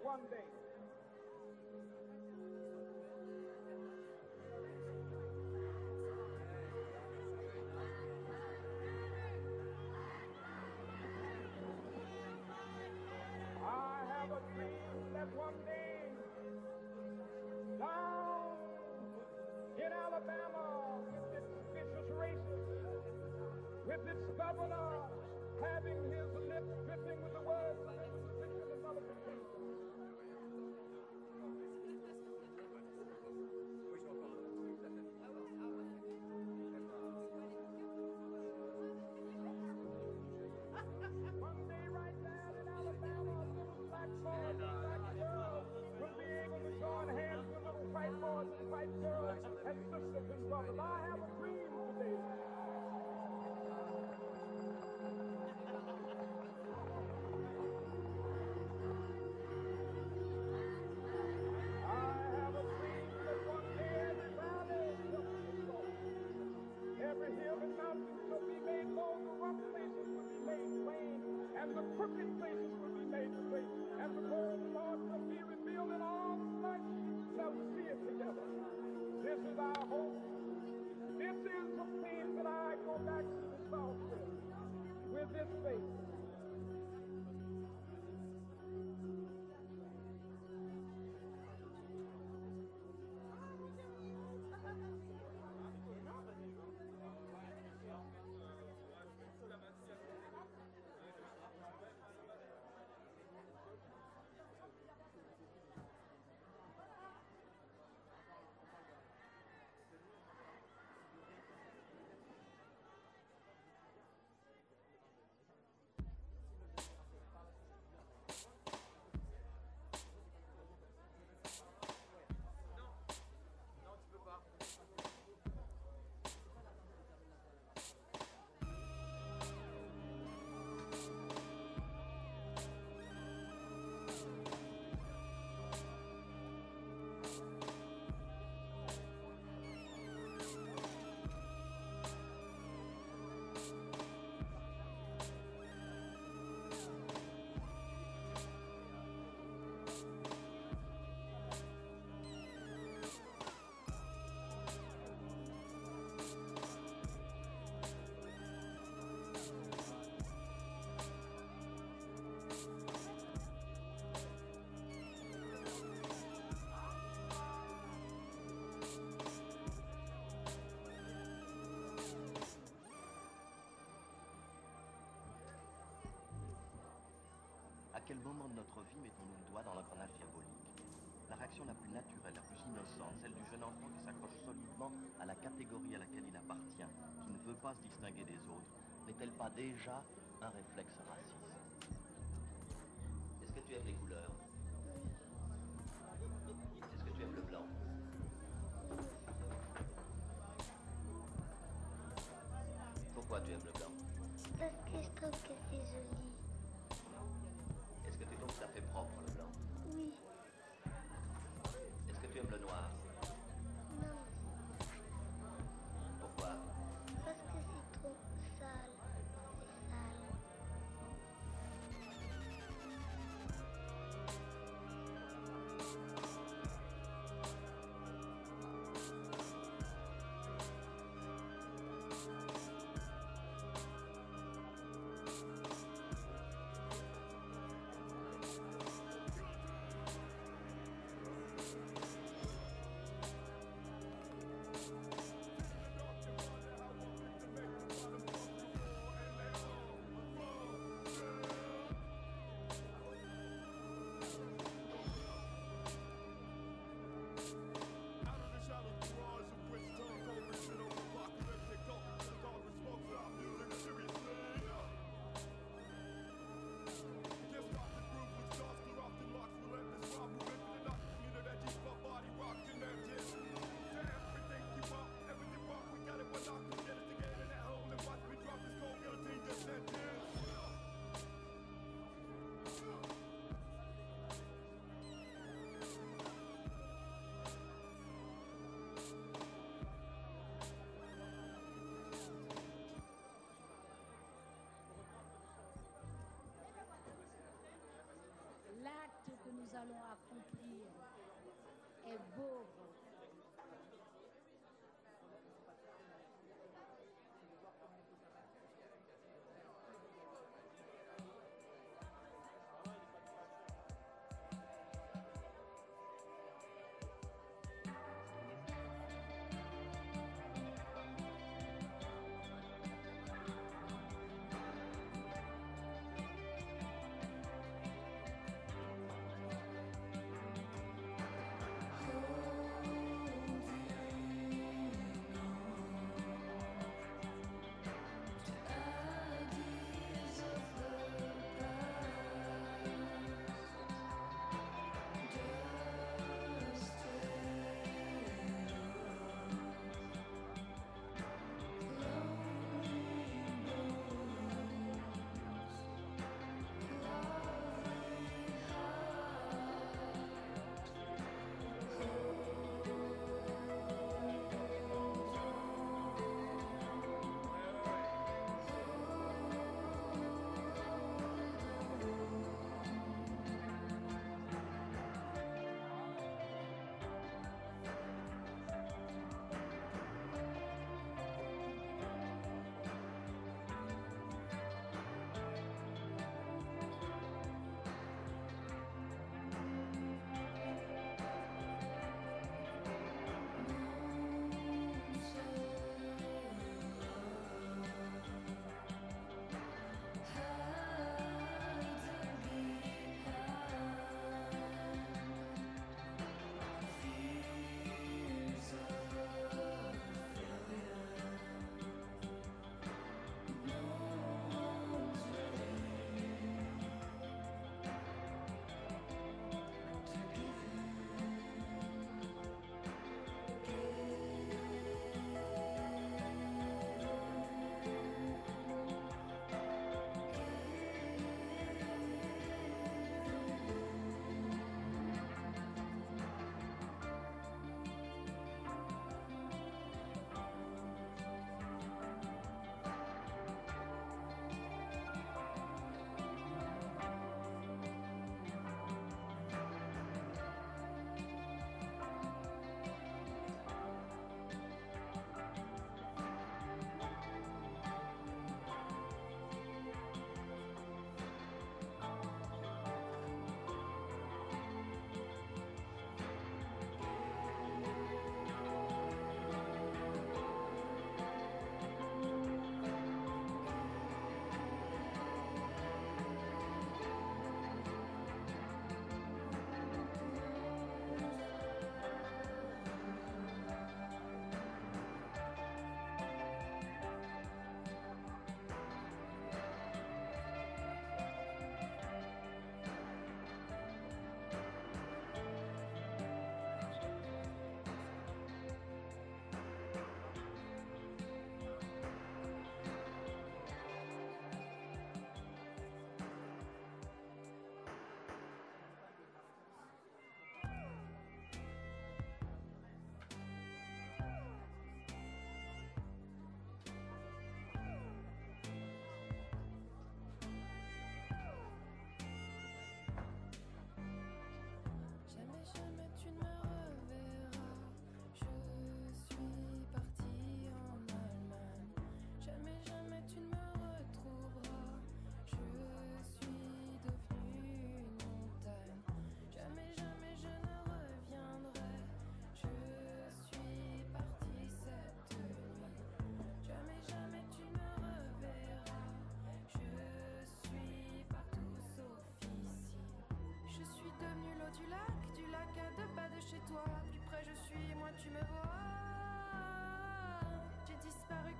One day, Diabolo. quel moment de notre vie mettons-nous le doigt dans l'engrenage diabolique? La réaction la plus naturelle, la plus innocente, celle du jeune enfant qui s'accroche solidement à la catégorie à laquelle il appartient, qui ne veut pas se distinguer des autres, n'est-elle pas déjà un réflexe raciste? Est-ce que tu aimes les couleurs?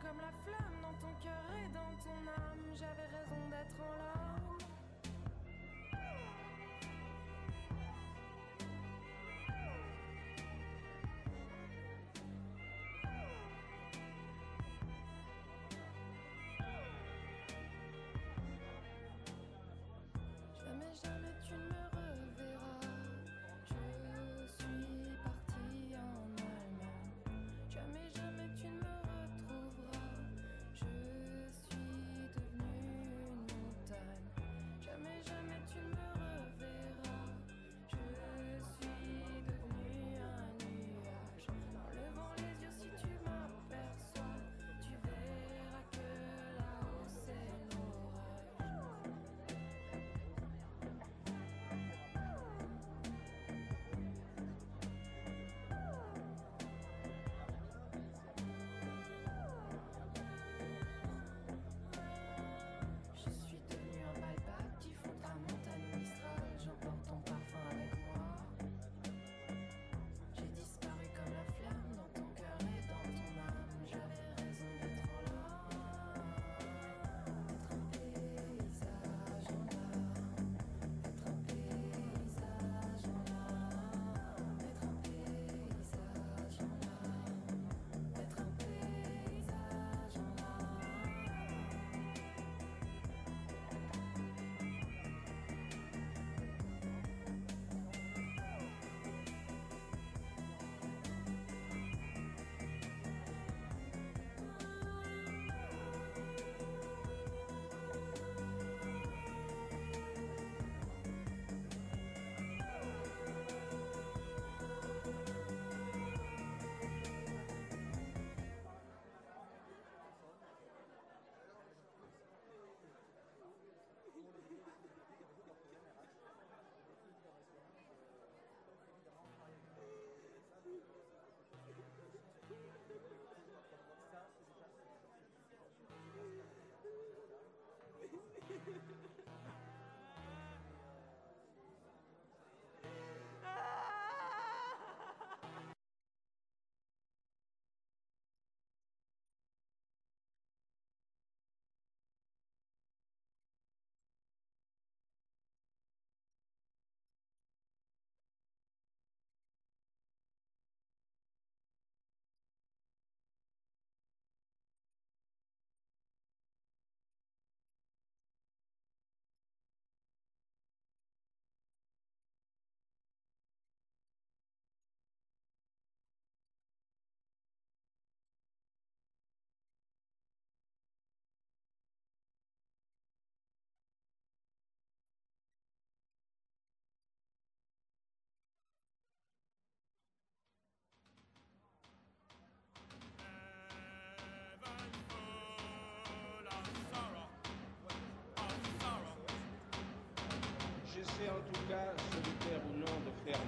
comme la flamme dans ton cœur et dans ton âme. J'avais raison d'être en la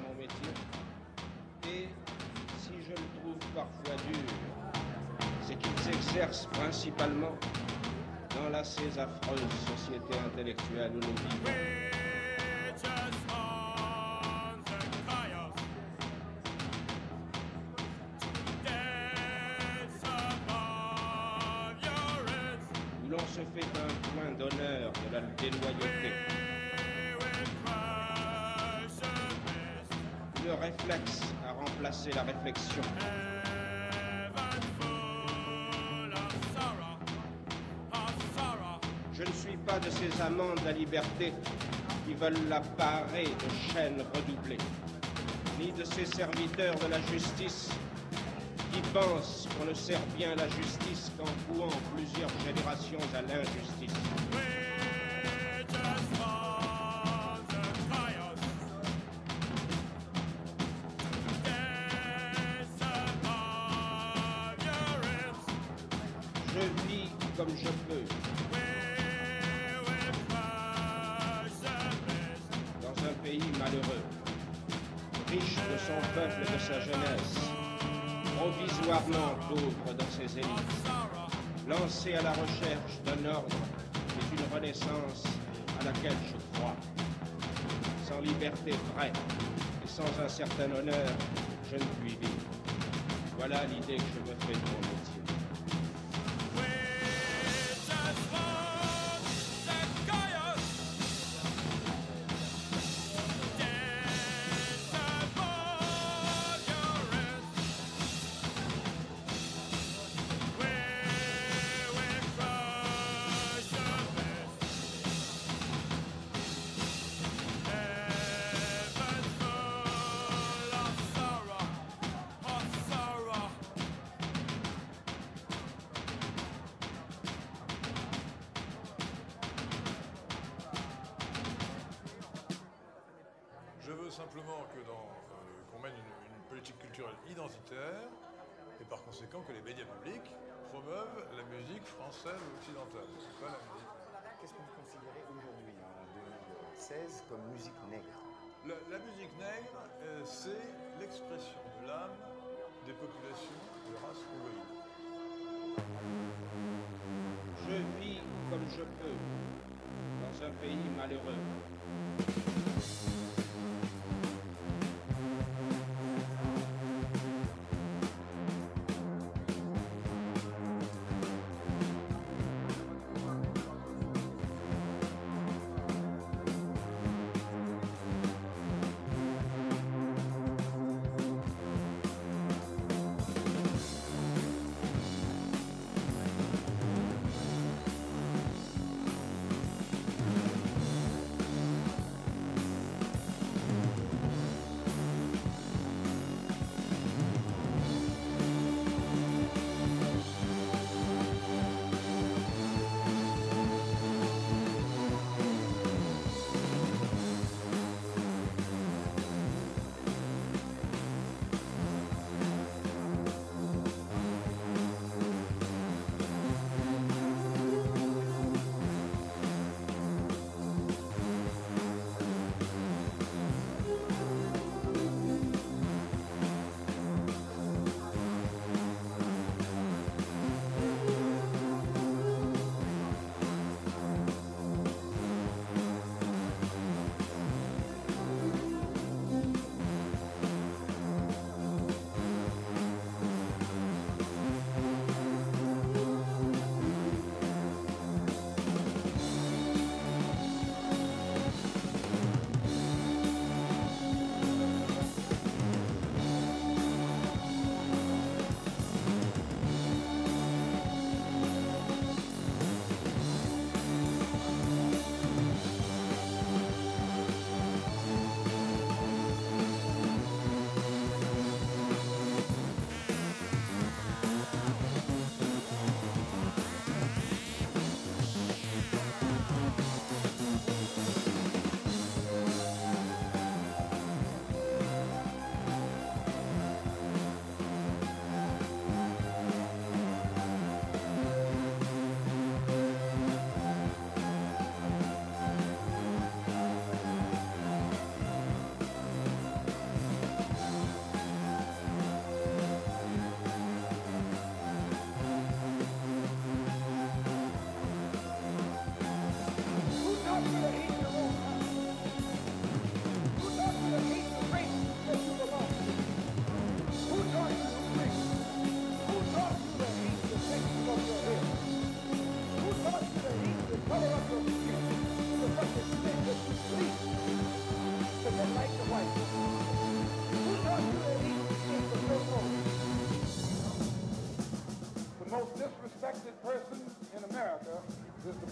mon métier. Et si je le trouve parfois dur, c'est qu'il s'exerce principalement dans la ces affreuse société intellectuelle où nous vivons. Pas de ces amants de la liberté qui veulent la parer de chaînes redoublées, ni de ces serviteurs de la justice qui pensent qu'on ne sert bien la justice qu'en vouant plusieurs générations à l'injustice. Certain honneur, je ne puis vivre. Voilà l'idée que je me fais de identitaire et par conséquent que les médias publics promeuvent la musique française ou occidentale. Pas la musique. Qu'est-ce que vous considérez aujourd'hui, en 2016, comme musique nègre La, la musique nègre, euh, c'est l'expression de l'âme des populations de race congoïde. Je vis comme je peux dans un pays malheureux.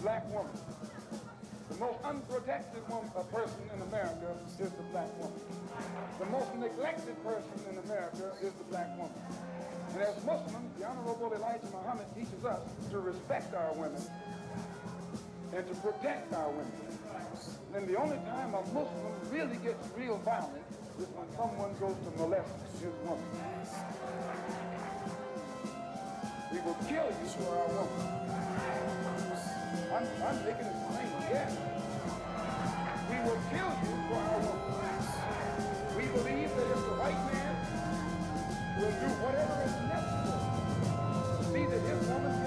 black woman. The most unprotected woman, a person in America is the black woman. The most neglected person in America is the black woman. And as Muslims, the Honorable Elijah Muhammad teaches us to respect our women and to protect our women. And the only time a Muslim really gets real violent is when someone goes to molest his woman. We will kill you for our woman. I'm, I'm making a claim again. We will kill you for our blacks. We believe that if the white man will do whatever is necessary to see that his woman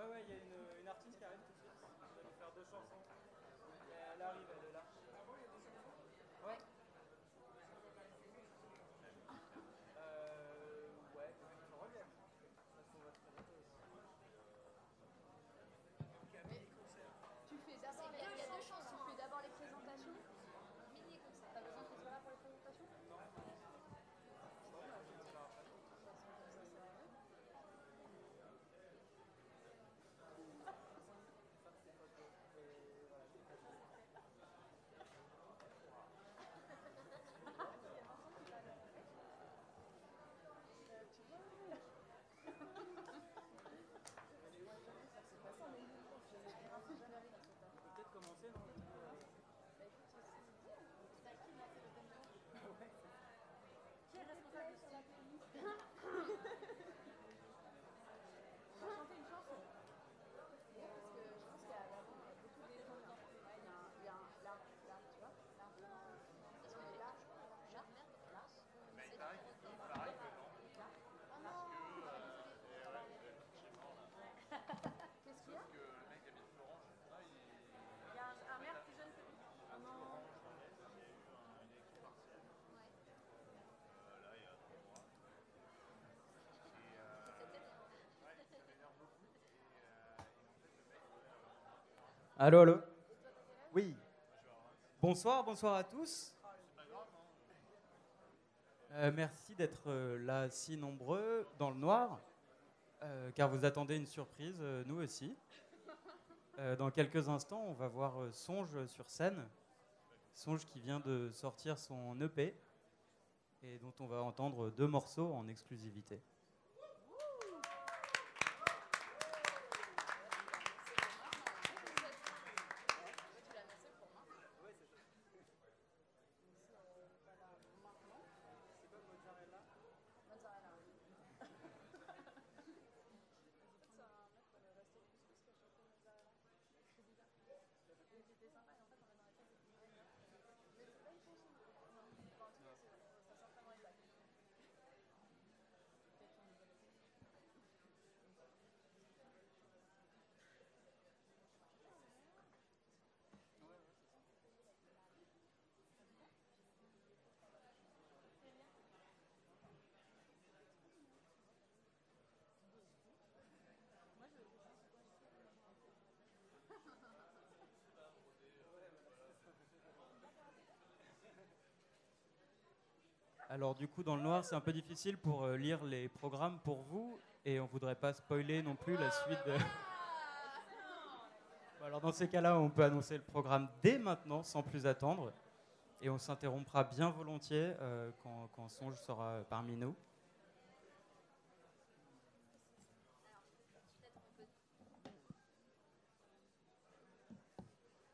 Ouais, ouais, il y a une, artiste qui arrive tout de suite. Va nous faire deux chansons. Elle arrive, elle est là. Ouais. Euh, ouais, je reviens. Parce qu'on va te présenter aussi. Tu fais d'abord les... Il y a deux chances. Tu fais d'abord les présentations. Mini concert. T'as besoin que ce soit là pour les présentations Peut-être commencer, non Qui est responsable sur la playlist On va chanter une chanson. Parce que je pense qu'il y a beaucoup de gens là. Il y a un- il y a un- là, là, tu vois, là, là, là, là, là. Mais il paraît que- il paraît que non. Ah non Qu'est-ce qu'il y a Que le mec qui habite Florence, je sais pas, il. Il y a un, un maire plus jeune que lui. Ah non Là, il y a trois mois. Et euh, ouais, ça m'énerve beaucoup. Et, euh, et en fait, le mec, ouais, Allô, allô? Oui. Bonsoir, bonsoir à tous. Euh, merci d'être euh, là si nombreux dans le noir, euh, car vous attendez une surprise, nous aussi. Dans quelques instants, on va voir Songe sur scène. Songe qui vient de sortir son EP et dont on va entendre deux morceaux en exclusivité. Alors du coup, dans le noir, c'est un peu difficile pour euh, lire les programmes pour vous, et on voudrait pas spoiler non plus la suite de... Alors dans ces cas-là, on peut annoncer le programme dès maintenant, sans plus attendre, et on s'interrompra bien volontiers euh, quand, quand Songe sera parmi nous.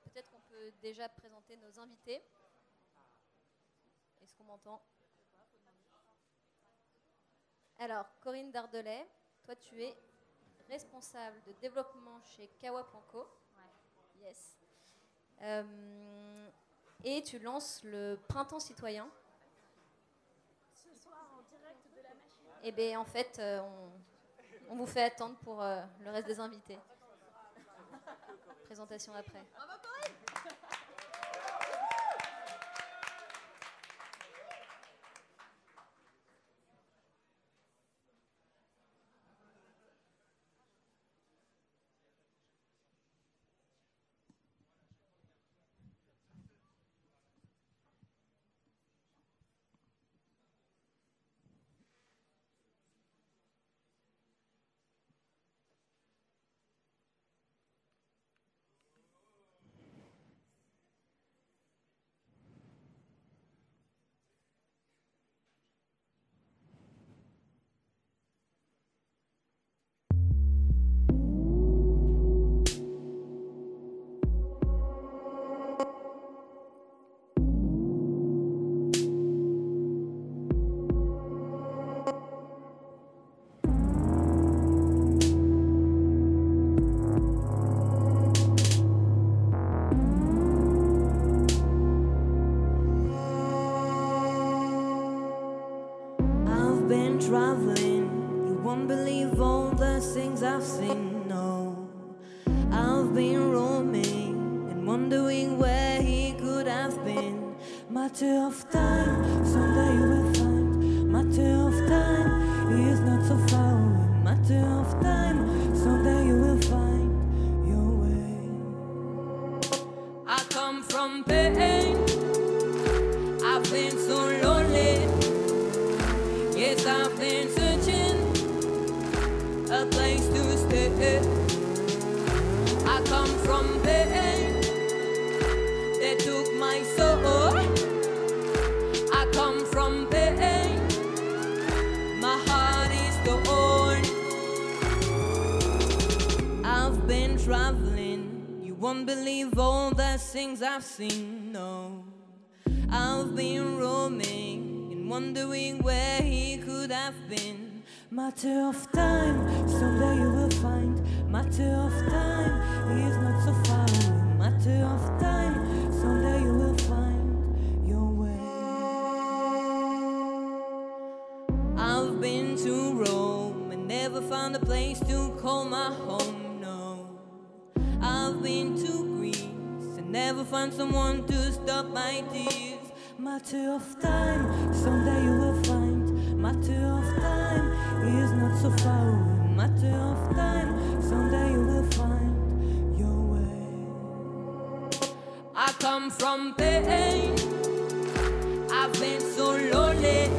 Peut-être qu'on peut déjà présenter nos invités. Est-ce qu'on m'entend? Alors, Corinne Dardelet, toi tu es responsable de développement chez Kawa.co. Yes. Euh, et tu lances le Printemps citoyen. Ce soir en direct de la machine. Et bien en fait, euh, on, on vous fait attendre pour euh, le reste des invités. Présentation après. Bravo Corinne sing. matter of time, someday you will find. Matter of time is not so far away. Matter of time, someday you will find your way. I come from pain. I've been so lonely.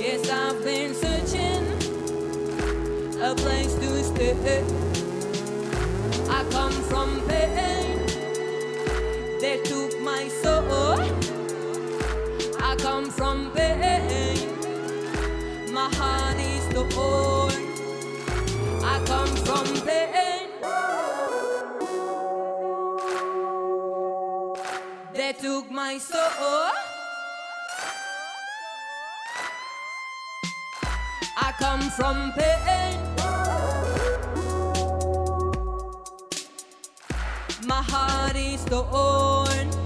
Yes, I've been searching a place to stay. I come from pain. They took my soul come from pain. My heart is the old. I come from pain. They took my soul. I come from pain. My heart is torn.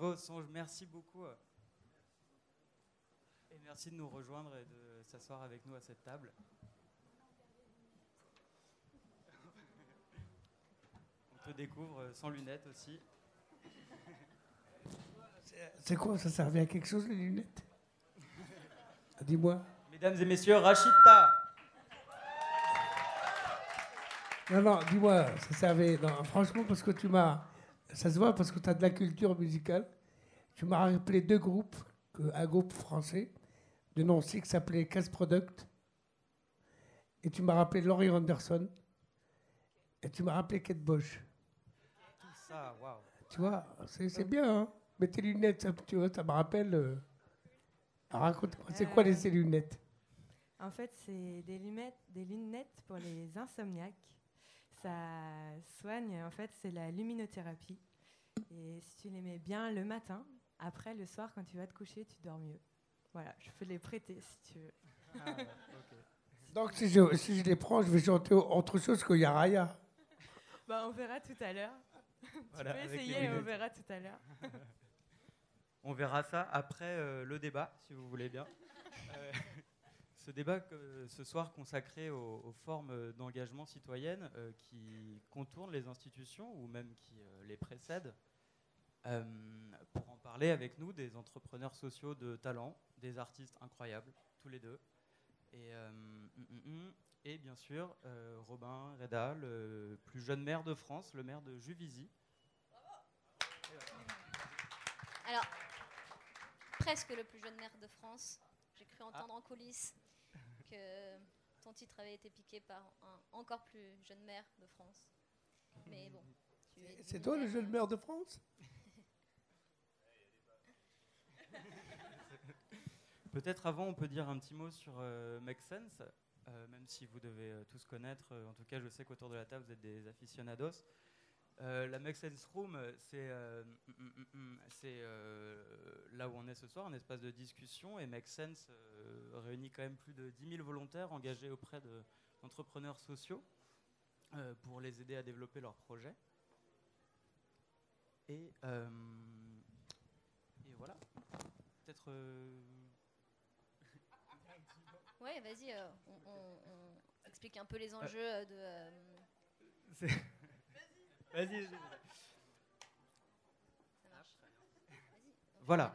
Bravo, Songe, merci beaucoup. Et merci de nous rejoindre et de s'asseoir avec nous à cette table. On te découvre sans lunettes aussi. C'est quoi Ça servait à quelque chose, les lunettes? Dis-moi. Mesdames et messieurs, Rachita Non, non, dis-moi, ça servait. Non, franchement, parce que tu m'as. Ça se voit parce que tu as de la culture musicale. Tu m'as rappelé deux groupes, un groupe français de Nancy qui s'appelait Casse Product. Et tu m'as rappelé Laurie Anderson. Et tu m'as rappelé Kate Bosch. Tout ça, waouh. Tu vois, c'est bien, hein Mais tes lunettes, ça, tu vois, ça me rappelle. euh, Raconte-moi, c'est quoi les ces lunettes? En fait, c'est des lunettes, des lunettes pour les insomniaques. Ça soigne, en fait, c'est la luminothérapie. Et si tu les mets bien le matin, après, le soir, quand tu vas te coucher, tu dors mieux. Voilà, je peux les prêter si tu veux. Ah, Donc, si je, si je les prends, je vais chanter autre chose que Yaraya. Bah, on verra tout à l'heure. Voilà, tu peux essayer et on verra tout à l'heure. On verra ça après euh, le débat, si vous voulez bien. Euh, ce débat ce soir consacré aux, aux formes d'engagement citoyenne euh, qui contournent les institutions ou même qui euh, les précèdent. Euh, pour en parler avec nous, des entrepreneurs sociaux de talent, des artistes incroyables, tous les deux. Et, hum, hum. et bien sûr, Robin Reda, le plus jeune maire de France, le maire de Juvisy. Alors, presque le plus jeune maire de France. J'ai cru entendre en coulisses que ton titre avait été piqué par un encore plus jeune maire de France. Mais bon. C'est toi le jeune maire de France? Peut-être avant, on peut dire un petit mot sur euh, Make Sense, euh, même si vous devez euh, tous connaître. euh, en tout cas, je sais qu'autour de la table, vous êtes des aficionados. Euh, la Make Sense Room, euh, c'est euh, mm, mm, mm, euh, là où on est ce soir, un espace de discussion. Et Make Sense réunit quand même plus de 10 000 volontaires engagés auprès de- d'entrepreneurs sociaux pour les aider à développer leurs projets. Et, et voilà. Peut-être. Ouais, vas-y, on, on- on explique un peu les enjeux de. Euh, Vas-y. Voilà.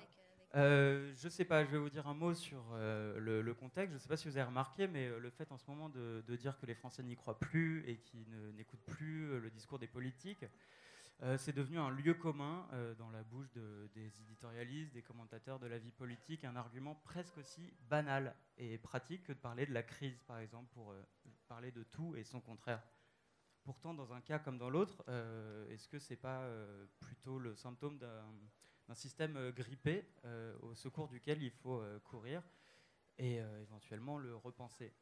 Euh, je sais pas, je vais vous dire un mot sur euh, le, le contexte. Je ne sais pas si vous avez remarqué, mais euh, le fait en ce moment de, de dire que les Français n'y croient plus et qu'ils ne- n'écoutent plus euh, le discours des politiques, euh, c'est devenu un lieu commun euh, dans la bouche de- des éditorialistes, des commentateurs de la vie politique, un argument presque aussi banal et pratique que de parler de la crise, par exemple, pour euh, parler de tout et son contraire. Pourtant, dans un cas comme dans l'autre, euh, est-ce que c'est pas euh, plutôt le symptôme d'un système euh, grippé au secours duquel il faut courir et éventuellement le repenser?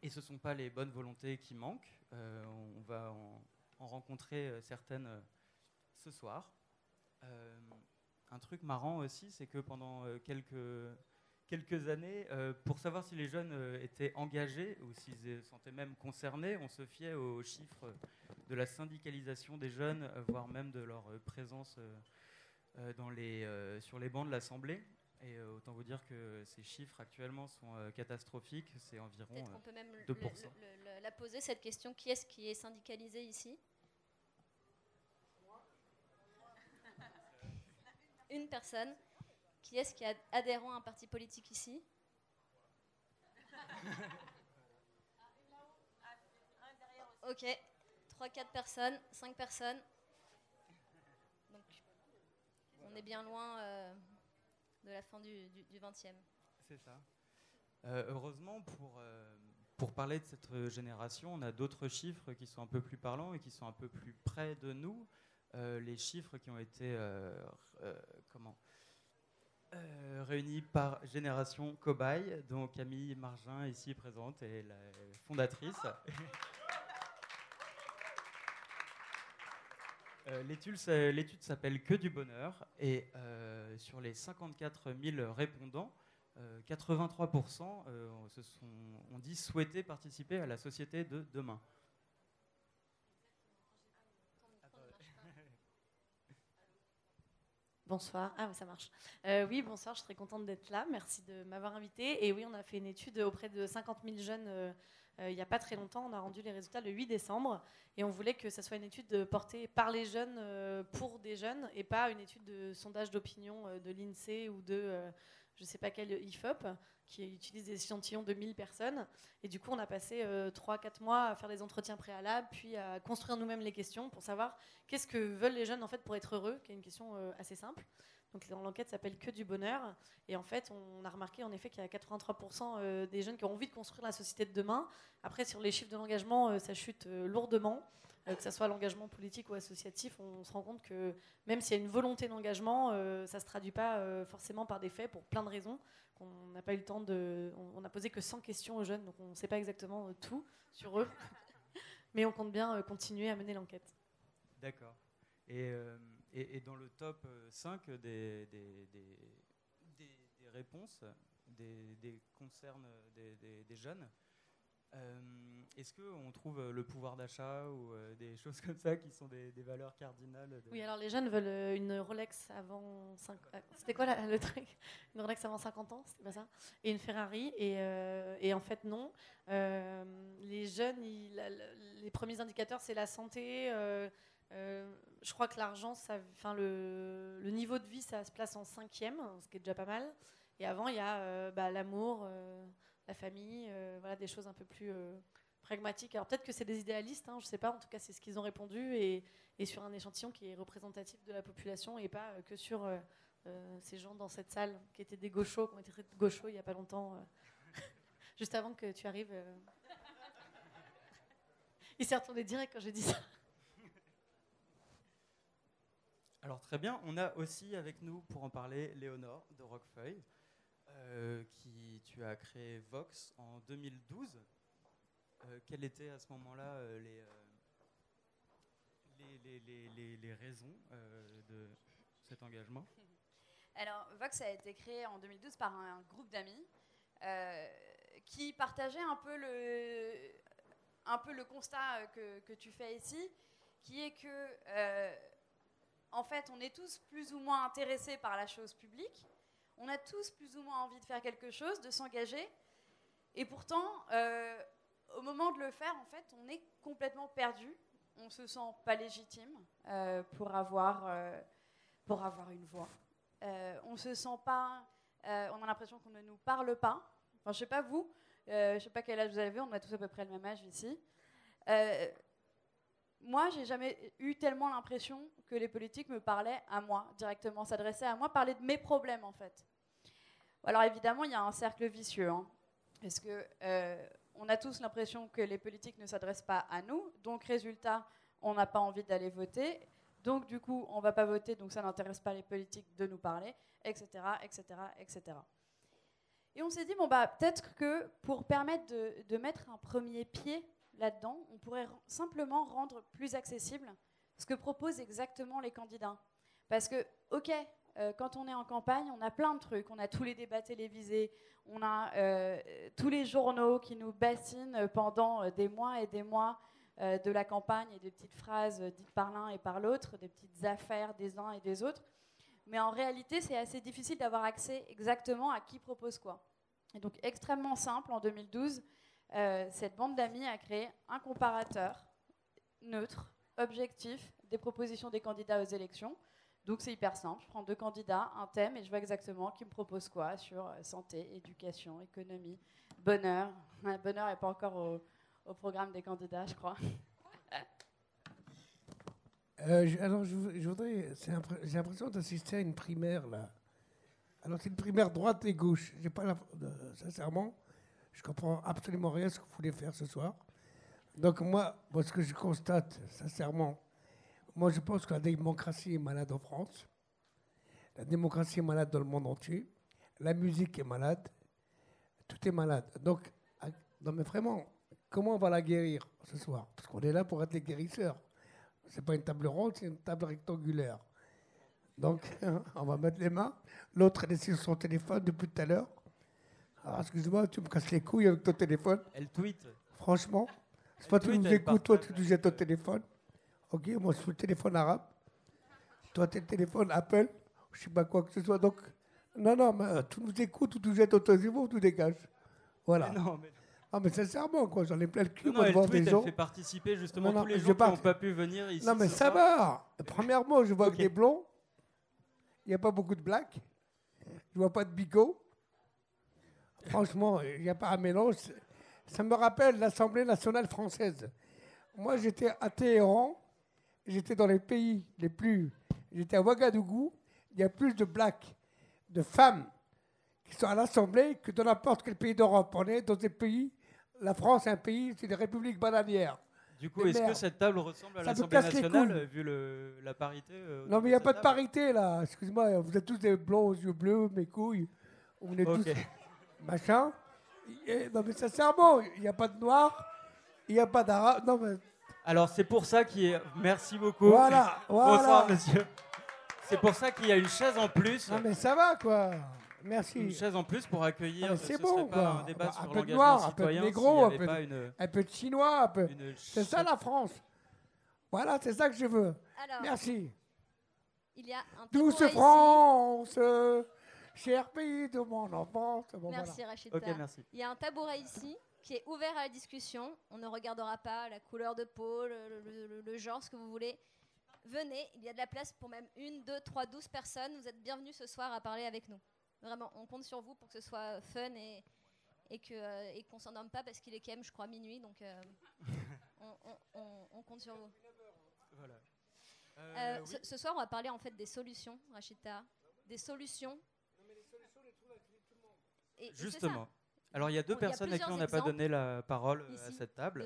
Et ce ne sont pas les bonnes volontés qui manquent. on va en, en rencontrer certaines ce soir. Un truc marrant aussi, c'est que pendant quelques, quelques années, euh, pour savoir si les jeunes euh, étaient engagés ou s'ils se sentaient même concernés, on se fiait aux chiffres de la syndicalisation des jeunes, euh, voire même de leur euh, présence euh, euh, dans les, euh, sur les bancs de l'Assemblée. Et euh, autant vous dire que ces chiffres actuellement sont euh, catastrophiques, c'est environ Peut-être euh, qu'on peut même le- 2%. le- le- la poser, cette question. Qui est-ce qui est syndicalisé ici? Une personne. Qui est-ce qui est adhérent à un parti politique ici Ok. 3-4 personnes, 5 personnes. Donc, on est bien loin euh, de la fin du, du, du 20e. C'est ça. Euh, heureusement, pour, euh, pour parler de cette génération, on a d'autres chiffres qui sont un peu plus parlants et qui sont un peu plus près de nous. Euh, les chiffres qui ont été euh, euh, comment euh, réunis par Génération Cobaye, dont Camille Margin, ici présente, est la fondatrice. Euh, L'étude s'a- l'étude s'appelle Que du bonheur et euh, sur les 54 000 répondants, euh, 83% euh, se sont on dit souhaiter participer à la société de demain. Bonsoir. Ah, ça marche. Euh, oui, bonsoir, je suis très contente d'être là. Merci de m'avoir invitée. Et oui, on a fait une étude auprès de 50 000 jeunes euh, euh, il n'y a pas très longtemps. On a rendu les résultats le 8 décembre. Et on voulait que ça soit une étude portée par les jeunes pour des jeunes et pas une étude de sondage d'opinion de l'INSEE ou de je ne sais pas quel IFOP qui utilise des échantillons de 1000 personnes. Et du coup, on a passé 3-4 mois à faire des entretiens préalables, puis à construire nous-mêmes les questions pour savoir qu'est-ce que veulent les jeunes en fait pour être heureux, qui est une question euh, assez simple. Donc l'enquête s'appelle Que du bonheur. Et en fait, on a remarqué en effet qu'il y a 83% euh, des jeunes qui ont envie de construire la société de demain. Après, sur les chiffres de l'engagement, euh, ça chute euh, lourdement. Euh, que ce soit l'engagement politique ou associatif, on se rend compte que même s'il y a une volonté d'engagement, euh, ça ne se traduit pas euh, forcément par des faits pour plein de raisons. qu'on n'a pas eu le temps de. On on n'a posé que 100 questions aux jeunes, donc on ne sait pas exactement tout sur eux. Mais on compte bien continuer à mener l'enquête. D'accord. Et, et, et dans le top euh, 5 des, des, des, des- réponses des, concernent des, jeunes, est-ce qu'on trouve euh, le pouvoir d'achat ou euh, des choses comme ça qui sont des, valeurs cardinales Oui, alors les jeunes veulent euh, une Rolex avant 5 C'était quoi le truc? Une Rolex avant 50 ans, c'était pas ça? Et une Ferrari. Et, euh, en fait, non. Euh, les jeunes, les premiers indicateurs, c'est la santé. euh, euh, je crois que l'argent, enfin le, niveau de vie, ça se place en cinquième, ce qui est déjà pas mal. Et avant, il y a euh, bah, l'amour, euh, la famille, euh, voilà, des choses un peu plus euh, pragmatiques. Alors peut-être que c'est des idéalistes, hein, je sais pas. En tout cas, c'est ce qu'ils ont répondu et, sur un échantillon qui est représentatif de la population et pas euh, que sur ces gens dans cette salle qui étaient des gauchos, qui ont été gauchos il y a pas longtemps, juste avant que tu arrives. Il s'est retourné direct quand j'ai dit ça. Alors très bien, on a aussi avec nous pour en parler Léonore de Roquefeuille, euh, qui tu as créé Vox en 2012. Euh, quelles étaient à ce moment-là euh, les, les, les- les- raisons de cet engagement? Alors, Vox a été créé en 2012 par un groupe d'amis qui partageait un peu le, un peu le constat que, que tu fais ici, qui est que, en fait, on est tous plus ou moins intéressés par la chose publique, on a tous plus ou moins envie de faire quelque chose, de s'engager, et pourtant, euh, au moment de le faire, en fait, on est complètement perdu, on se sent pas légitime euh, pour avoir, euh, pour avoir une voix. On se sent pas, on a l'impression qu'on ne nous parle pas. Enfin, je sais pas vous, je sais pas quel âge vous avez, on a tous à peu près le même âge ici. Moi, j'ai jamais eu tellement l'impression que les politiques me parlaient à moi directement, s'adressaient à moi, parlaient de mes problèmes en fait. Alors évidemment, il y a un cercle vicieux, hein, parce que euh, on a tous l'impression que les politiques ne s'adressent pas à nous, donc résultat, on n'a pas envie d'aller voter, donc du coup, on va pas voter, donc ça n'intéresse pas les politiques de nous parler, etc., etc., etc. Et on s'est dit, bon, bah, peut-être que pour permettre de mettre un premier pied là-dedans, on pourrait simplement rendre plus accessible ce que proposent exactement les candidats. Parce que, ok, euh, quand on est en campagne, on a plein de trucs. On a tous les débats télévisés, on a euh, tous les journaux qui nous bassinent pendant euh, des mois et des mois de la campagne et des petites phrases dites par l'un et par l'autre, des petites affaires des uns et des autres. Mais en réalité, c'est assez difficile d'avoir accès exactement à qui propose quoi. Et donc, extrêmement simple, en 2012, euh, cette bande d'amis a créé un comparateur neutre, objectif, des propositions des candidats aux élections. Donc, c'est hyper simple. Je prends deux candidats, un thème, et je vois exactement qui me propose quoi sur euh, santé, éducation, économie, bonheur. Bonheur n'est pas encore au, programme des candidats, je crois. Euh, alors, je, vou- je voudrais. J'ai l'impression d'assister à une primaire, là. Alors, c'est une primaire droite et gauche. J'ai pas la, sincèrement, je comprends absolument rien ce que vous voulez faire ce soir. Donc, moi, ce que je constate, sincèrement, moi, je pense que la démocratie est malade en France. La démocratie est malade dans le monde entier. La musique est malade. Tout est malade. Donc, à- non, mais vraiment, comment on va la guérir ce soir? Parce qu'on est là pour être les guérisseurs. C'est pas une table ronde, c'est une table rectangulaire. Donc, on va mettre les mains. L'autre est sur son téléphone depuis tout à l'heure. Alors, excuse-moi, tu me casses les couilles avec ton téléphone. Elle tweet. Franchement. C'est pas tu nous écoutes, toi, tu nous jettes ton téléphone. Ok, moi, je suis le téléphone arabe. Toi, t'es le téléphone Apple. Je sais pas quoi que ce soit. Donc, non, non, mais euh, tu nous écoutes ou tu jettes ton téléphone tu dégages. Voilà. Mais non, mais- Ah, mais sincèrement, quoi, j'en ai plein le cul, Non, moi, non, de elle voir tweet, des elle gens. fait participer justement Non, tous les gens qui n'ont pas pu venir ici. Non, mais ça va. Premièrement, je vois que des blonds. Il n'y a pas beaucoup de blacks. Je vois pas de bigots. Franchement, il n'y a pas un mélange. Ça me rappelle l'Assemblée nationale française. Moi, j'étais à Téhéran. J'étais dans les pays les plus. J'étais à Ouagadougou. Il y a plus de blacks, de femmes qui sont à l'Assemblée que dans n'importe quel pays d'Europe. On est dans des pays. La France est un pays, c'est des républiques bananières. Du coup, est-ce que cette table ressemble à l'Assemblée nationale, vu le- la parité euh, Non, mais il n'y a pas de table? parité là. Excuse-moi, vous êtes tous des blonds aux yeux bleus, mes couilles. On est Ok. tous. Machin. Et- non, mais sincèrement, il n'y a pas de noir, il n'y a pas d'arabe. Non, mais. Alors, c'est pour ça qu'il y a... Merci beaucoup. Voilà, voilà. Bonsoir, monsieur. C'est pour ça qu'il y a une chaise en plus. Non, mais ça va quoi. Merci. Une chaise en plus pour accueillir. Ah, c'est bon pas quoi. Un débat Bah, sur un peu de noir, un peu de négro, un peu de, une- un peu de chinois, un peu. une C'est ça la France. Voilà, c'est ça que je veux. Alors, Merci. Il y a un Douce. France, cher pays de mon enfance. Bon, Merci voilà. Rachida. Ok, merci. Il y a un tabouret ici qui est ouvert à la discussion. On ne regardera pas la couleur de peau, le, le- le- le genre, ce que vous voulez. Venez, il y a de la place pour même une, deux, trois, douze personnes. Vous êtes bienvenus ce soir à parler avec nous. Vraiment, on compte sur vous pour que ce soit fun et, et que euh, et qu'on s'endorme pas parce qu'il est quand même, je crois, minuit. Donc, euh, on, on- on- on compte sur vous. Voilà. Euh, Euh, ce, ce soir, on va parler en fait des solutions, Rachida. Des solutions. Et- et. Justement. Alors, il y a deux Bon, a personnes à qui on n'a pas donné la parole euh, à cette table.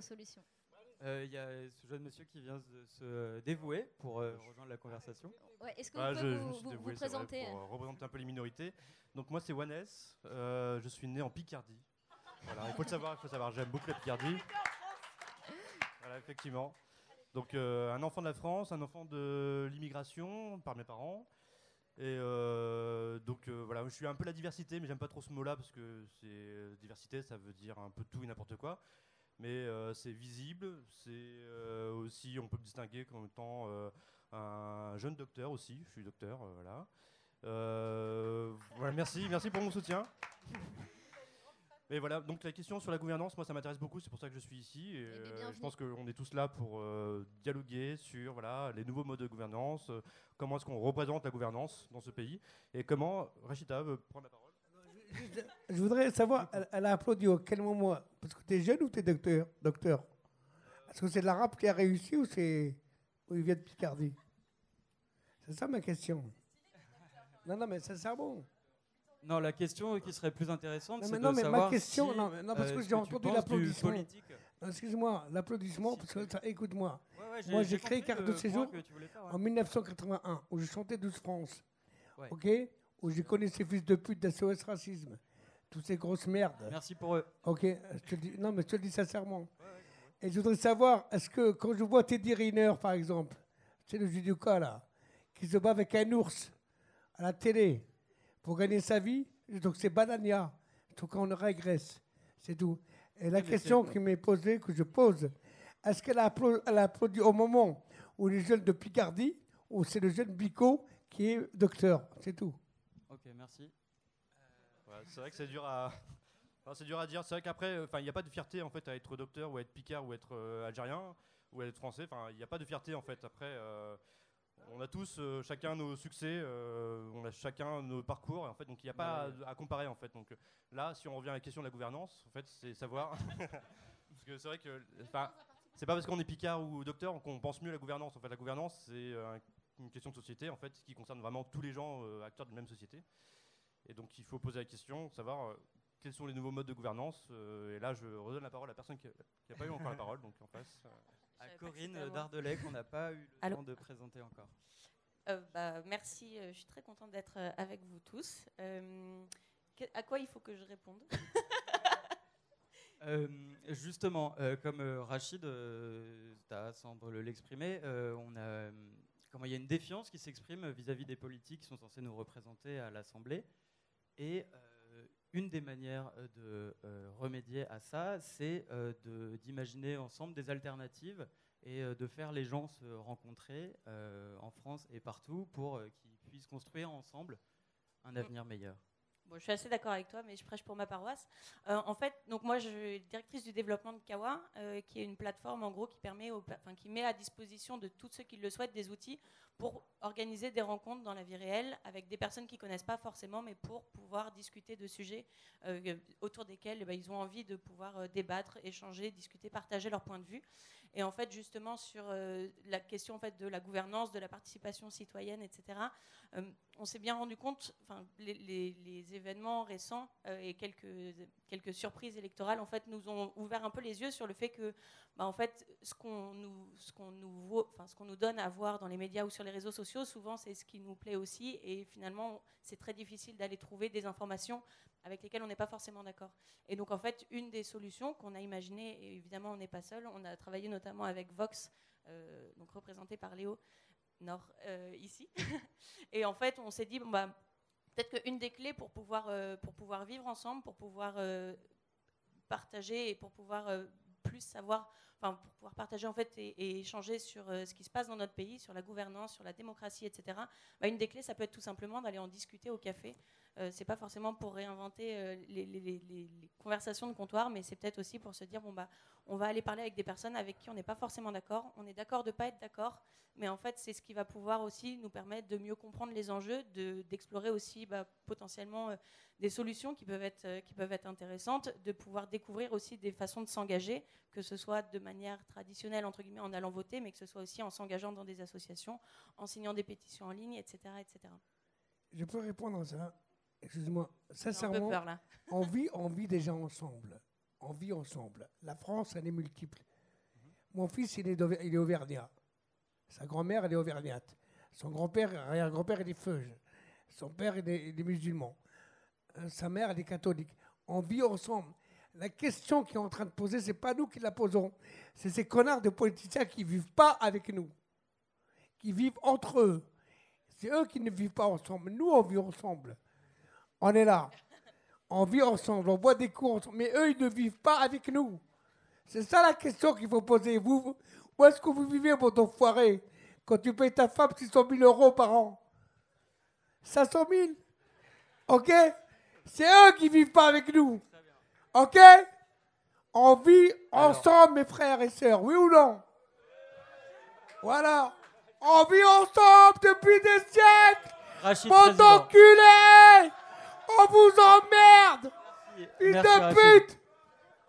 Euh, Il y a ce jeune monsieur qui vient de se dévouer pour euh, rejoindre la conversation. Ouais, Est-ce que Ah, vous je, pouvez je vous, me suis vous- dévoué, vous c'est vrai, présenter pour euh, représenter un peu les minorités. Donc moi c'est Wannes, euh, je suis né en Picardie. Voilà, il faut le savoir, il faut savoir, j'aime beaucoup la Picardie. Voilà, effectivement. Donc euh, un enfant de la France, un enfant de l'immigration par mes parents. Et euh, donc euh, voilà, je suis un peu la diversité, mais j'aime pas trop ce mot-là parce que c'est euh, diversité, ça veut dire un peu tout et n'importe quoi. Mais c'est visible, c'est aussi, on peut me distinguer comme étant un jeune docteur aussi. Je suis docteur, voilà. Voilà, merci, merci pour mon soutien. Et voilà, donc la question sur la gouvernance, moi ça m'intéresse beaucoup, c'est pour ça que je suis ici. Et, euh, je pense qu'on est tous là pour euh, dialoguer sur voilà, les nouveaux modes de gouvernance, euh, comment est-ce qu'on représente la gouvernance dans ce pays, et comment Rachida veut prendre la parole. Je voudrais savoir, elle, elle a applaudi au quel moment? Parce que tu es jeune ou tu es docteur, docteur? Est-ce que c'est l'arabe qui a réussi ou c'est ou il vient de Picardie? C'est ça ma question. Non, non, mais sincèrement. Non, la question qui serait plus intéressante, c'est de non, mais savoir ma question, si, non, parce euh, que ce j'ai entendu l'applaudissement. Excuse-moi, l'applaudissement, parce que ça, écoute-moi. Ouais, ouais, j'ai- Moi, j'ai créé Carte de séjour en 1981, où je chantais 12 France. Ouais. Ok? Où j'ai connu ces fils de pute d'SOS Racisme. Toutes ces grosses merdes. Merci pour eux. Ok, je te le dis, non, mais je te le dis sincèrement. Et je voudrais savoir, est-ce que quand je vois Teddy Riner, par exemple, c'est le judoka là, qui se bat avec un ours à la télé pour gagner sa vie, donc c'est Banania. Donc on régresse, c'est tout. Et la question qui m'est posée, que je pose, est-ce qu'elle a, applau- elle a applaudi au moment où les jeunes de Picardie, ou c'est le jeune Bico qui est docteur, c'est tout. Ok, merci. Ouais, c'est vrai que c'est dur à. enfin, c'est dur à dire. C'est vrai qu'après, enfin, il n'y a pas de fierté en fait à être docteur ou à être picard ou à être euh, algérien ou à être français. Enfin, il n'y a pas de fierté en fait. Après, euh, on a tous euh, chacun nos succès, euh, on a chacun nos parcours. Et, en fait, donc il n'y a pas à, à comparer en fait. Donc euh, là, si on revient à la question de la gouvernance, en fait, c'est savoir. parce que c'est vrai que, c'est pas parce qu'on est picard ou docteur qu'on pense mieux à la gouvernance. En fait, la gouvernance, c'est une question de société en fait, qui concerne vraiment tous les gens euh, acteurs de la même société. Et donc il faut poser la question, savoir quels sont les nouveaux modes de gouvernance. et là, je redonne la parole à la personne qui n'a pas eu encore la parole, donc en face. Euh. À Corinne Dardelais, qu'on n'a pas eu le Allô temps de présenter encore. Euh, bah, merci, euh, je suis très contente d'être euh, avec vous tous. Euh, que- à quoi il faut que je réponde? Euh, justement, euh, comme euh, Rachid, euh, t'as semble le- l'exprimer, euh, on a, euh, comment il y a une défiance qui s'exprime vis-à-vis des politiques qui sont censés nous représenter à l'Assemblée et euh, une des manières euh, de euh, remédier à ça, c'est euh, d'imaginer ensemble des alternatives et de faire les gens se rencontrer en France et partout pour qu'ils puissent construire ensemble un avenir meilleur. Je suis assez d'accord avec toi, mais je prêche pour ma paroisse. Euh, en fait, donc moi, je suis directrice du développement de Kawa, euh, qui est une plateforme en gros qui permet, enfin, qui met à disposition de tous ceux qui le souhaitent des outils pour organiser des rencontres dans la vie réelle avec des personnes qui connaissent pas forcément, mais pour pouvoir discuter de sujets euh, autour desquels eh ben, ils ont envie de pouvoir débattre, échanger, discuter, partager leur point de vue. Et en fait, justement sur euh, la question en fait de la gouvernance, de la participation citoyenne, etc. euh, on s'est bien rendu compte, les, les- événements récents euh, et quelques, quelques surprises électorales, en fait, nous ont ouvert un peu les yeux sur le fait que, bah, en fait, ce qu'on nous, ce qu'on nous, ce qu'on nous donne à voir dans les médias ou sur les réseaux sociaux, souvent, c'est ce qui nous plaît aussi. Et finalement, c'est très difficile d'aller trouver des informations avec lesquelles on n'est pas forcément d'accord. Et donc, en fait, une des solutions qu'on a imaginées, et évidemment, on n'est pas seul, on a travaillé notamment avec Vox, euh, donc représenté par Léo Nord euh, ici. et en fait, on s'est dit, bah, peut-être qu'une des clés pour pouvoir, euh, pour pouvoir vivre ensemble, pour pouvoir partager et pour pouvoir plus savoir, enfin, pour pouvoir partager en fait et, échanger sur ce qui se passe dans notre pays, sur la gouvernance, sur la démocratie, etc. bah, une des clés, ça peut être tout simplement d'aller en discuter au café. Euh, c'est pas forcément pour réinventer euh, les, conversations de comptoir, mais c'est peut-être aussi pour se dire bon bah on va aller parler avec des personnes avec qui on n'est pas forcément d'accord. On est d'accord de pas être d'accord, mais en fait c'est ce qui va pouvoir aussi nous permettre de mieux comprendre les enjeux, de- d'explorer aussi bah, potentiellement euh, des solutions qui peuvent être euh, qui peuvent être intéressantes, de pouvoir découvrir aussi des façons de s'engager, que ce soit de manière traditionnelle entre guillemets en allant voter, mais que ce soit aussi en s'engageant dans des associations, en signant des pétitions en ligne, etc., etc. Je peux répondre à ça? Excuse-moi, peu sincèrement, peur, là. on vit, on vit déjà ensemble. On vit ensemble. La France, elle est multiple. Mon fils, il est, il est auvergnat. Sa grand-mère, elle est auvergnate. Son grand-père, arrière-grand-père, il est feuge. Son père, il est, il est musulman. Euh, sa mère, elle est catholique. On vit ensemble. La question qui est en train de poser, c'est pas nous qui la posons. C'est ces connards de politiciens qui vivent pas avec nous. Qui vivent entre eux. C'est eux qui ne vivent pas ensemble. Nous, on vit ensemble. On est là. On vit ensemble, on boit des coups ensemble. Mais eux, ils ne vivent pas avec nous. C'est ça la question qu'il faut poser. Vous, vous- où est-ce que vous vivez, votre enfoiré, quand tu payes ta femme 600 000 euros par an? 500 000 Ok? C'est eux qui vivent pas avec nous. Ok? On vit ensemble, mes frères et sœurs, oui ou non? Voilà. On vit ensemble depuis des siècles. Rachid, Mon enculé On vous emmerde Fils de pute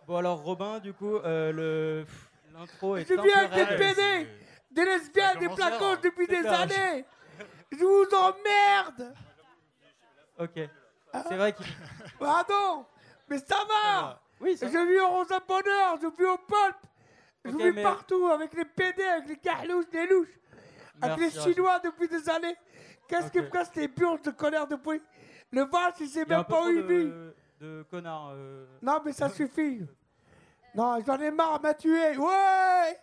Bon alors Robin, du coup, euh, le l'intro est Je viens peu des. PD, des lesbiennes, des placos depuis C'est des années Je vous emmerde Ok. C'est vrai qu'il. Pardon Mais ça va Oui, ça Je vis au Rosa Bonheur, je vis au Pulp Je Ok, vis mais- partout, avec les PD, avec les carlouches, les louches, avec Merci, les Rachid. Chinois depuis des années. Qu'est-ce qui Ok. me casse les purges de colère depuis? Le Vals, il un même pas de, connards. euh. Non, mais ça suffit. Non, j'en ai marre, m'a tué. Ouais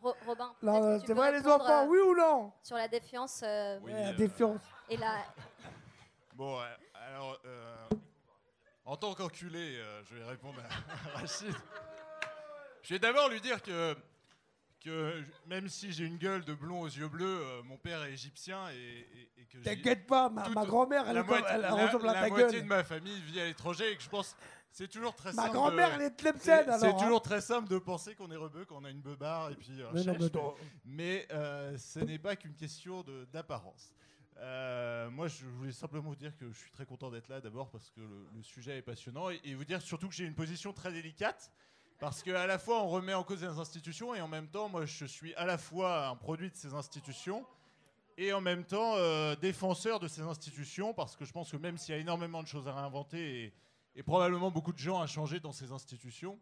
Ro- Robin, Non, peut-être non, que tu c'est peux vrai, les répondre, enfants, euh, oui ou non? Sur la défiance. euh, Oui, Ouais, la euh, défiance. Et la. Bon, euh, alors, euh, en tant qu'enculé, euh, je vais répondre à Rachid. Je vais d'abord lui dire que, que même si j'ai une gueule de blond aux yeux bleus, euh, mon père est égyptien et, et- et que T'inquiète pas, ma- ma grand-mère, elle la moitié- elle la- ressemble à la ta moitié gueule. de ma famille vit à l'étranger et que je pense c'est toujours très Ma simple. grand-mère, de- elle est c'est- hein. toujours très simple de penser qu'on est rebeu, qu'on a une beubare et puis. euh, Mais non, mais non. mais euh, ce n'est pas qu'une question d'apparence. Euh, moi, je voulais simplement vous dire que je suis très content d'être là d'abord parce que le, le sujet est passionnant et, et vous dire surtout que j'ai une position très délicate parce qu'à la fois on remet en cause les institutions et en même temps, moi, je suis à la fois un produit de ces institutions et en même temps euh, défenseur de ces institutions parce que je pense que même s'il y a énormément de choses à réinventer et, probablement beaucoup de gens à changer dans ces institutions,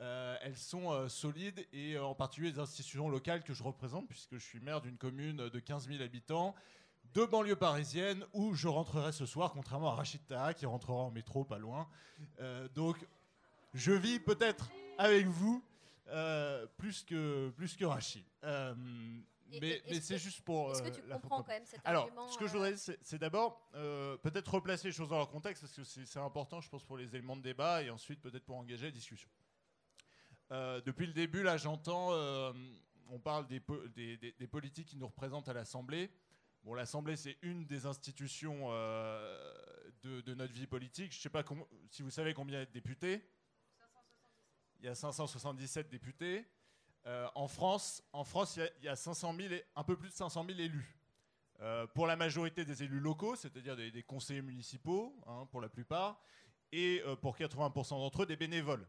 euh, elles sont euh, solides et en particulier les institutions locales que je représente puisque je suis maire d'une commune de 15 000 habitants de banlieue parisienne où je rentrerai ce soir contrairement à Rachid Taha qui rentrera en métro pas loin. Donc je vis peut-être avec vous euh, plus, que, plus que Rachid. Euh, Et- mais mais c'est juste pour. est-ce que euh, tu comprends quand même cet Alors, argument, ce que je voudrais dire, c'est- d'abord peut-être replacer les choses dans leur contexte, parce que c'est important, je pense, pour les éléments de débat, et ensuite peut-être pour engager la discussion. Depuis le début, là, j'entends, on parle des, po- des- des- des politiques qui nous représentent à l'Assemblée. Bon, l'Assemblée, c'est une des institutions euh, de, de notre vie politique. Je ne sais pas si vous savez combien il y a de députés. Il y a 577 députés. Euh, en France, en France, il y a- il y, a 500 000 et- un peu plus de 500 000 élus. Euh, pour la majorité des élus locaux, c'est-à-dire des, conseillers municipaux, hein, pour la plupart, et euh, pour 80% d'entre eux, des bénévoles.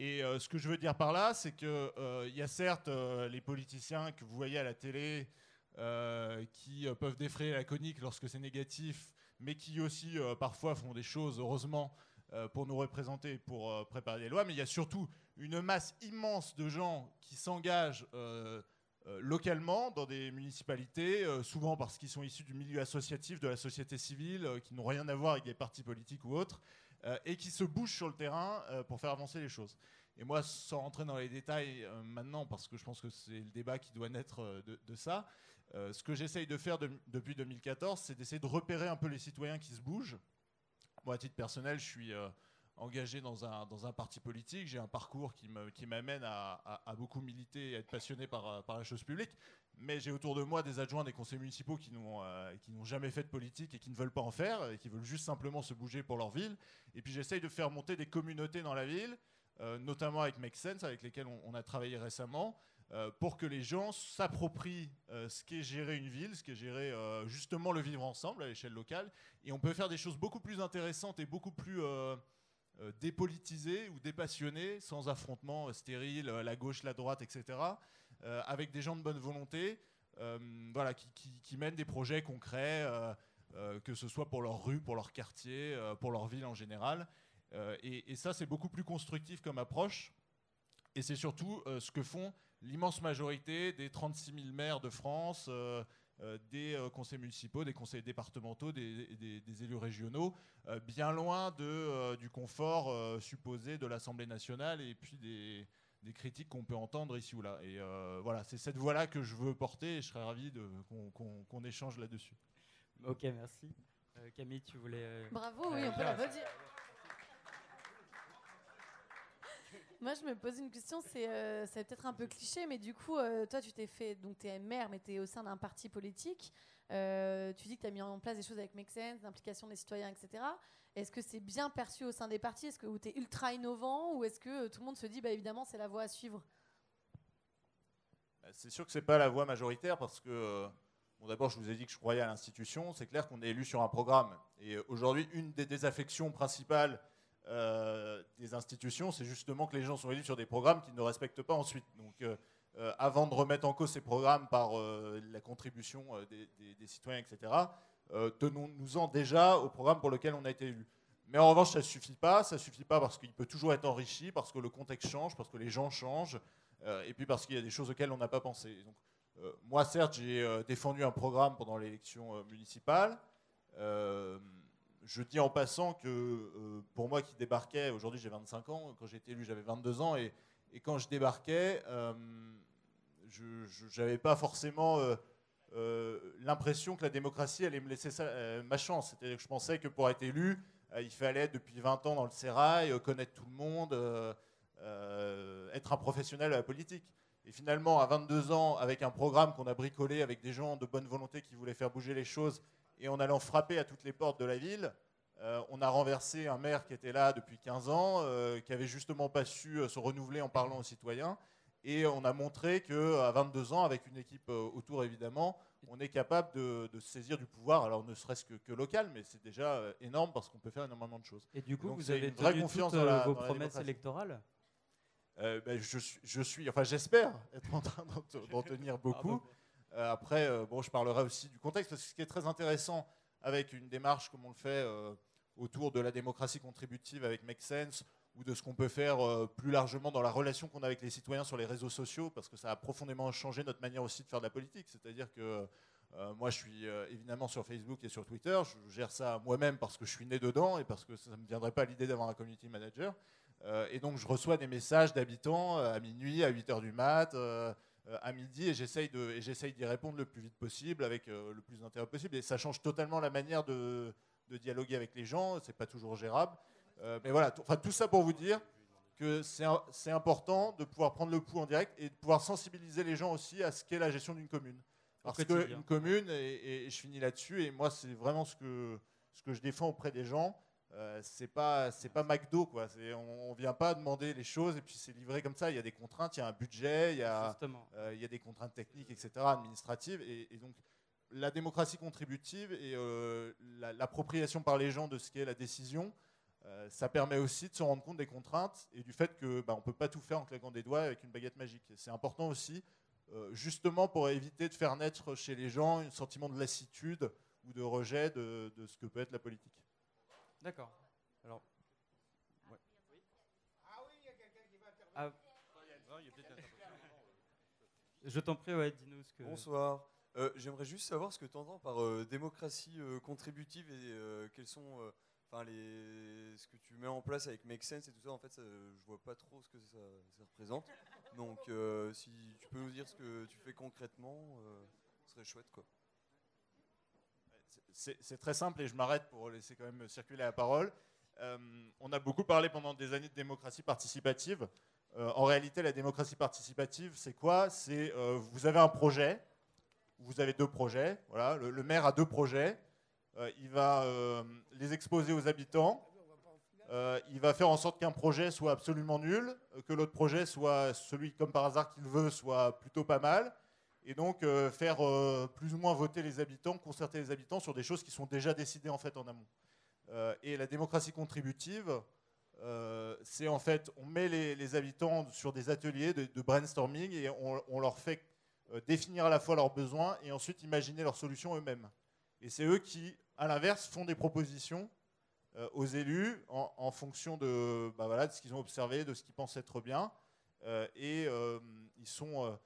Et ce que je veux dire par là, c'est qu'il y a certes les politiciens que vous voyez à la télé qui peuvent défrayer la conique lorsque c'est négatif, mais qui aussi parfois font des choses, heureusement, pour nous représenter, pour euh, préparer des lois. Mais il y a surtout une masse immense de gens qui s'engagent euh, euh, localement dans des municipalités, euh, souvent parce qu'ils sont issus du milieu associatif, de la société civile, euh, qui n'ont rien à voir avec des partis politiques ou autres, euh, et qui se bougent sur le terrain euh, pour faire avancer les choses. Et moi, sans rentrer dans les détails euh, maintenant, parce que je pense que c'est le débat qui doit naître euh, de, ça, euh, ce que j'essaye de faire de- depuis 2014, c'est d'essayer de repérer un peu les citoyens qui se bougent. Moi, à titre personnel, je suis euh, engagé dans un, dans un parti politique. J'ai un parcours qui me- qui m'amène à, à- beaucoup militer et à être passionné par, euh, par la chose publique. Mais j'ai autour de moi des adjoints des conseils municipaux qui n'ont euh, qui n'ont jamais fait de politique et qui ne veulent pas en faire, et qui veulent juste simplement se bouger pour leur ville. Et puis j'essaye de faire monter des communautés dans la ville, notamment avec Make Sense, avec lesquels on, a travaillé récemment, pour que les gens s'approprient euh, ce qu'est gérer une ville, ce qu'est gérer euh, justement le vivre ensemble à l'échelle locale. Et on peut faire des choses beaucoup plus intéressantes et beaucoup plus euh, euh, dépolitisées ou dépassionnées, sans affrontement euh, stérile, euh, la gauche, la droite, etc., euh, avec des gens de bonne volonté, euh, voilà, qui, mènent des projets concrets, euh, euh, que ce soit pour leur rue, pour leur quartier, euh, pour leur ville en général. Euh, et, ça, c'est beaucoup plus constructif comme approche. Et c'est surtout euh, ce que font l'immense majorité des 36 000 maires de France, euh, euh, des euh, conseils municipaux, des conseils départementaux, des, des- des élus régionaux, euh, bien loin de, euh, du confort euh, supposé de l'Assemblée nationale et puis des, des critiques qu'on peut entendre ici ou là. Et euh, voilà, c'est cette voie-là que je veux porter et je serais ravi qu'on échange là-dessus. Ok, merci. Euh, Camille, tu voulais. euh, Bravo, oui, on peut l'applaudir. Moi, je me pose une question, c'est euh, peut-être un peu cliché, mais du coup, euh, toi, tu t'es fait, donc tu es maire, mais tu es au sein d'un parti politique. Euh, tu dis que tu as mis en place des choses avec Make Sense, l'implication des citoyens, etc. Est-ce que c'est bien perçu au sein des partis? Est-ce que tu es ultra innovant? Ou est-ce que euh, tout le monde se dit, bah, évidemment, c'est la voie à suivre? Euh, C'est sûr que c'est pas la voie majoritaire parce que, bon, d'abord, je vous ai dit que je croyais à l'institution. C'est clair qu'on est élu sur un programme. Et aujourd'hui, une des désaffections principales euh, des institutions, c'est justement que les gens sont élus sur des programmes qu'ils ne respectent pas ensuite. Donc, euh, euh, avant de remettre en cause ces programmes par la contribution des, citoyens, etc., tenons-nous-en déjà au programme pour lequel on a été élu. Mais en revanche, ça ne suffit pas. Ça ne suffit pas parce qu'il peut toujours être enrichi, parce que le contexte change, parce que les gens changent, et puis parce qu'il y a des choses auxquelles on n'a pas pensé. Moi, certes, j'ai défendu un programme pendant l'élection municipale. Je dis en passant que euh, pour moi qui débarquais, aujourd'hui j'ai 25 ans, quand j'ai été élu j'avais 22 ans, et, quand je débarquais, euh, je n'avais pas forcément euh, l'impression que la démocratie allait me laisser ma chance. C'est-à-dire que je pensais que pour être élu, il fallait depuis 20 ans dans le sérail, connaître tout le monde, être un professionnel de la politique. Et finalement, à 22 ans, avec un programme qu'on a bricolé avec des gens de bonne volonté qui voulaient faire bouger les choses, et en allant frapper à toutes les portes de la ville, euh, on a renversé un maire qui était là depuis 15 ans, euh, qui avait justement pas su euh, se renouveler en parlant aux citoyens. Et on a montré qu'à 22 ans, avec une équipe autour évidemment, on est capable de, de saisir du pouvoir, alors ne serait-ce que, que local, mais c'est déjà énorme parce qu'on peut faire énormément de choses. Et du coup, Donc vous avez une vraie confiance dans la, vos dans promesses électorales? Ben, je, suis, je suis, enfin j'espère être en train d'en tenir beaucoup. Euh, après, euh, bon, je parlerai aussi du contexte, parce que ce qui est très intéressant avec une démarche comme on le fait euh, autour de la démocratie contributive avec Make Sense, ou de ce qu'on peut faire plus largement dans la relation qu'on a avec les citoyens sur les réseaux sociaux, parce que ça a profondément changé notre manière aussi de faire de la politique. C'est-à-dire que moi, je suis évidemment sur Facebook et sur Twitter, je gère ça moi-même parce que je suis né dedans et parce que ça ne me viendrait pas l'idée d'avoir un community manager. Et donc, je reçois des messages d'habitants à minuit, à 8 h du mat, à midi et j'essaye d'y répondre le plus vite possible avec euh, le plus d'intérêt possible. Et ça change totalement la manière de, de dialoguer avec les gens c'est pas toujours gérable. Euh, mais voilà tout- enfin tout ça pour vous dire que c'est important de pouvoir prendre le pouls en direct et de pouvoir sensibiliser les gens aussi à ce qu'est la gestion d'une commune. Parce qu'une commune et, et je finis là-dessus et moi c'est vraiment ce que ce que je défends auprès des gens euh, c'est pas c'est pas McDo quoi. On, on vient pas demander les choses et puis c'est livré comme ça. Il y a des contraintes, il y a un budget, il y a euh, il y a des contraintes techniques, etc. administratives et, et donc la démocratie contributive et euh, la- l'appropriation par les gens de ce qu'est la décision. ça permet aussi de se rendre compte des contraintes et du fait que bah, on peut pas tout faire en claquant des doigts avec une baguette magique. C'est important aussi, justement pour éviter de faire naître chez les gens un sentiment de lassitude ou de rejet de, de ce que peut être la politique. D'accord. Alors. Ah. Je t'en prie, ouais, dis-nous ce que. Bonsoir. Euh, J'aimerais juste savoir ce que tu entends par euh, démocratie euh, contributive et quels sont enfin les ce que tu mets en place avec Make Sense et tout ça. En fait, je vois pas trop ce que ça, ça représente. Donc, si tu peux nous dire ce que tu fais concrètement, ce serait chouette, quoi. C'est très simple et je m'arrête pour laisser quand même circuler la parole. Euh, on a beaucoup parlé pendant des années de démocratie participative. Euh, en réalité, la démocratie participative, c'est quoi? C'est euh, vous avez un projet, vous avez deux projets. Voilà, le, le maire a deux projets. Il va les exposer aux habitants. Il va faire en sorte qu'un projet soit absolument nul, que l'autre projet soit celui comme par hasard qu'il veut soit plutôt pas mal, et donc euh, faire euh, plus ou moins voter les habitants, concerter les habitants sur des choses qui sont déjà décidées en fait en amont. Euh, et la démocratie contributive, c'est en fait, on met les, habitants sur des ateliers de, brainstorming et on, leur fait définir à la fois leurs besoins et ensuite imaginer leurs solutions eux-mêmes. Et c'est eux qui, à l'inverse, font des propositions aux élus en, fonction de, bah voilà, de ce qu'ils ont observé, de ce qu'ils pensent être bien. Et ils sont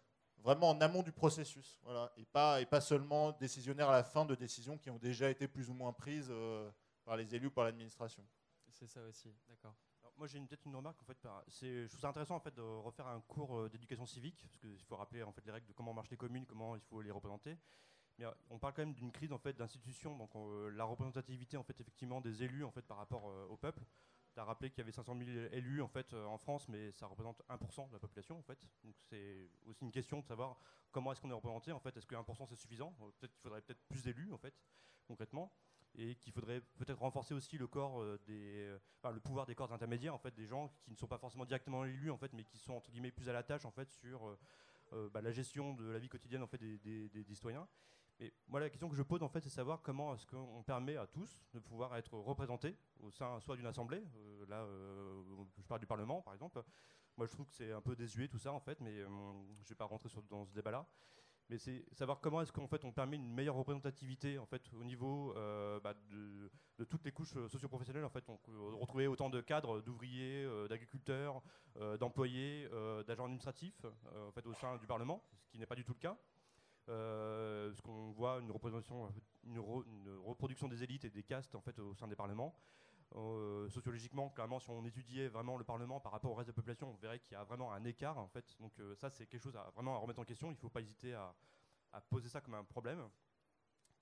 vraiment en amont du processus, voilà, et pas, et pas seulement décisionnaires à la fin de décisions qui ont déjà été plus ou moins prises euh, par les élus ou par l'administration. C'est ça aussi, d'accord. Moi j'ai peut-être une remarque en fait. je trouve ça intéressant en fait de refaire un cours euh, d'éducation civique parce qu'il faut rappeler en fait les règles de comment marchent les communes, comment il faut les représenter. Mais euh, on parle quand même d'une crise en fait d'institutions, donc la représentativité en fait effectivement des élus en fait par rapport euh, au peuple. Tu as rappelé qu'il y avait 500 000 élus en fait euh, en France, mais ça représente 1% de la population en fait. Donc c'est aussi une question de savoir comment est-ce qu'on est représenté en fait. Est-ce que 1% c'est suffisant? Euh, Peut-être qu'il faudrait peut-être plus d'élus en fait concrètement et qu'il faudrait peut-être renforcer aussi le corps euh, des, le pouvoir des corps intermédiaires en fait, des gens qui ne sont pas forcément directement élus en fait, mais qui sont entre guillemets plus à la tâche en fait sur bah, la gestion de la vie quotidienne en fait des citoyens. Et moi la question que je pose en fait, c'est savoir comment est-ce qu'on permet à tous de pouvoir être représentés au sein soit d'une assemblée, euh, là euh, je parle du Parlement par exemple. Moi je trouve que c'est un peu désuet tout ça en fait, mais euh, je vais pas rentrer dans ce débat-là. Mais c'est savoir comment est-ce qu'en fait on permet une meilleure représentativité en fait au niveau bah, de, toutes les couches socio-professionnelles en fait. On retrouver autant de cadres d'ouvriers d'agriculteurs d'employés d'agents administratifs en fait au sein du Parlement ce qui n'est pas du tout le cas parce qu'on voit une reproduction des élites et des castes en fait au sein des parlements euh, sociologiquement, clairement, si on étudiait vraiment le Parlement par rapport au reste de la population, on verrait qu'il y a vraiment un écart. En fait. Donc euh, ça, c'est quelque chose à vraiment remettre en question. Il ne faut pas hésiter à, poser ça comme un problème.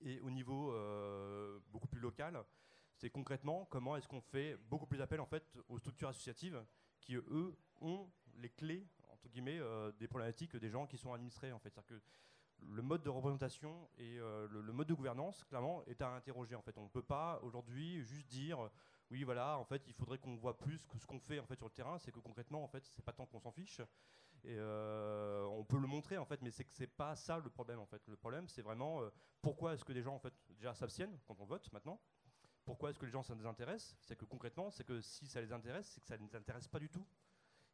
Et au niveau euh, beaucoup plus local, c'est concrètement comment est-ce qu'on fait beaucoup plus appel en fait aux structures associatives qui eux ont les clés entre guillemets euh, des problématiques des gens qui sont administrés en fait. C'est-à-dire que le mode de représentation et euh, le, mode de gouvernance, clairement, est à interroger. En fait, on ne peut pas aujourd'hui juste dire, oui, voilà, en fait, il faudrait qu'on voit plus que ce qu'on fait en fait sur le terrain. C'est que concrètement, en fait, c'est pas tant qu'on s'en fiche. Et euh, on peut le montrer en fait, mais c'est que c'est pas ça le problème en fait. Le problème, c'est vraiment euh, pourquoi est-ce que les gens en fait déjà s'abstiennent quand on vote maintenant? Pourquoi est-ce que les gens ça les intéresse? C'est que concrètement, c'est que si ça les intéresse, c'est que ça ne les intéresse pas du tout.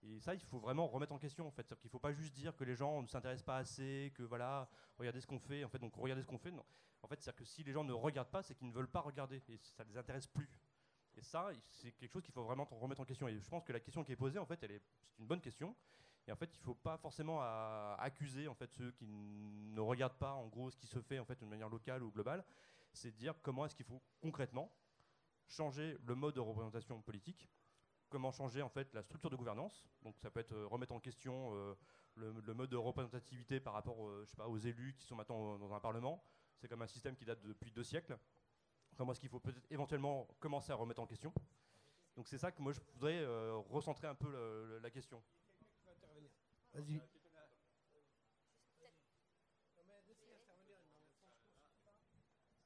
Et ça, il faut vraiment remettre en question, en fait. C'est-à-dire qu'il ne faut pas juste dire que les gens ne s'intéressent pas assez, que voilà, regardez ce qu'on fait, en fait, donc regardez ce qu'on fait. Non. En fait, c'est-à-dire que si les gens ne regardent pas, c'est qu'ils ne veulent pas regarder, et ça ne les intéresse plus. Et ça, c'est quelque chose qu'il faut vraiment remettre en question. Et je pense que la question qui est posée, en fait, elle est, c'est une bonne question. Et en fait, il ne faut pas forcément accuser en fait, ceux qui ne regardent pas, en gros, ce qui se fait en fait, de manière locale ou globale. C'est de dire comment est-ce qu'il faut concrètement changer le mode de représentation politique comment changer en fait la structure de gouvernance. Donc ça peut être euh, remettre en question euh, le, le mode de représentativité par rapport euh, je sais pas, aux élus qui sont maintenant dans un parlement. C'est comme un système qui date depuis deux siècles. Comment est-ce qu'il faut peut-être éventuellement commencer à remettre en question Donc c'est ça que moi je voudrais euh, recentrer un peu le- le- la question. Vas-y.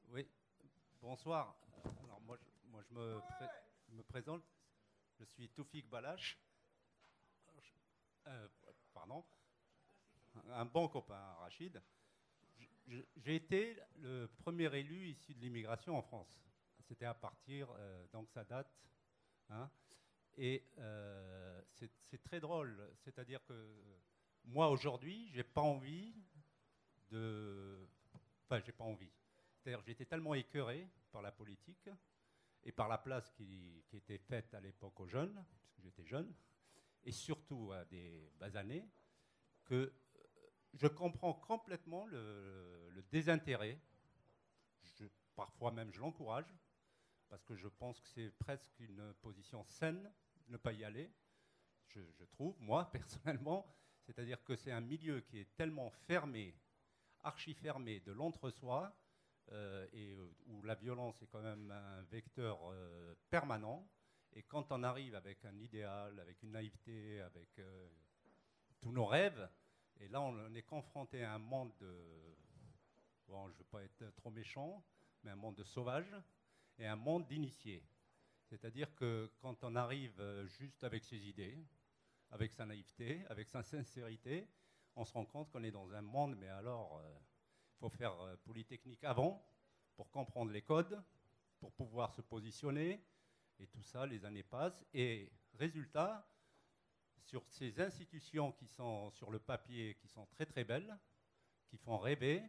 Oui, bonsoir. Alors moi, je, moi, je me, pré- me présente. Je suis Toufik Balache. Euh, pardon. Un bon copain, Rachid. J'ai été le premier élu issu de l'immigration en France. C'était à partir, euh, donc ça date. hein. et euh, c'est très drôle. C'est-à-dire que moi, aujourd'hui, j'ai pas envie de. Enfin, j'ai pas envie. C'est-à-dire j'étais tellement écœuré par la politique et par la place qui, était faite à l'époque aux jeunes, puisque j'étais jeune, et surtout à des bas années, que euh, je comprends complètement le, désintérêt. Parfois même, je l'encourage, parce que je pense que c'est presque une position saine de ne pas y aller, je, je trouve, moi, personnellement. C'est-à-dire que c'est un milieu qui est tellement fermé, archi fermé de l'entre-soi, et euh, où la violence est quand même un vecteur euh, permanent. Et quand on arrive avec un idéal, avec une naïveté, avec euh, tous nos rêves, et là on, est confronté à un monde de, bon, je ne veux pas être trop méchant, mais un monde de sauvages et un monde d'initiés. C'est-à-dire que quand on arrive euh, juste avec ses idées, avec sa naïveté, avec sa sincérité, on se rend compte qu'on est dans un monde, mais alors, il faut faire euh, Polytechnique avant pour comprendre les codes, pour pouvoir se positionner, et tout ça, les années passent, et résultat, sur ces institutions qui sont sur le papier, qui sont très très belles, qui font rêver,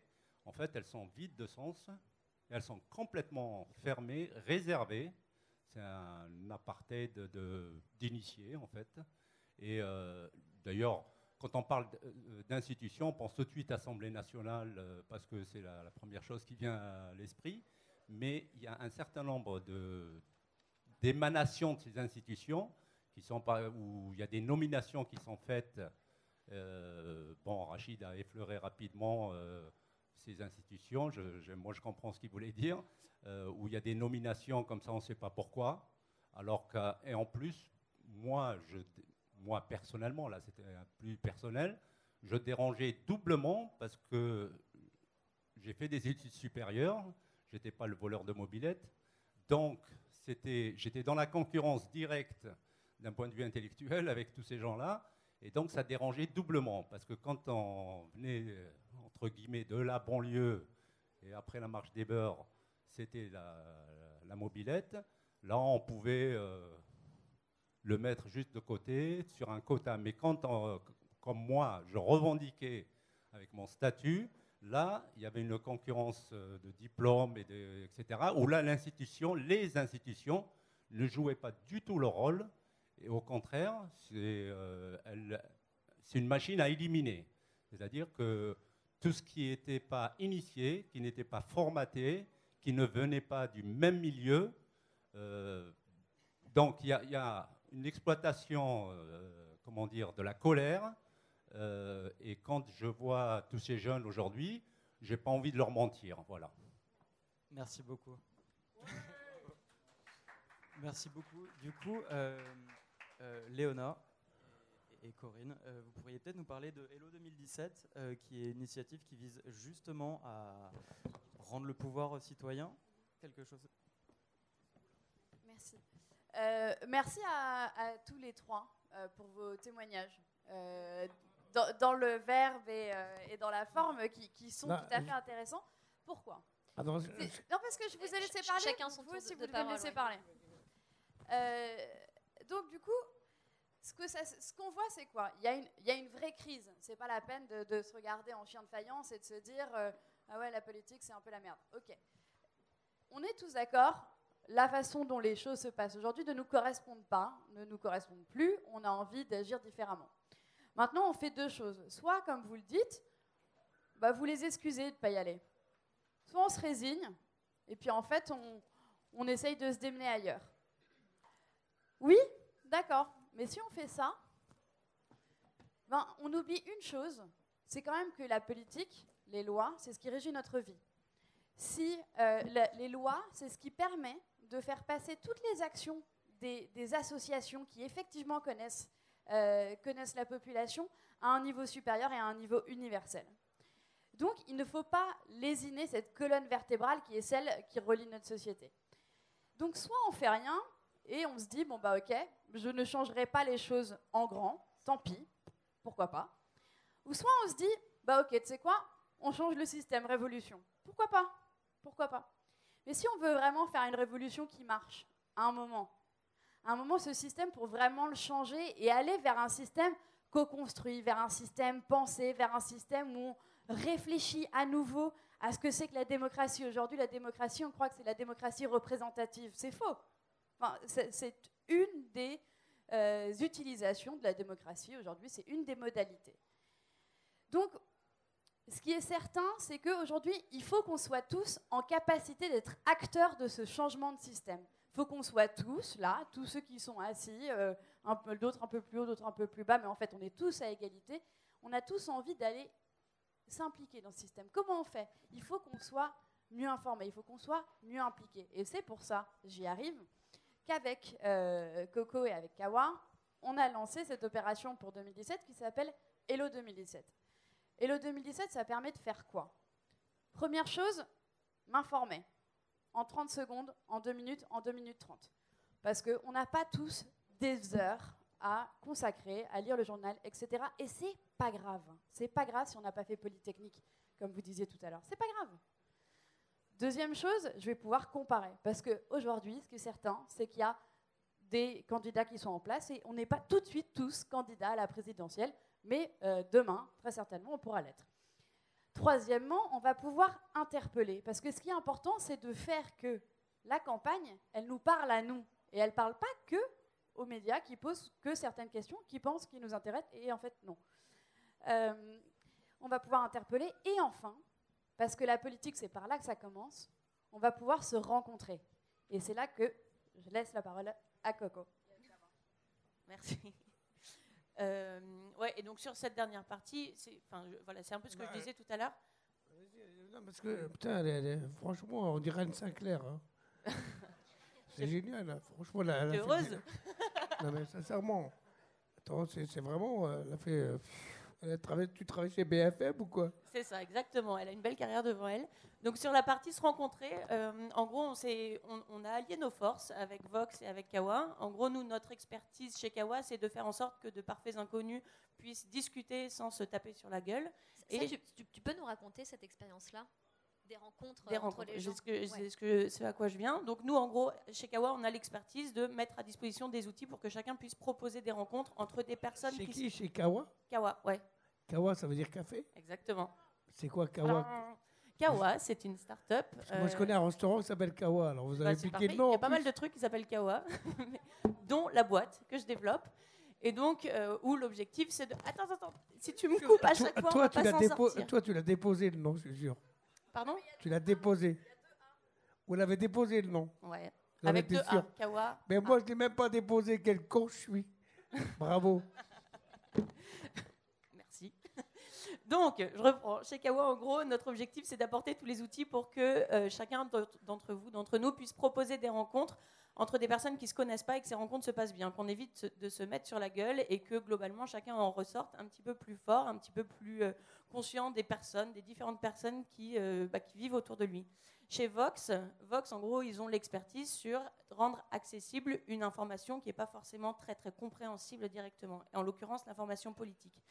en fait, elles sont vides de sens, elles sont complètement fermées, réservées. C'est un apartheid de- d'initiés, en fait. Et euh, d'ailleurs, quand on parle euh, d'institutions, on pense tout de suite Assemblée nationale, euh, parce que c'est la, première chose qui vient à l'esprit. Mais il y a un certain nombre d'émanations de ces institutions qui sont où il y a des nominations qui sont faites. Euh, bon, Rachid a effleuré rapidement ces institutions. Moi, je comprends ce qu'il voulait dire. où il y a des nominations comme ça, on ne sait pas pourquoi. Alors que, et en plus, moi, je, moi personnellement, là, c'était plus personnel, je dérangeais doublement parce que j'ai fait des études supérieures. J'étais pas le voleur de mobilette. Donc, j'étais dans la concurrence directe d'un point de vue intellectuel avec tous ces gens-là. Et donc, ça dérangeait doublement. Parce que quand on venait, euh, entre guillemets, de la banlieue, et après la marche des beurs, c'était la, la mobilette, là, on pouvait euh, le mettre juste de côté, sur un quota. Mais quand, comme moi, je revendiquais avec mon statut, là, il y avait une concurrence euh, de diplômes, et etc., où là, l'institution, les institutions ne jouaient pas du tout leur rôle, et au contraire, c'est euh, une machine à éliminer. C'est-à-dire que tout ce qui n'était pas initié, qui n'était pas formaté, qui ne venait pas du même milieu, euh, donc il y a une exploitation, euh, comment dire, de la colère. euh, et quand je vois tous ces jeunes aujourd'hui, j'ai pas envie de leur mentir. Voilà. Merci beaucoup. Merci beaucoup. Du coup, euh, euh, Léona et, et Corinne, euh, vous pourriez peut-être nous parler de Hello 2017, euh, qui est une initiative qui vise justement à rendre le pouvoir aux citoyens. Quelque chose? Merci. Euh, merci à, à tous les trois euh, pour vos témoignages. euh, dans, dans le verbe et, euh, et dans la forme qui, qui sont Non, tout à fait je- intéressants. Pourquoi Ah non, je- C'est- Non, parce que je vous ai laissé Ch- parler. chacun son vous tour aussi, de- vous de parole, me laisser ouais. parler. Euh, donc, du coup, ce qu'on voit, c'est quoi? Il y, a une, il y a une vraie crise. C'est pas la peine de, de se regarder en chien de faïence et de se dire euh, Ah ouais, la politique, c'est un peu la merde. Ok. On est tous d'accord, la façon dont les choses se passent aujourd'hui ne nous correspondent pas, ne nous correspondent plus, on a envie d'agir différemment. Maintenant, on fait deux choses. Soit, comme vous le dites, bah, vous les excusez de ne pas y aller. Soit on se résigne, et puis en fait, on, essaye de se démener ailleurs. Oui, D'accord. Mais si on fait ça, ben, on oublie une chose, c'est quand même que la politique, les lois, c'est ce qui régit notre vie. Si euh, les lois, c'est ce qui permet de faire passer toutes les actions des, associations qui effectivement connaissent, euh, connaissent la population à un niveau supérieur et à un niveau universel. Donc, il ne faut pas lésiner cette colonne vertébrale qui est celle qui relie notre société. Donc, soit on fait rien et on se dit bon bah ok, je ne changerai pas les choses en grand, tant pis, pourquoi pas. Ou soit on se dit bah ok, tu sais quoi, on change le système, révolution. Pourquoi pas? Pourquoi pas? Mais si on veut vraiment faire une révolution qui marche, à un moment, à un moment, ce système pour vraiment le changer et aller vers un système co-construit, vers un système pensé, vers un système où on réfléchit à nouveau à ce que c'est que la démocratie. Aujourd'hui, la démocratie, on croit que c'est la démocratie représentative. C'est faux. Enfin, c'est une des euh, utilisations de la démocratie aujourd'hui, c'est une des modalités. Donc, ce qui est certain, c'est qu'aujourd'hui, il faut qu'on soit tous en capacité d'être acteurs de ce changement de système. Il faut qu'on soit tous là, tous ceux qui sont assis, euh, d'autres un peu plus haut, d'autres un peu plus bas, mais en fait, on est tous à égalité. On a tous envie d'aller s'impliquer dans ce système. Comment on fait? Il faut qu'on soit mieux informé, il faut qu'on soit mieux impliqué. Et c'est pour ça, j'y arrive, qu'avec euh, Coco et avec Kawa, on a lancé cette opération pour 2017 qui s'appelle Hello 2017. Hello 2017, ça permet de faire quoi? Première chose, m'informer. En 30 secondes, en 2 minutes, en 2 minutes 30. Parce qu'on n'a pas tous des heures à consacrer à lire le journal, etc. Et c'est pas grave. C'est pas grave si on n'a pas fait Polytechnique, comme vous disiez tout à l'heure. C'est pas grave. Deuxième chose, je vais pouvoir comparer. Parce qu'aujourd'hui, ce qui est certain, c'est qu'il y a des candidats qui sont en place et on n'est pas tout de suite tous candidats à la présidentielle, mais euh, demain, très certainement, on pourra l'être. Troisièmement, on va pouvoir interpeller. Parce que ce qui est important, c'est de faire que la campagne, elle nous parle à nous. Et elle ne parle pas que aux médias qui posent que certaines questions, qui pensent qu'ils nous intéressent, et en fait, non. Euh, on va pouvoir interpeller. Et enfin, parce que la politique, c'est par là que ça commence, on va pouvoir se rencontrer. Et c'est là que je laisse la parole à Coco. Merci. Euh, ouais, et donc sur cette dernière partie, c'est voilà, un peu ce que je disais tout à l'heure. Non, parce que, putain, elle elle franchement, on dirait Anne Sinclair. hein. C'est génial, hein. franchement. la- fait heureuse Non, mais sincèrement. Attends, c'est vraiment. euh, Elle a fait. euh, pff, tu travailles chez BFM ou quoi? C'est ça, exactement. Elle a une belle carrière devant elle. Donc sur la partie se rencontrer, euh, en gros, on, s'est- on, on a allié nos forces avec Vox et avec Kawa. En gros, nous, notre expertise chez Kawa, c'est de faire en sorte que de parfaits inconnus puissent discuter sans se taper sur la gueule. Ça, tu, tu- tu peux nous raconter cette expérience-là? Des rencontres des euh, entre rencontres. les gens C'est ce, que- c'est ce que- ce à quoi je viens. Donc nous, en gros, chez Kawa, on a l'expertise de mettre à disposition des outils pour que chacun puisse proposer des rencontres entre des personnes Chez qui... qui Chez Kawa? Kawa, ouais, Kawa, ça veut dire café? Exactement. C'est quoi Kawa? Alors, Kawa, c'est une start-up. Que Moi, je euh, connais un restaurant qui s'appelle Kawa. Alors, vous Bah, avez piqué le nom. Il y a pas mal de trucs qui s'appellent Kawa, dont la boîte que je développe. Et donc, euh, où l'objectif, c'est de. Attends, attends, si tu me coupes à Toi- chaque fois, on toi, va tu pas dépo- sortir. toi, tu l'as déposé le nom, je suis sûr. Pardon Tu l'as déposé. Vous l'avez déposé le nom. Ouais. Avec deux A, sûr Kawa. Mais moi, je ne l'ai même pas déposé. Quel con je suis. Bravo. Merci. Donc, je reprends. Chez Kawa, en gros, notre objectif, c'est d'apporter tous les outils pour que euh, chacun d'entre vous, d'entre nous, puisse proposer des rencontres entre des personnes qui ne se connaissent pas et que ces rencontres se passent bien, qu'on évite de se mettre sur la gueule et que globalement, chacun en ressorte un petit peu plus fort, un petit peu plus euh, conscient des personnes, des différentes personnes qui, euh, bah, qui vivent autour de lui. Chez Vox, Vox, en gros, ils ont l'expertise sur rendre accessible une information qui n'est pas forcément très, très compréhensible directement, et en l'occurrence l'information politique.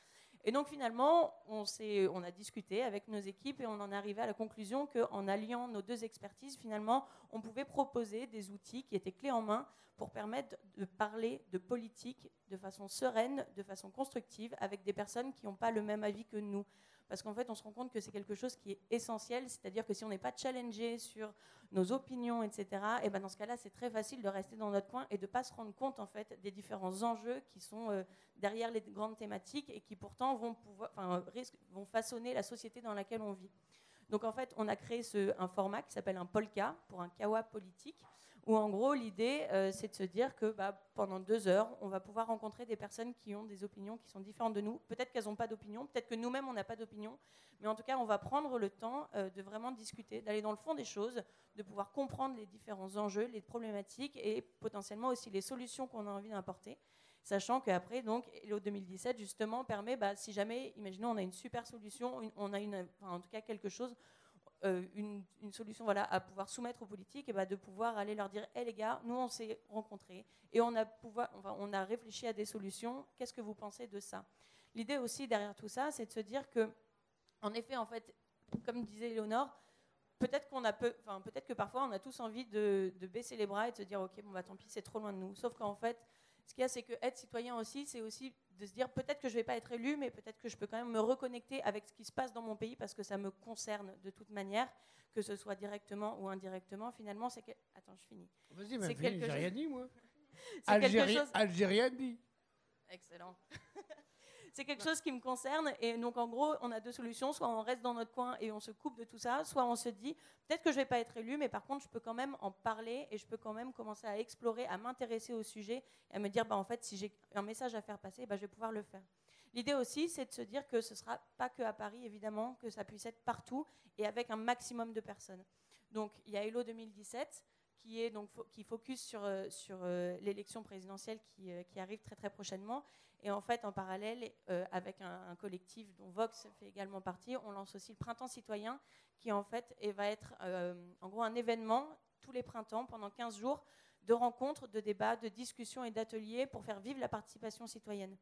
Et donc finalement, on, a discuté avec nos équipes et on en est arrivé à la conclusion qu'en alliant nos deux expertises, finalement, on pouvait proposer des outils qui étaient clés en main pour permettre de parler de politique de façon sereine, de façon constructive, avec des personnes qui n'ont pas le même avis que nous. Parce qu'en fait, on se rend compte que c'est quelque chose qui est essentiel, c'est-à-dire que si on n'est pas challengé sur nos opinions, etc., et ben dans ce cas-là, c'est très facile de rester dans notre coin et de ne pas se rendre compte en fait des différents enjeux qui sont euh, derrière les grandes thématiques et qui pourtant vont, pouvoir, risquent- vont façonner la société dans laquelle on vit. Donc en fait, on a créé ce, un format qui s'appelle un polka pour un kawa politique, où en gros l'idée euh, c'est de se dire que bah, pendant deux heures, on va pouvoir rencontrer des personnes qui ont des opinions qui sont différentes de nous. Peut-être qu'elles n'ont pas d'opinion, peut-être que nous-mêmes on n'a pas d'opinion, mais en tout cas on va prendre le temps euh, de vraiment discuter, d'aller dans le fond des choses, de pouvoir comprendre les différents enjeux, les problématiques et potentiellement aussi les solutions qu'on a envie d'apporter. Sachant qu'après, donc, Hello 2017, justement, permet, bah, si jamais, imaginons, on a une super solution, on a une, en tout cas quelque chose une, une solution voilà, à pouvoir soumettre aux politiques, et bah, de pouvoir aller leur dire Hé les gars, nous on s'est rencontrés et on a, pouvoir, enfin, on a réfléchi à des solutions, qu'est-ce que vous pensez de ça? L'idée aussi derrière tout ça, c'est de se dire que, en effet, en fait, comme disait Léonore, peut-être qu'on a peu, peut-être que parfois on a tous envie de, de baisser les bras et de se dire ok bon bah tant pis c'est trop loin de nous. Sauf qu'en fait, ce qu'il y a c'est que être citoyen aussi, c'est aussi de se dire peut-être que je vais pas être élu, mais peut-être que je peux quand même me reconnecter avec ce qui se passe dans mon pays parce que ça me concerne de toute manière, que ce soit directement ou indirectement. Finalement, c'est que attends, je finis. Vas-y, mais C'est quelque chose- rien dit, moi. Algérie- chose. Algérien dit. Excellent. C'est quelque chose qui me concerne. Et donc, en gros, on a deux solutions. Soit on reste dans notre coin et on se coupe de tout ça, soit on se dit, peut-être que je ne vais pas être élu, mais par contre, je peux quand même en parler et je peux quand même commencer à explorer, à m'intéresser au sujet et à me dire, bah, en fait, si j'ai un message à faire passer, bah, je vais pouvoir le faire. L'idée aussi, c'est de se dire que ce ne sera pas que à Paris, évidemment, que ça puisse être partout et avec un maximum de personnes. Donc, il y a Hello 2017 qui, est donc, qui focus sur, euh, sur euh, l'élection présidentielle qui, euh, qui arrive très très prochainement. Et en fait, en parallèle, avec un, collectif dont Vox fait également partie, on lance aussi le Printemps citoyen, qui en fait et va être en gros un événement tous les printemps pendant 15 jours de rencontres, de débats, de discussions et d'ateliers pour faire vivre la participation citoyenne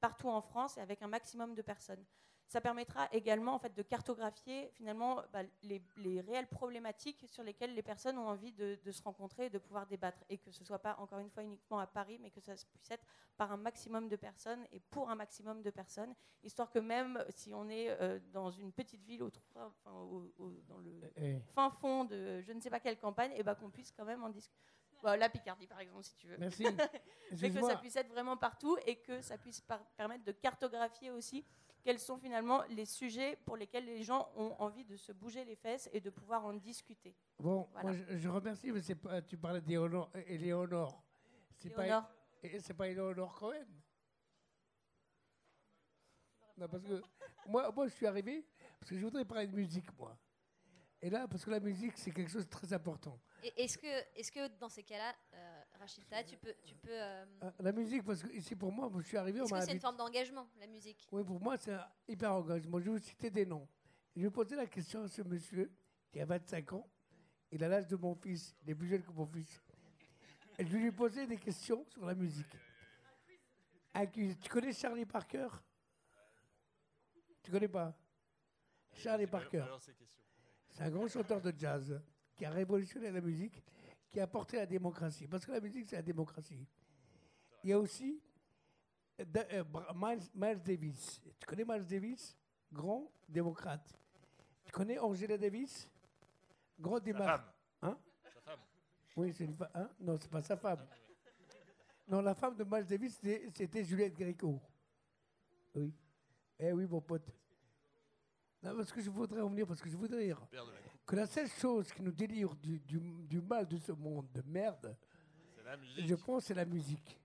partout en France et avec un maximum de personnes. Ça permettra également en fait, de cartographier finalement bah, les, les réelles problématiques sur lesquelles les personnes ont envie de, de se rencontrer et de pouvoir débattre. Et que ce ne soit pas encore une fois uniquement à Paris, mais que ça puisse être par un maximum de personnes et pour un maximum de personnes, histoire que même si on est euh, dans une petite ville au, trois- enfin, au- au- dans le Eh. fin fond de je ne sais pas quelle campagne, et bah, qu'on puisse quand même en discuter. la Picardie, par exemple, si tu veux. Merci. Mais que ça puisse être vraiment partout et que ça puisse permettre de cartographier aussi quels sont finalement les sujets pour lesquels les gens ont envie de se bouger les fesses et de pouvoir en discuter. Bon, Voilà. moi je, je remercie, mais c'est pas, tu parlais d'Éléonore. Éléonore. C'est pas, c'est pas Éléonore Cohen. Non, parce que moi, moi, je suis arrivé parce que je voudrais parler de musique, moi. Et là, parce que la musique, c'est quelque chose de très important. Et Est-ce que, est que dans ces cas-là, euh, Rachida, tu peux. Tu peux euh, Euh, La musique, parce que ici, pour moi, je suis arrivé, Est-ce que c'est une forme d'engagement, la musique? Oui, pour moi, c'est un hyper engagement. Je vais vous citer des noms. Je vais poser la question à ce monsieur qui a 25 ans. Il a l'âge de mon fils. Il est plus jeune que mon fils. Et je vais lui poser des questions sur la musique. Un quiz. Tu connais Charlie Parker? Tu connais pas? Charlie Parker. C'est un grand chanteur de jazz qui a révolutionné la musique, qui a apporté la démocratie. Parce que la musique, c'est la démocratie. Il y a aussi euh, Miles, Davis. Tu connais Miles Davis? Grand démocrate. Tu connais Angela Davis? Grand démocrate. Hein? Sa femme. Oui, c'est une femme. Hein? Non, c'est pas sa femme. Non, la femme de Miles Davis, c'était- c'était Juliette Gréco. Oui. Eh oui, mon pote. Non, parce que je voudrais revenir, parce que je voudrais dire Que la seule chose qui nous délivre du, du- du mal de ce monde de merde, la je pense, c'est la musique.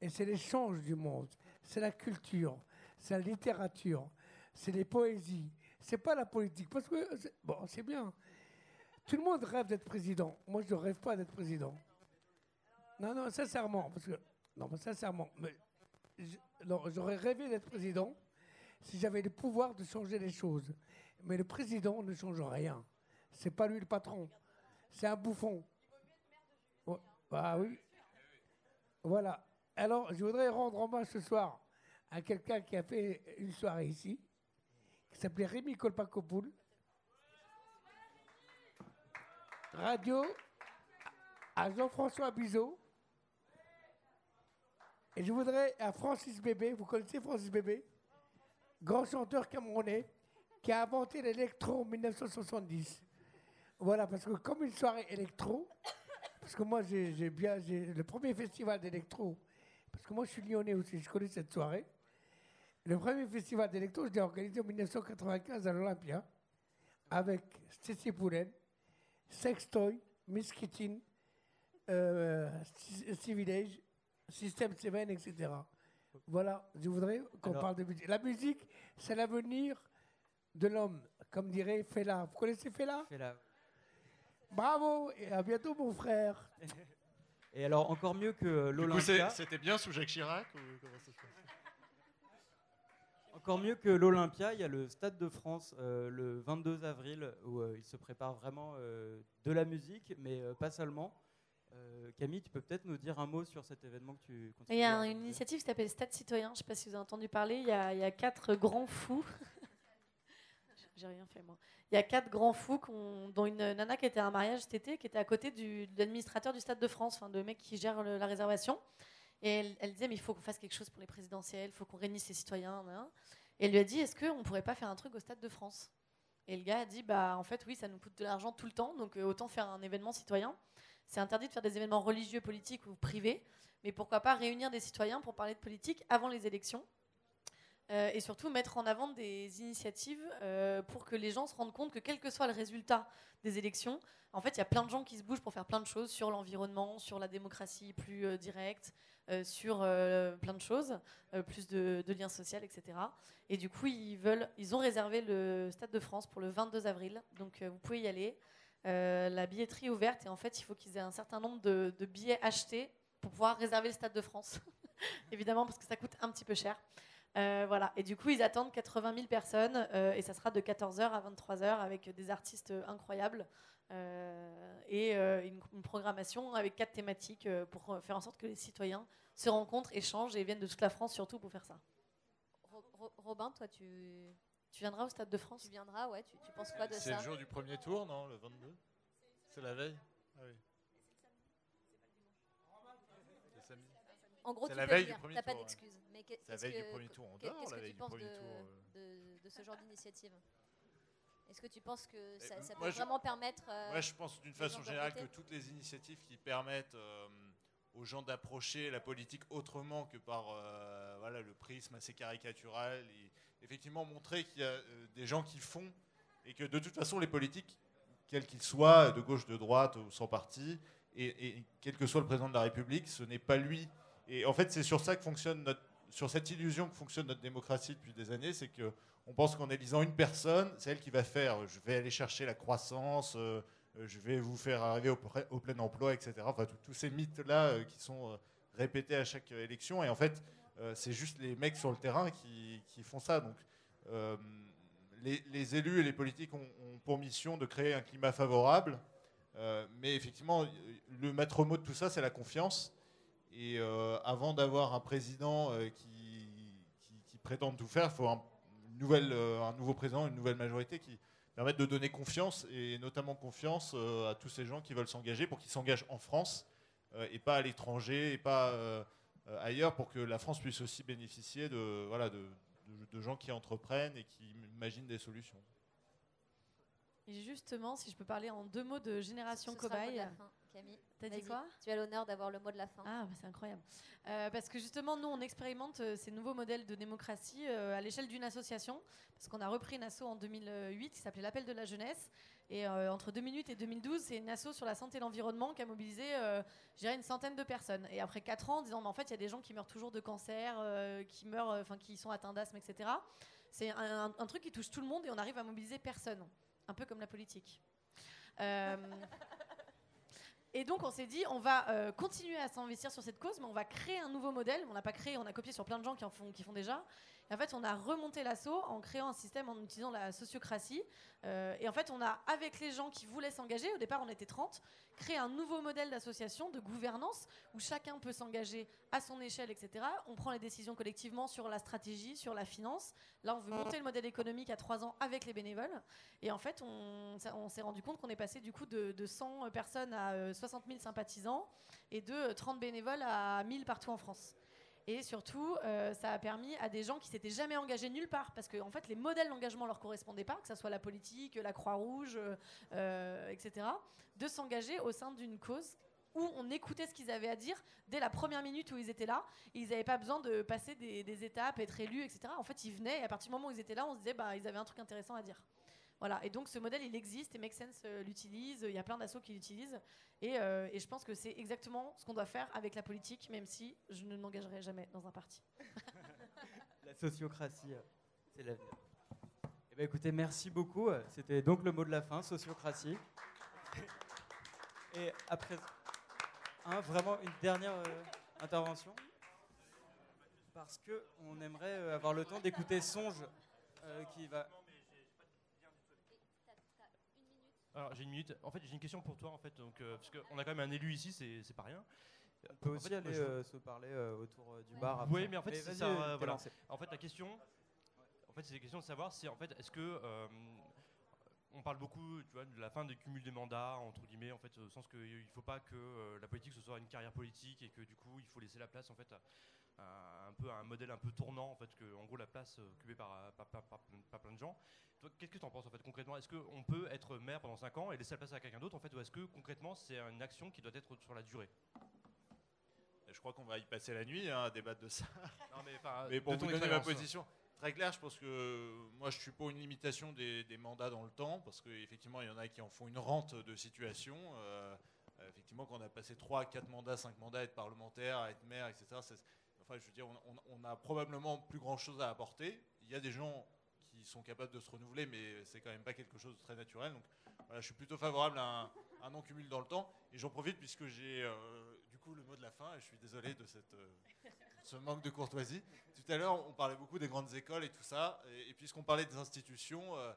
Et c'est l'échange du monde. C'est la culture. C'est la littérature. C'est les poésies. C'est pas la politique. Parce que, bon, c'est bien. Tout le monde rêve d'être président. Moi, je ne rêve pas d'être président. Non, non, sincèrement. Parce que, non, mais sincèrement. Mais, j'aurais rêvé d'être président si j'avais le pouvoir de changer les choses. Mais le président ne change rien. C'est pas lui le patron. C'est un bouffon. Bah oui. Voilà. Alors, je voudrais rendre hommage ce soir à quelqu'un qui a fait une soirée ici, qui s'appelait Rémi Kolpakopoul. Radio à Jean-François Bizot. Et je voudrais à Francis Bébé, vous connaissez Francis Bébé? Grand chanteur camerounais qui a inventé l'électro en 1970. Voilà, parce que comme une soirée électro, parce que moi j'ai bien, le premier festival d'électro, parce que moi je suis lyonnais aussi, je connais cette soirée. Le premier festival d'électro, je l'ai organisé en 1995 à l'Olympia, avec Stécie Poulen, Sextoy, Miss Kittin, euh, Ci- Civilage, System 7, etc. Voilà, je voudrais qu'on parle de musique. La musique, c'est l'avenir de l'homme, comme dirait Fela. Vous connaissez Fela? Fela. Bravo et à bientôt, mon frère. Et alors, encore mieux que l'Olympia. c'était bien sous Jacques Chirac ou comment ça se passe? Encore mieux que l'Olympia, il y a le Stade de France euh, le 22 avril où euh, il se prépare vraiment euh, de la musique, mais euh, pas seulement. Euh, Camille, tu peux peut-être nous dire un mot sur cet événement que tu Il y a une initiative qui s'appelle Stade Citoyen, je ne sais pas si vous avez entendu parler, il y a, il y a quatre grands fous. J'ai rien fait moi. Il y a quatre grands fous dont une nana qui était à un mariage cet été, qui était à côté du, de l'administrateur du Stade de France, enfin de mec qui gère le- la réservation. Et elle, disait mais il faut qu'on fasse quelque chose pour les présidentielles, il faut qu'on réunisse les citoyens. Et elle lui a dit est-ce qu'on ne pourrait pas faire un truc au Stade de France? Et le gars a dit bah en fait oui ça nous coûte de l'argent tout le temps, donc euh, autant faire un événement citoyen. C'est interdit de faire des événements religieux, politiques ou privés, mais pourquoi pas réunir des citoyens pour parler de politique avant les élections? Euh, et surtout mettre en avant des initiatives euh, pour que les gens se rendent compte que quel que soit le résultat des élections, en fait, il y a plein de gens qui se bougent pour faire plein de choses sur l'environnement, sur la démocratie plus euh, directe, sur plein de choses, plus de, liens sociaux, etc. Et du coup, ils, veulent, ils ont réservé le Stade de France pour le 22 avril, donc vous pouvez y aller. La billetterie est ouverte et en fait, il faut qu'ils aient un certain nombre de billets achetés pour pouvoir réserver le Stade de France. Évidemment, parce que ça coûte un petit peu cher. Euh, voilà. Et du coup, ils attendent 80 000 personnes euh, et ça sera de 14h à 23h avec des artistes incroyables euh, et euh, une, une programmation avec quatre thématiques euh, pour faire en sorte que les citoyens se rencontrent, échangent et viennent de toute la France surtout pour faire ça. Ro- Ro- Robin, toi, tu. Tu viendras au Stade de France? Tu viendras, ouais. Tu, tu penses quoi de C'est ça? le jour du premier tour, non Le 22 C'est la veille? Ah oui. C'est samedi. En gros, tu t'as pas tour, ouais. C'est la veille que- du premier tour, on dort Qu'est-ce la que veille tu du penses premier de, tour, euh. de, de ce genre d'initiative? Est-ce que tu penses que ça, ça peut je- vraiment permettre. euh, Moi, je pense d'une façon générale que toutes les initiatives qui permettent euh, aux gens d'approcher la politique autrement que par euh, voilà, le prisme assez caricatural, et effectivement montrer qu'il y a des gens qui font et que de toute façon les politiques, quels qu'ils soient, de gauche, de droite ou sans parti, et, et quel que soit le président de la République, ce n'est pas lui. Et en fait, c'est sur ça que fonctionne notre, sur cette illusion que fonctionne notre démocratie depuis des années, c'est que on pense qu'en élisant une personne, c'est elle qui va faire. Je vais aller chercher la croissance, euh, je vais vous faire arriver au, plein emploi, etc. Enfin, tous ces mythes-là euh, qui sont euh, répétés à chaque élection. Et en fait, c'est juste les mecs sur le terrain qui, font ça. Donc, les, élus et les politiques ont, ont pour mission de créer un climat favorable. Mais effectivement, le maître mot de tout ça, c'est la confiance. Et euh, avant d'avoir un président euh, qui, qui, qui prétende tout faire, il faut un, une nouvelle, euh, un nouveau président, une nouvelle majorité qui permette de donner confiance, et notamment confiance euh, à tous ces gens qui veulent s'engager, pour qu'ils s'engagent en France euh, et pas à l'étranger et pas euh, ailleurs, pour que la France puisse aussi bénéficier de, voilà, de, de- de gens qui entreprennent et qui imaginent des solutions. Et justement, si je peux parler en deux mots de génération Ce sera Camille. T'as dit quoi Tu as l'honneur d'avoir le mot de la fin. Ah, bah, c'est incroyable. Euh, parce que justement, nous, on expérimente euh, ces nouveaux modèles de démocratie euh, à l'échelle d'une association. Parce qu'on a repris une asso en 2008 qui s'appelait l'Appel de la jeunesse. Et entre 2008 et 2012, c'est une asso sur la santé et l'environnement qui a mobilisé, je dirais, une centaine de personnes. Et après 4 ans, en disant, mais en fait, il y a des gens qui meurent toujours de cancer, qui meurent, enfin, qui sont atteints d'asthme, etc. C'est un, un- un truc qui touche tout le monde et on arrive à mobiliser personne. Un peu comme la politique. Euh, et donc on s'est dit, on va euh, continuer à s'investir sur cette cause, mais on va créer un nouveau modèle. On l'a pas créé, on a copié sur plein de gens qui en qui font déjà. Et en fait, on a remonté l'assaut en créant un système en utilisant la sociocratie. Euh, et en fait, on a, avec les gens qui voulaient s'engager, au départ on était 30, créé un nouveau modèle d'association, de gouvernance, où chacun peut s'engager à son échelle, etc. On prend les décisions collectivement sur la stratégie, sur la finance. Là, on veut monter le modèle économique à 3 ans avec les bénévoles. Et en fait, on, s'est- rendu compte qu'on est passé du coup de, de 100 personnes à euh, 60 000 sympathisants et de euh, 30 bénévoles à 1000 partout en France. Et surtout, euh, ça a permis à des gens qui s'étaient jamais engagés nulle part, parce que en fait, les modèles d'engagement leur correspondaient pas, que ce soit la politique, la Croix-Rouge, euh, euh, etc., de s'engager au sein d'une cause où on écoutait ce qu'ils avaient à dire dès la première minute où ils étaient là. Ils n'avaient pas besoin de passer des, étapes, être élus, etc. En fait, ils venaient et à partir du moment où ils étaient là, on se disait bah ils avaient un truc intéressant à dire. Voilà. Et donc ce modèle, il existe et Make Sense euh, l'utilise. Il y a plein d'assauts qui l'utilisent. Et, euh, et je pense que c'est exactement ce qu'on doit faire avec la politique, même si je ne m'engagerai jamais dans un parti. La sociocratie, euh, c'est l'avenir. Eh ben, écoutez, merci beaucoup. C'était donc le mot de la fin, sociocratie. Et après, hein, vraiment une dernière intervention Parce que on aimerait avoir le temps d'écouter Songe qui va. Alors j'ai une minute. En fait, j'ai une question pour toi en fait, donc euh, parce qu'on a quand même un élu ici, c'est c'est pas rien. On peut En aussi fait, aller je- euh, se parler euh, autour euh, du bar. Oui, mais en fait, c'est ça. voilà. En fait, la question, en fait, c'est la question de savoir si, en fait, est-ce que on parle beaucoup, tu vois, de la fin des cumuls des mandats entre guillemets, en fait, au sens qu'il ne faut pas que la politique ce soit une carrière politique et que du coup, il faut laisser la place, en fait, à, un peu un modèle un peu tournant, en fait, que en gros la place euh, occupée par, par, par- par plein- par plein de gens. Qu'est-ce que tu en penses en fait concrètement? Est-ce qu'on peut être maire pendant 5 ans et laisser la place à quelqu'un d'autre, en fait, ou est-ce que concrètement c'est une action qui doit être sur la durée? Je crois qu'on va y passer la nuit hein, à débattre de ça. Non, mais, enfin, mais pour vous donner ma expérience. position, très clair, je pense que euh, moi je suis pour une limitation des, des mandats dans le temps, parce qu'effectivement il y en a qui en font une rente de situation. Euh, euh, effectivement, quand on a passé 3, 4 mandats, 5 mandats, à être parlementaire, à être maire, etc., je veux dire, on, a probablement plus grand chose à apporter. Il y a des gens qui sont capables de se renouveler, mais c'est quand même pas quelque chose de très naturel. Donc voilà, je suis plutôt favorable à un, non-cumul dans le temps. Et j'en profite puisque j'ai euh, du coup le mot de la fin, et je suis désolé de euh, ce manque de courtoisie. Tout à l'heure, on parlait beaucoup des grandes écoles et tout ça. Et, puisqu'on parlait des institutions, euh,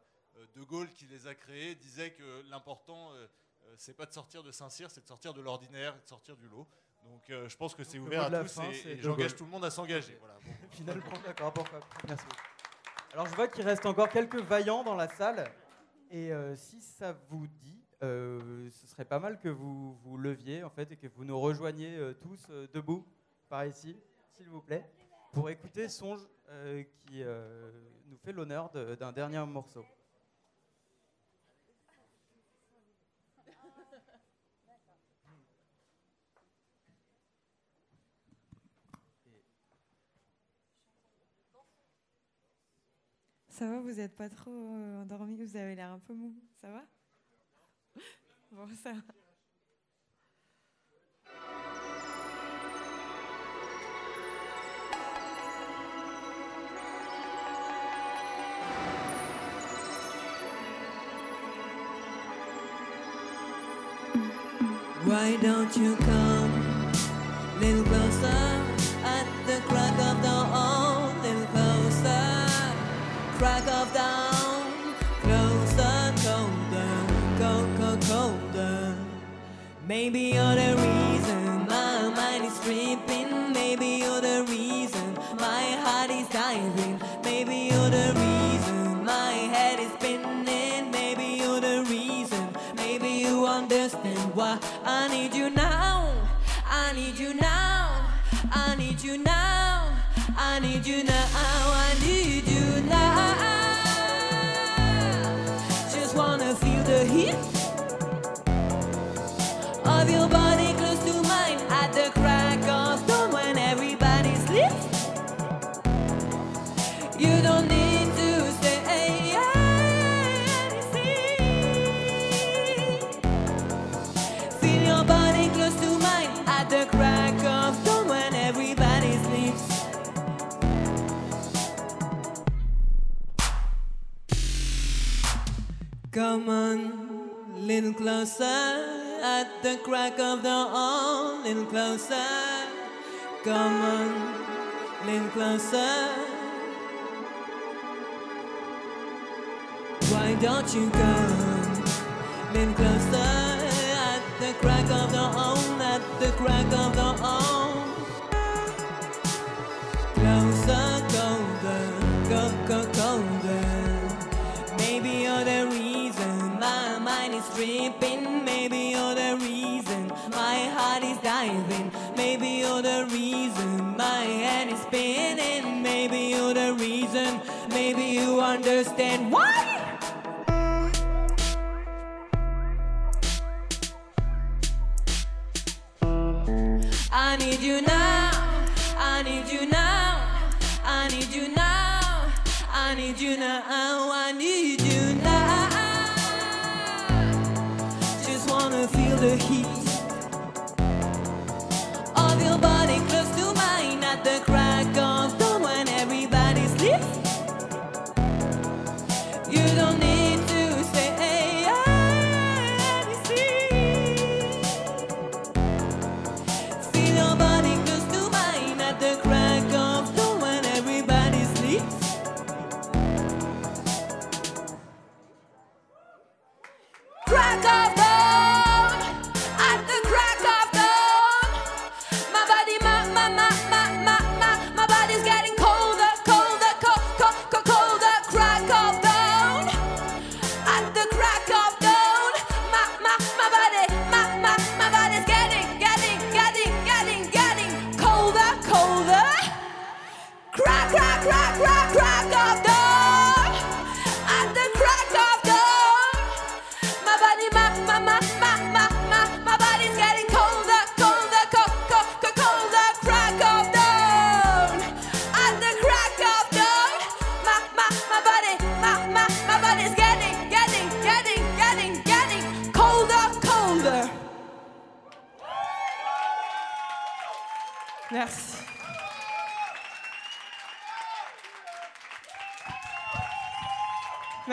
De Gaulle, qui les a créées, disait que l'important, c'est pas de sortir de Saint-Cyr, c'est de sortir de l'ordinaire, de sortir du lot. Donc euh, je pense que c'est ouvert à tous fin, et, j'engage tout le monde à s'engager. Voilà. Bon. Finalement, d'accord, pourquoi Merci. Alors, je vois qu'il reste encore quelques vaillants dans la salle. Et euh, si ça vous dit, euh, ce serait pas mal que vous vous leviez en fait et que vous nous rejoigniez euh, tous euh, debout par ici, s'il vous plaît, pour écouter Songe euh, qui euh, nous fait l'honneur de- d'un dernier morceau. Ça va, vous n'êtes pas trop euh, endormi, vous avez l'air un peu mou. Ça va? Bon, ça va. Why don't you come? Little closer at the crack of dawn, crack of dawn, closer, colder, cold, cold, colder. Maybe you're the reason my mind is tripping. Maybe you're the reason my heart is diving. Maybe you're the reason my head is spinning. Maybe you're the reason. Maybe you understand why I need you now. I need you now. I need you now. I need you now. I need of your body close to mine at the crack of dawn when everybody sleeps. You don't need to say anything. Feel your body close to mine at the crack of dawn when everybody sleeps. Come on, little closer at the crack of the dawn, little closer. Come on, little closer. Why don't you come, little closer the reason my head is spinning. Maybe you're the reason. Maybe you understand why. I need you now. I need you now. I need you now. I need you now. Oh, I need you now. Just wanna feel the heat.